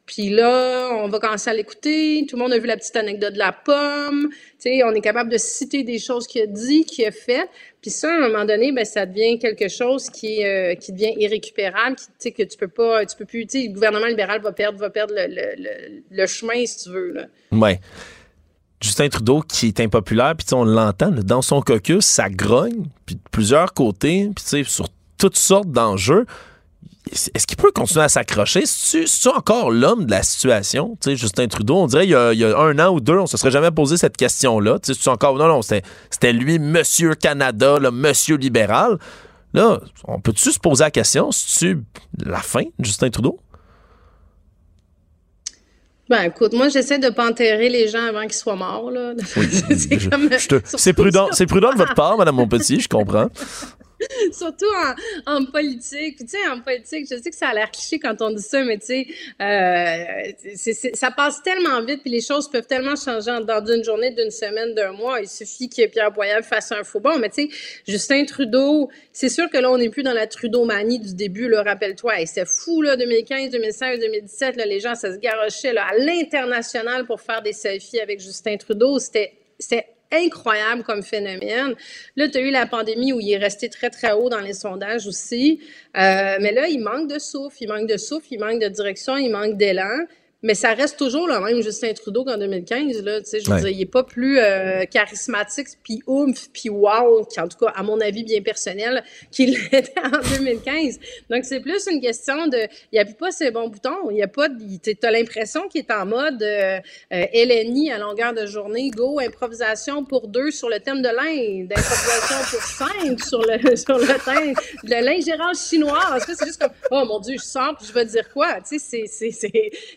Puis là, on va commencer à l'écouter. Tout le monde a vu la petite anecdote de la pomme. On est capable de citer des choses qu'il a dit, qu'il a fait. Puis ça, à un moment donné, ben ça devient quelque chose qui euh, qui devient irrécupérable, que tu peux pas, tu peux plus, le gouvernement libéral va perdre, va perdre le, le, le, chemin, si tu veux. Justin Trudeau qui est impopulaire, puis on l'entend, dans son caucus, ça grogne, puis de plusieurs côtés, puis sur toutes sortes d'enjeux est-ce qu'il peut continuer à s'accrocher? C'est-tu encore l'homme de la situation? Justin Trudeau, on dirait il y, a, il y, a, un an ou deux, on se serait jamais posé cette question-là. Tu sais, encore. Non, non, c'était lui, Monsieur Canada, le Monsieur libéral. Là, on peut-tu se poser la question? C'est-tu la fin de Justin Trudeau? Ben, écoute, moi, j'essaie de pas enterrer les gens avant qu'ils soient morts, là. *laughs* c'est *laughs* prudent, c'est prudent de votre part, Madame Montpetit, je comprends. *laughs* Surtout en, en politique. Tu sais, en politique, je sais que ça a l'air cliché quand on dit ça, mais tu sais, euh, ça passe tellement vite, puis les choses peuvent tellement changer dans une journée, d'une semaine, d'un mois. Il suffit que Pierre Poilievre fasse un faux bon. Mais tu sais, Justin Trudeau, c'est sûr que là, on n'est plus dans la Trudeau-manie du début, là, rappelle-toi. Et c'est fou, là, 2015, 2016, 2017, là, les gens, ça se garochait là, à l'international pour faire des selfies avec Justin Trudeau. C'était incroyable comme phénomène. Là, tu as eu la pandémie où il est resté très, très haut dans les sondages aussi. Euh, mais là, il manque de souffle, il manque de souffle, il manque de direction, il manque d'élan. Mais ça reste toujours le même Justin Trudeau qu'en 2015. Là, je veux dire, il n'est pas plus euh, charismatique, puis oomph, puis wow, qui en tout cas, à mon avis bien personnel, *laughs* qu'il l'était en 2015. Donc, c'est plus une question de... Il appuie pas ses bons boutons. Il y a pas... Tu as l'impression qu'il est en mode euh, euh LNI à longueur de journée. Go, improvisation pour deux sur le thème de l'Inde. Improvisation pour cinq sur le, *laughs* sur le thème de l'ingérence chinoise. C'est juste comme, oh mon Dieu, je sors, puis je vais dire quoi? Tu sais,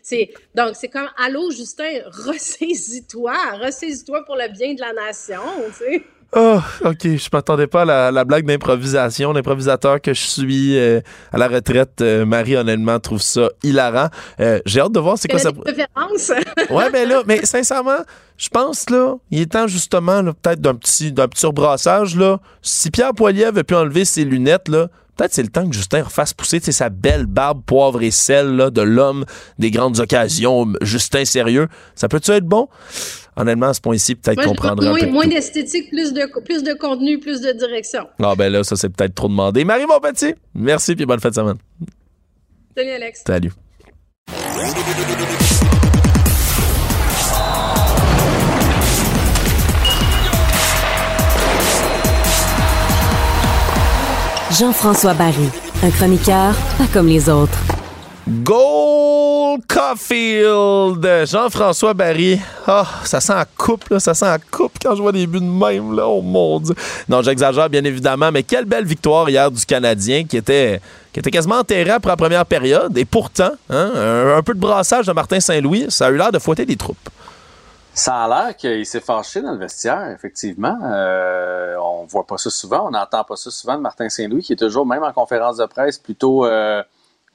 c'est donc, c'est comme, allô, Justin, *laughs* ressaisis-toi, ressaisis-toi pour le bien de la nation, tu sais. Oh, OK. Je m'attendais pas à la, blague d'improvisation. L'improvisateur que je suis euh, à la retraite, euh, Marie, honnêtement, trouve ça hilarant. Euh, j'ai hâte de voir c'est quoi ça. Préférence. *laughs* ouais, mais là, mais sincèrement, je pense, là, il est temps justement, peut-être d'un petit, d'un petit rebrassage, là. Si Pierre Poilier avait pu enlever ses lunettes, là, Peut-être c'est le temps que Justin refasse pousser sa belle barbe poivre et sel là, de l'homme des grandes occasions, Justin sérieux. Ça peut-tu être bon? Honnêtement, à ce point-ci, peut-être qu'on prendrait moins, un peu Moins d'esthétique, plus de, plus de contenu, plus de direction. Ah ben là, ça c'est peut-être trop demandé. Marie, mon petit, merci puis bonne fête de semaine. Salut Alex. Salut. Jean-François Barry, un chroniqueur pas comme les autres. Gold Caulfield, Jean-François Barry. Ah, ça sent la coupe, là, ça sent la coupe quand je vois des buts de même, là. Oh mon Dieu. Non, j'exagère bien évidemment, mais quelle belle victoire hier du Canadien qui était, qui était quasiment enterré après la première période. Et pourtant, hein, un, un peu de brassage de Martin Saint-Louis, ça a eu l'air de fouetter des troupes. Ça a l'air qu'il s'est fâché dans le vestiaire, effectivement. Euh, on voit pas ça souvent, on n'entend pas ça souvent de Martin Saint-Louis, qui est toujours, même en conférence de presse, plutôt euh,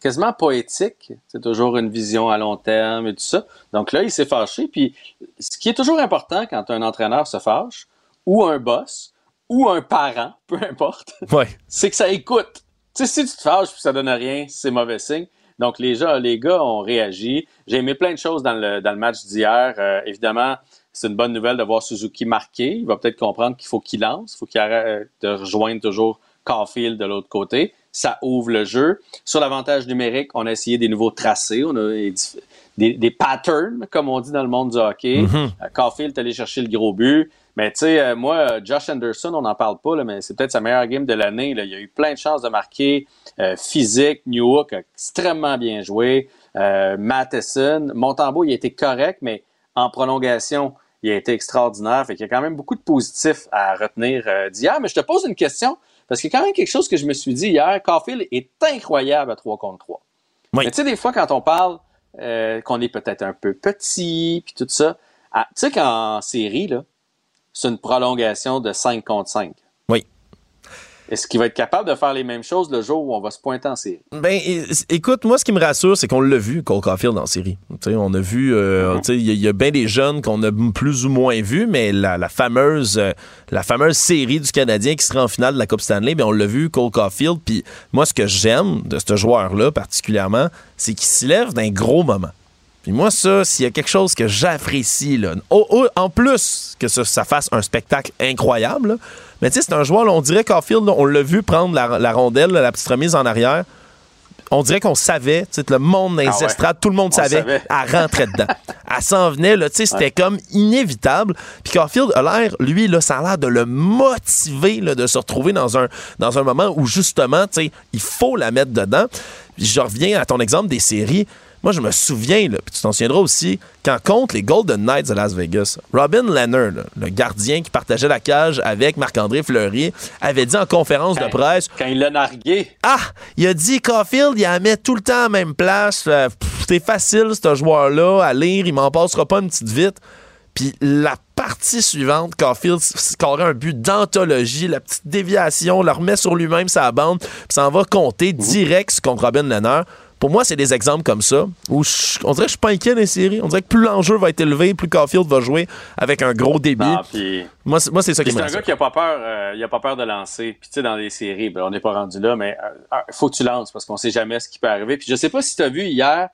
quasiment poétique. C'est toujours une vision à long terme et tout ça. Donc là, il s'est fâché. Puis ce qui est toujours important quand un entraîneur se fâche, ou un boss, ou un parent, *laughs* peu importe, ouais. c'est que ça écoute. Tu sais, si tu te fâches puis ça donne rien, c'est mauvais signe. Donc, les, gens, les gars ont réagi. J'ai aimé plein de choses dans le, dans le match d'hier. Euh, évidemment, c'est une bonne nouvelle de voir Suzuki marquer. Il va peut-être comprendre qu'il faut qu'il lance. Il faut qu'il arrête de rejoindre toujours Caulfield de l'autre côté. Ça ouvre le jeu. Sur l'avantage numérique, on a essayé des nouveaux tracés. On a des, des patterns, comme on dit dans le monde du hockey. Mm Caulfield est allé chercher le gros but. Mais tu sais, euh, moi, Josh Anderson, on n'en parle pas, là, mais c'est peut-être sa meilleure game de l'année. Il a eu plein de chances de marquer. Euh, physique, Newhook a extrêmement bien joué. Euh, Matheson, Montembeau, il a été correct, mais en prolongation, il a été extraordinaire. Fait qu'il y a quand même beaucoup de positifs à retenir euh, d'hier. Mais je te pose une question, parce qu'il y a quand même quelque chose que je me suis dit hier. Caulfield est incroyable à 3 contre 3. Mais tu sais, des fois, quand on parle qu'on est peut-être un peu petit, puis tout ça, tu sais qu'en série, là, c'est une prolongation de 5 contre 5. Oui. Est-ce qu'il va être capable de faire les mêmes choses le jour où on va se pointer en série? Ben, écoute, moi, ce qui me rassure, c'est qu'on l'a vu, Cole Caulfield en série. on a vu, euh, mm-hmm. il y, a bien des jeunes qu'on a plus ou moins vus, mais la, fameuse, euh, la fameuse série du Canadien qui sera en finale de la Coupe Stanley, ben, on l'a vu, Cole Caulfield. Puis moi, ce que j'aime de ce joueur-là particulièrement, c'est qu'il s'y lève d'un gros moment. Puis moi, ça, s'il y a quelque chose que j'apprécie, là, en plus que ça, fasse un spectacle incroyable, mais tu sais, c'est un joueur, on dirait qu'Arfield, on l'a vu prendre la, rondelle, la petite remise en arrière. On dirait qu'on savait, tu sais, le monde dans les ah estrades, tout le monde savait, elle rentrait dedans. *laughs* elle s'en venait, là, tu sais, c'était comme inévitable. Puis Caulfield a l'air, lui, là, ça a l'air de le motiver, là, de se retrouver dans un, dans un moment où, justement, tu sais, il faut la mettre dedans. je reviens à ton exemple des séries. Moi, je me souviens, là, puis tu t'en souviendras aussi, quand contre les Golden Knights de Las Vegas, Robin là, le gardien qui partageait la cage avec Marc-André Fleury, avait dit en conférence de presse... Quand il l'a nargué. Ah! Il a dit, Caulfield, il la met tout le temps à la même place. Euh, C'est facile, ce joueur-là, à lire. Il m'en passera pas une petite vite. Puis la partie suivante, Caulfield scorait un but d'anthologie, la petite déviation, le remet sur lui-même sa bande, puis ça en va compter direct contre Robin Leonard. Pour moi, c'est des exemples comme ça où je- on dirait que je suis pas inquiet des séries. On dirait que plus l'enjeu va être élevé, plus Caulfield va jouer avec un gros débit. Non, puis- Moi, c'est moi, c'est ça qui c'est un gars qui a pas peur, euh, il a pas peur de lancer. Puis tu sais, dans les séries, ben, on n'est pas rendu là, mais il faut que tu lances parce qu'on sait jamais ce qui peut arriver. Puis je sais pas si tu as vu hier,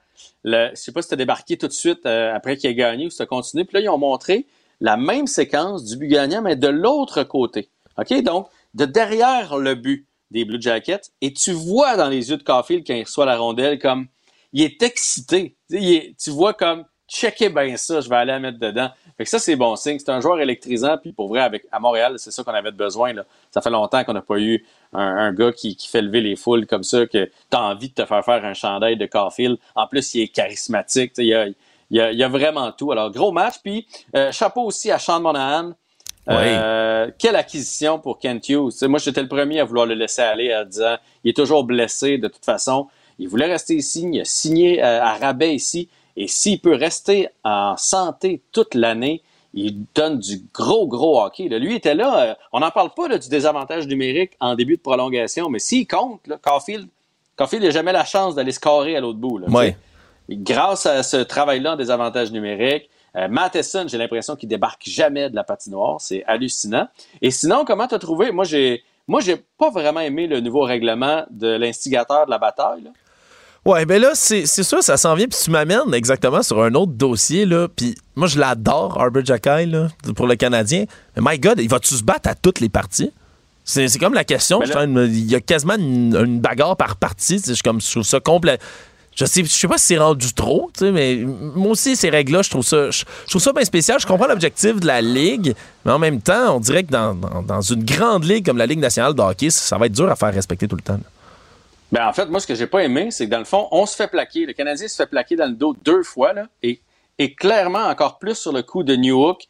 le, je sais pas si tu as débarqué tout de suite euh, après qu'il ait gagné ou si tu as continué. Puis là, ils ont montré la même séquence du but gagnant, mais de l'autre côté. OK? Donc, de derrière le but des Blue Jackets. Et tu vois dans les yeux de Caulfield quand il reçoit la rondelle comme il est excité. Tu vois comme checker bien ça, je vais aller la mettre dedans. Fait que ça, c'est bon signe. C'est un joueur électrisant, puis pour vrai, avec, à Montréal, c'est ça qu'on avait besoin. Ça fait longtemps qu'on n'a pas eu un, gars qui, fait lever les foules comme ça, que tu as envie de te faire faire un chandail de Caulfield. En plus, il est charismatique. il y a vraiment tout. Alors, gros match. Puis, euh, chapeau aussi à Sean Monahan. Euh, quelle acquisition pour Kent Hughes? Moi, j'étais le premier à vouloir le laisser aller en disant il est toujours blessé de toute façon. Il voulait rester ici, il a signé euh, à rabais ici. Et s'il peut rester en santé toute l'année, il donne du gros, gros hockey. là. Lui était là. euh, on n'en parle pas là, du désavantage numérique en début de prolongation, mais s'il compte, là, Caulfield, Caulfield n'a jamais la chance d'aller scorer à l'autre bout. là. Grâce à ce travail-là en désavantage numérique, euh, Matheson, j'ai l'impression qu'il débarque jamais de la patinoire. C'est hallucinant. Et sinon, comment t'as trouvé? Moi, j'ai, moi, j'ai pas vraiment aimé le nouveau règlement de l'instigateur de la bataille. là. Ouais, ben là, c'est sûr, ça s'en vient. Puis tu m'amènes exactement sur un autre dossier, là. Puis moi, je l'adore, Arbor Jackay, là, pour le Canadien. Mais my God, il va-tu se battre à toutes les parties? C'est comme la question. Ben je il y a quasiment une, une bagarre par partie. Je, comme, je trouve ça complet. Je sais, je sais pas si c'est rendu trop, tu sais, mais moi aussi, ces règles-là, je trouve ça, je, je trouve ça bien spécial. Je comprends l'objectif de la Ligue, mais en même temps, on dirait que dans, dans- dans une grande ligue comme la Ligue nationale de hockey, ça, ça va être dur à faire respecter tout le temps. là. Ben, en fait, moi, ce que j'ai pas aimé, c'est que dans le fond, on se fait plaquer. Le Canadien se fait plaquer dans le dos deux fois, là, et, et clairement, encore plus sur le coup de Newhook.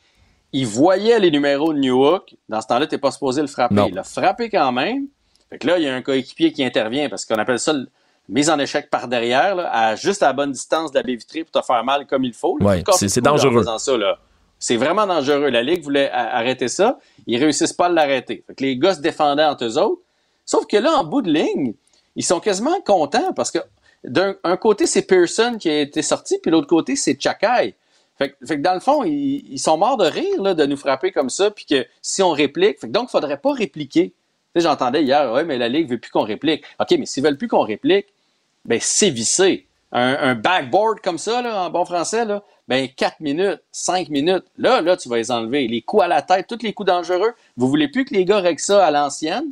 Il voyait les numéros de Newhook. Dans ce temps-là, t'es pas supposé le frapper. Non. Il l'a frappé quand même. Fait que là, il y a un coéquipier qui intervient parce qu'on appelle ça le- mise en échec par derrière, là, à juste à la bonne distance de la baie vitrée pour te faire mal comme il faut. Ouais, c'est- dangereux. faisant ça, là. C'est vraiment dangereux. La Ligue voulait arrêter ça. Ils réussissent pas à l'arrêter. Les gars se défendaient entre eux autres. Sauf que là, en bout de ligne, ils sont quasiment contents parce que d'un un côté, c'est Pearson qui a été sorti, puis l'autre côté, c'est Chakai. Fait, que- fait que dans le fond, ils, ils sont morts de rire là, de nous frapper comme ça, puis que si on réplique, fait que donc, il faudrait pas répliquer. Sais, j'entendais hier, ouais, mais la Ligue veut plus qu'on réplique. OK, mais s'ils veulent plus qu'on réplique, ben sévissez. Un, un backboard comme ça, là, en bon français, là, ben 4 minutes, 5 minutes, là, là, tu vas les enlever. Les coups à la tête, tous les coups dangereux. Vous voulez plus que les gars règlent ça à l'ancienne?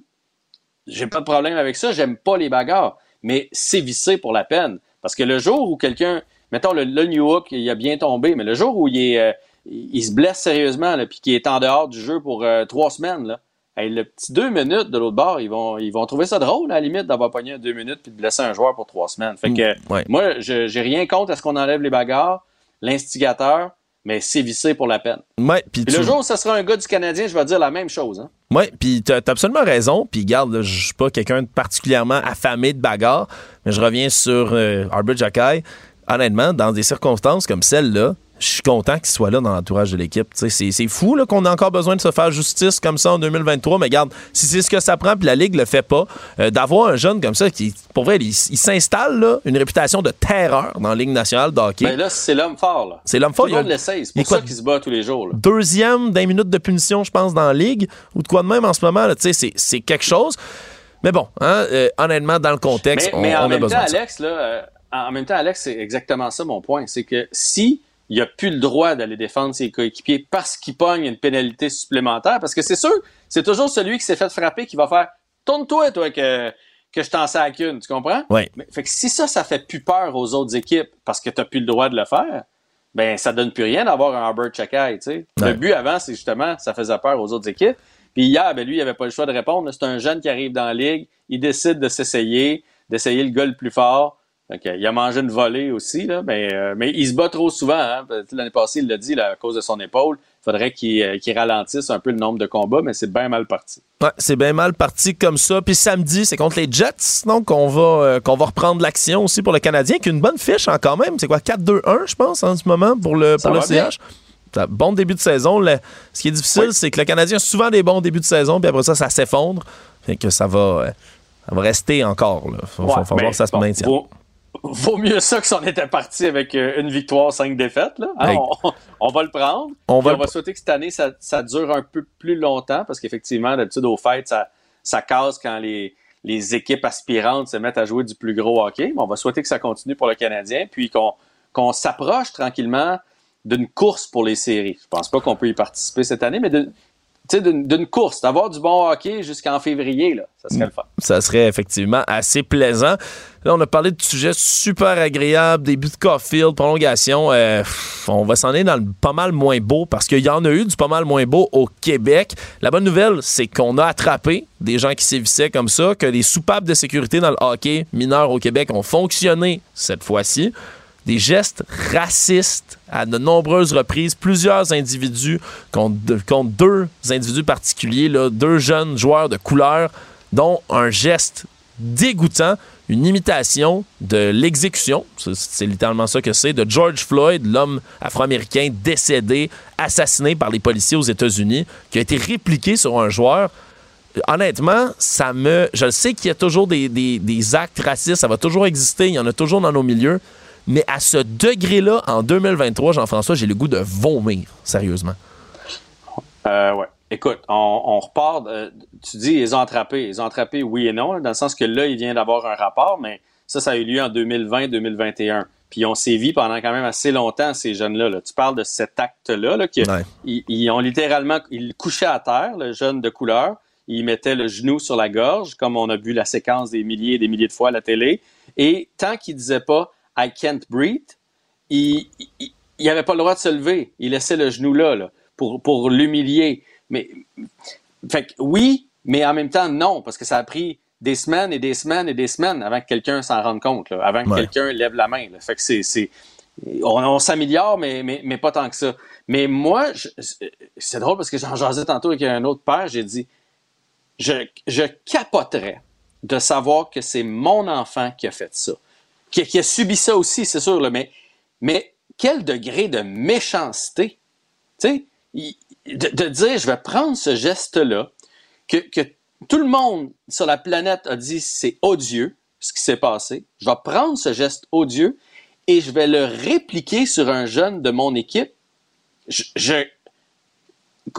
J'ai pas de problème avec ça, j'aime pas les bagarres, mais sévissez pour la peine. Parce que le jour où quelqu'un, mettons le, le New Hook, il a bien tombé, mais le jour où il, est, euh, il se blesse sérieusement, là, puis qu'il est en dehors du jeu pour euh, trois semaines, là, hey, le petit deux minutes de l'autre bord, ils vont, ils vont trouver ça drôle, à la limite, d'avoir pogné deux minutes puis de blesser un joueur pour trois semaines. Fait que, Mm, ouais. moi, je j'ai rien contre à ce qu'on enlève les bagarres, l'instigateur, mais sévissez pour la peine. Ouais, le tu- jour où ça sera un gars du Canadien, je vais dire la même chose. Hein? Oui, puis t'as as absolument raison. Puis garde, je suis pas quelqu'un de particulièrement affamé de bagarre, mais je reviens sur euh, Arbor Jackay. Honnêtement, dans des circonstances comme celle-là, je suis content qu'il soit là dans l'entourage de l'équipe. C'est fou qu'on a encore besoin de se faire justice comme ça en 2023, mais regarde, si c'est ce que ça prend, puis la Ligue le fait pas, euh, d'avoir un jeune comme ça qui, pour vrai, il, il s'installe une réputation de terreur dans la Ligue nationale de hockey. Ben là, c'est l'homme fort. là. C'est l'homme fort, Tout il le monde l'essaye. C'est pour ça qu'il se bat tous les jours. là. deuxième d'un minute de punition, je pense, dans la ligue, ou de quoi de même en ce moment. C'est quelque chose. Mais bon, hein, euh, honnêtement, dans le contexte, Mais, on, mais on en a même temps, de ça. Alex, là, euh, en même temps, Alex, c'est exactement ça mon point. C'est que si il n'a plus le droit d'aller défendre ses coéquipiers parce qu'il pogne une pénalité supplémentaire, parce que c'est sûr, c'est toujours celui qui s'est fait frapper qui va faire Tourne-toi, toi, que, que je t'en sac une, tu comprends? Oui. Mais, fait que si ça, ça fait plus peur aux autres équipes parce que tu n'as plus le droit de le faire, ben ça donne plus rien d'avoir un Albert Chakai, tu sais. Ouais. Le but avant, c'est justement, ça faisait peur aux autres équipes. Puis hier, ben lui, il avait pas le choix de répondre. C'est un jeune qui arrive dans la ligue, il décide de s'essayer, d'essayer le gars le plus fort. Il a mangé une volée aussi, là, mais, euh, mais il se bat trop souvent. Hein. L'année passée, il l'a dit là, à cause de son épaule. Il faudrait qu'il euh, ralentisse un peu le nombre de combats, mais c'est bien mal parti. Ouais, c'est bien mal parti comme ça. Puis samedi, c'est contre les Jets, donc on va, euh, qu'on va reprendre l'action aussi pour le Canadien, qui a une bonne fiche hein, quand même. C'est quoi, 4-2-1, je pense, en ce moment, pour le, pour le CH. Bon début de saison. ce qui est difficile, c'est que le Canadien a souvent des bons débuts de saison, puis après ça, ça s'effondre. Fait que ça va, ça va rester encore. Il faut, voir que ça se maintienne vaut mieux ça que si on était parti avec euh, une victoire, cinq défaites. Là. Hein, on, va le prendre. On va, souhaiter que cette année, ça, dure un peu plus longtemps parce qu'effectivement, d'habitude, aux fêtes, ça, ça casse quand les, les équipes aspirantes se mettent à jouer du plus gros hockey. Mais on va souhaiter que ça continue pour le Canadien, puis qu'on qu'on s'approche tranquillement d'une course pour les séries. Je pense pas qu'on peut y participer cette année, mais de, d'une course, d'avoir du bon hockey jusqu'en février, là, ça serait le fun. Ça serait effectivement assez plaisant. Là, on a parlé de sujets super agréables, début de Caulfield, prolongation. Euh, on va s'en aller dans le pas mal moins beau parce qu'il y en a eu du pas mal moins beau au Québec. La bonne nouvelle, c'est qu'on a attrapé des gens qui sévissaient comme ça, que les soupapes de sécurité dans le hockey mineur au Québec ont fonctionné cette fois-ci des gestes racistes à de nombreuses reprises. Plusieurs individus contre, deux individus particuliers, là, deux jeunes joueurs de couleur, dont un geste dégoûtant, une imitation de l'exécution, c'est littéralement ça que c'est, de George Floyd, l'homme afro-américain décédé, assassiné par les policiers aux États-Unis, qui a été répliqué sur un joueur honnêtement, ça me. Je sais qu'il y a toujours des, des, actes racistes, ça va toujours exister, il y en a toujours dans nos milieux, mais à ce degré-là, en 2023, Jean-François, j'ai le goût de vomir, sérieusement. Euh, ouais. Écoute, on, repart. tu dis, ils ont attrapé. Ils ont attrapé, oui et non, dans le sens que là, il vient d'avoir un rapport, mais ça, ça a eu lieu en 2020-2021. Puis ils ont sévi pendant quand même assez longtemps, ces jeunes-là. Tu parles de cet acte-là, là, ils, ont littéralement, ils couchaient à terre, le jeune de couleur. Ils mettaient le genou sur la gorge, comme on a vu la séquence des milliers et des milliers de fois à la télé. Et tant qu'ils disaient pas I can't breathe, il n'avait pas le droit de se lever. Il laissait le genou là, pour, pour l'humilier. Mais, fait oui, mais en même temps, non, parce que ça a pris des semaines et des semaines et des semaines avant que quelqu'un s'en rende compte, avant que quelqu'un lève la main. Fait que c'est, on, s'améliore, mais, mais, mais, pas tant que ça. Mais moi, c'est drôle parce que j'en jasais tantôt avec un autre père, j'ai dit, je, je capoterais de savoir que c'est mon enfant qui a fait ça qui, a subi ça aussi, c'est sûr, mais, mais quel degré de méchanceté, tu sais, de, dire je vais prendre ce geste-là, que, que tout le monde sur la planète a dit c'est odieux ce qui s'est passé, je vais prendre ce geste odieux et je vais le répliquer sur un jeune de mon équipe. Je,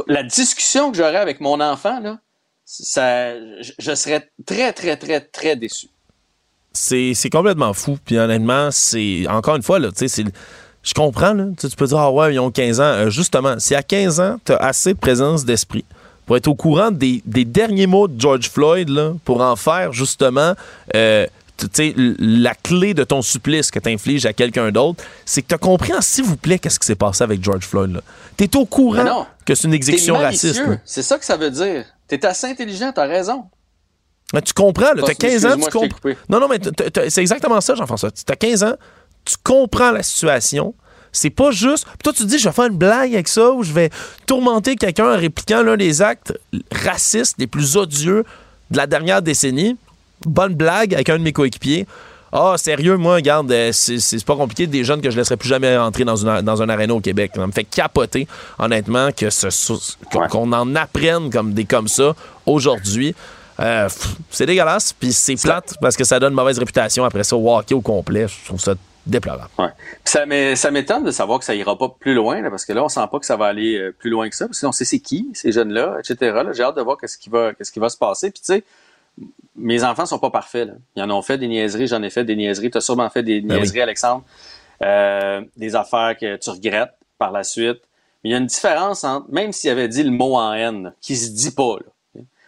la discussion que j'aurais avec mon enfant, là, ça, je serais très, très, très, très déçu c'est complètement fou. Puis honnêtement, c'est encore une fois, là, tu sais, je comprends. Là, tu peux dire, ah ouais, ils ont 15 ans. Euh, justement, si à 15 ans, tu as assez de présence d'esprit pour être au courant des, derniers mots de George Floyd, là, pour en faire justement euh, la clé de ton supplice que tu infliges à quelqu'un d'autre, c'est que tu as compris, s'il vous plaît, qu'est-ce qui s'est passé avec George Floyd. Tu es au courant que c'est une exécution raciste. C'est ça que ça veut dire. Tu es assez intelligent, tu as raison. Mais tu comprends, tu as 15 ans, tu comprends. Non, non, mais c'est exactement ça, Jean-François. Tu as 15 ans, tu comprends la situation. C'est pas juste. Puis toi, tu te dis, je vais faire une blague avec ça ou je vais tourmenter quelqu'un en répliquant l'un des actes racistes les plus odieux de la dernière décennie. Bonne blague avec un de mes coéquipiers. Ah, sérieux, moi, regarde, euh, c'est pas compliqué. Des jeunes que je laisserai plus jamais rentrer dans, une, dans un aréna au Québec. Ça me fait capoter, honnêtement, que qu'on en apprenne comme des comme ça aujourd'hui. Euh, c'est dégueulasse, puis c'est plate parce que ça donne une mauvaise réputation après ça au hockey au complet. Je trouve ça déplorable. Ouais. ça m'étonne de savoir que ça ira pas plus loin, parce que là, on sent pas que ça va aller euh, plus loin que ça, parce qu'on sait c'est qui, ces jeunes-là, etc. J'ai hâte de voir qu'est-ce qui va, qui va se passer. Puis tu sais, mes enfants sont pas parfaits. Là. Ils en ont fait des niaiseries, j'en ai fait des niaiseries. Tu as sûrement fait des ben niaiseries, Alexandre. Euh, des affaires que tu regrettes par la suite. Mais il y a une différence entre, même s'il avait dit le mot en haine, qui se dit pas, là,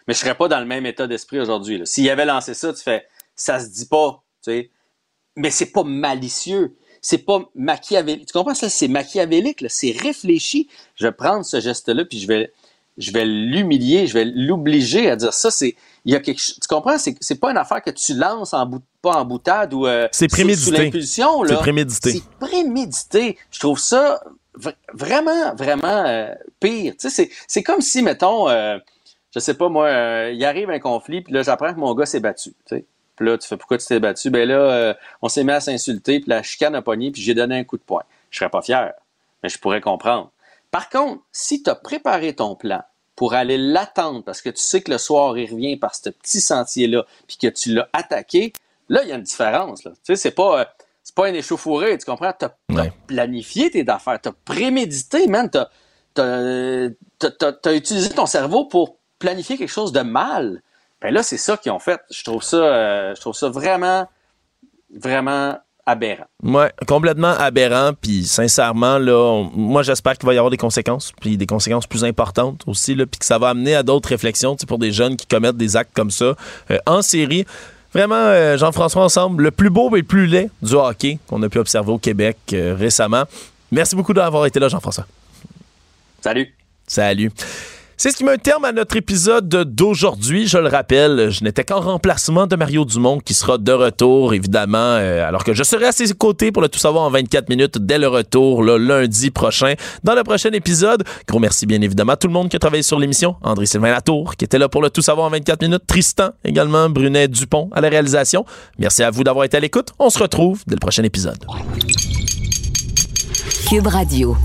mais je serais pas dans le même état d'esprit aujourd'hui. S'il avait lancé ça, tu fais ça se dit pas, tu sais. Mais c'est pas malicieux. C'est pas machiavélique. Tu comprends ça? C'est machiavélique, c'est réfléchi. Je vais prendre ce geste-là, puis je vais, je vais l'humilier, je vais l'obliger à dire ça. C'est, il y a quelque chose. Tu comprends? C'est, c'est pas une affaire que tu lances en bout, pas en boutade ou euh, C'est sous- prémédité. Sous, l'impulsion. Là. C'est prémédité. C'est prémédité. Je trouve ça vraiment, vraiment euh, pire. Tu sais, c'est, c'est comme si, mettons, euh, je sais pas moi, euh, il arrive un conflit, puis là, j'apprends que mon gars s'est battu. Tu sais. Puis là, tu fais pourquoi tu t'es battu? Ben là, euh, on s'est mis à s'insulter, puis la chicane a pogné, puis j'ai donné un coup de poing. Je serais pas fier, mais je pourrais comprendre. Par contre, si tu as préparé ton plan pour aller l'attendre parce que tu sais que le soir il revient par ce petit sentier-là, puis que tu l'as attaqué, là, il y a une différence. Tu sais, c'est pas, euh, c'est pas un échauffouré, tu comprends? Tu as, planifié tes affaires, tu as prémédité, man. Tu as, utilisé ton cerveau pour planifier quelque chose de mal. Ben là, c'est ça qu'ils ont fait. Je trouve ça, euh, je trouve ça vraiment, vraiment aberrant. Ouais, complètement aberrant. Puis sincèrement, là, on- moi j'espère qu'il va y avoir des conséquences, puis des conséquences plus importantes aussi, là, puis que ça va amener à d'autres réflexions pour des jeunes qui commettent des actes comme ça euh, en série. Vraiment, euh, Jean-François ensemble, le plus beau et le plus laid du hockey qu'on a pu observer au Québec euh, récemment. Merci beaucoup d'avoir été là, Jean-François. Salut. Salut. C'est ce qui met un terme à notre épisode d'aujourd'hui. Je le rappelle, je n'étais qu'en remplacement de Mario Dumont qui sera de retour, évidemment, euh, alors que je serai à ses côtés pour le tout savoir en 24 minutes dès le retour, le lundi prochain, dans le prochain épisode. Gros merci bien évidemment à tout le monde qui a travaillé sur l'émission. André-Sylvain Latour qui était là pour le tout savoir en 24 minutes. Tristan également, Brunet Dupont à la réalisation. Merci à vous d'avoir été à l'écoute. On se retrouve dès le prochain épisode. Cube Radio.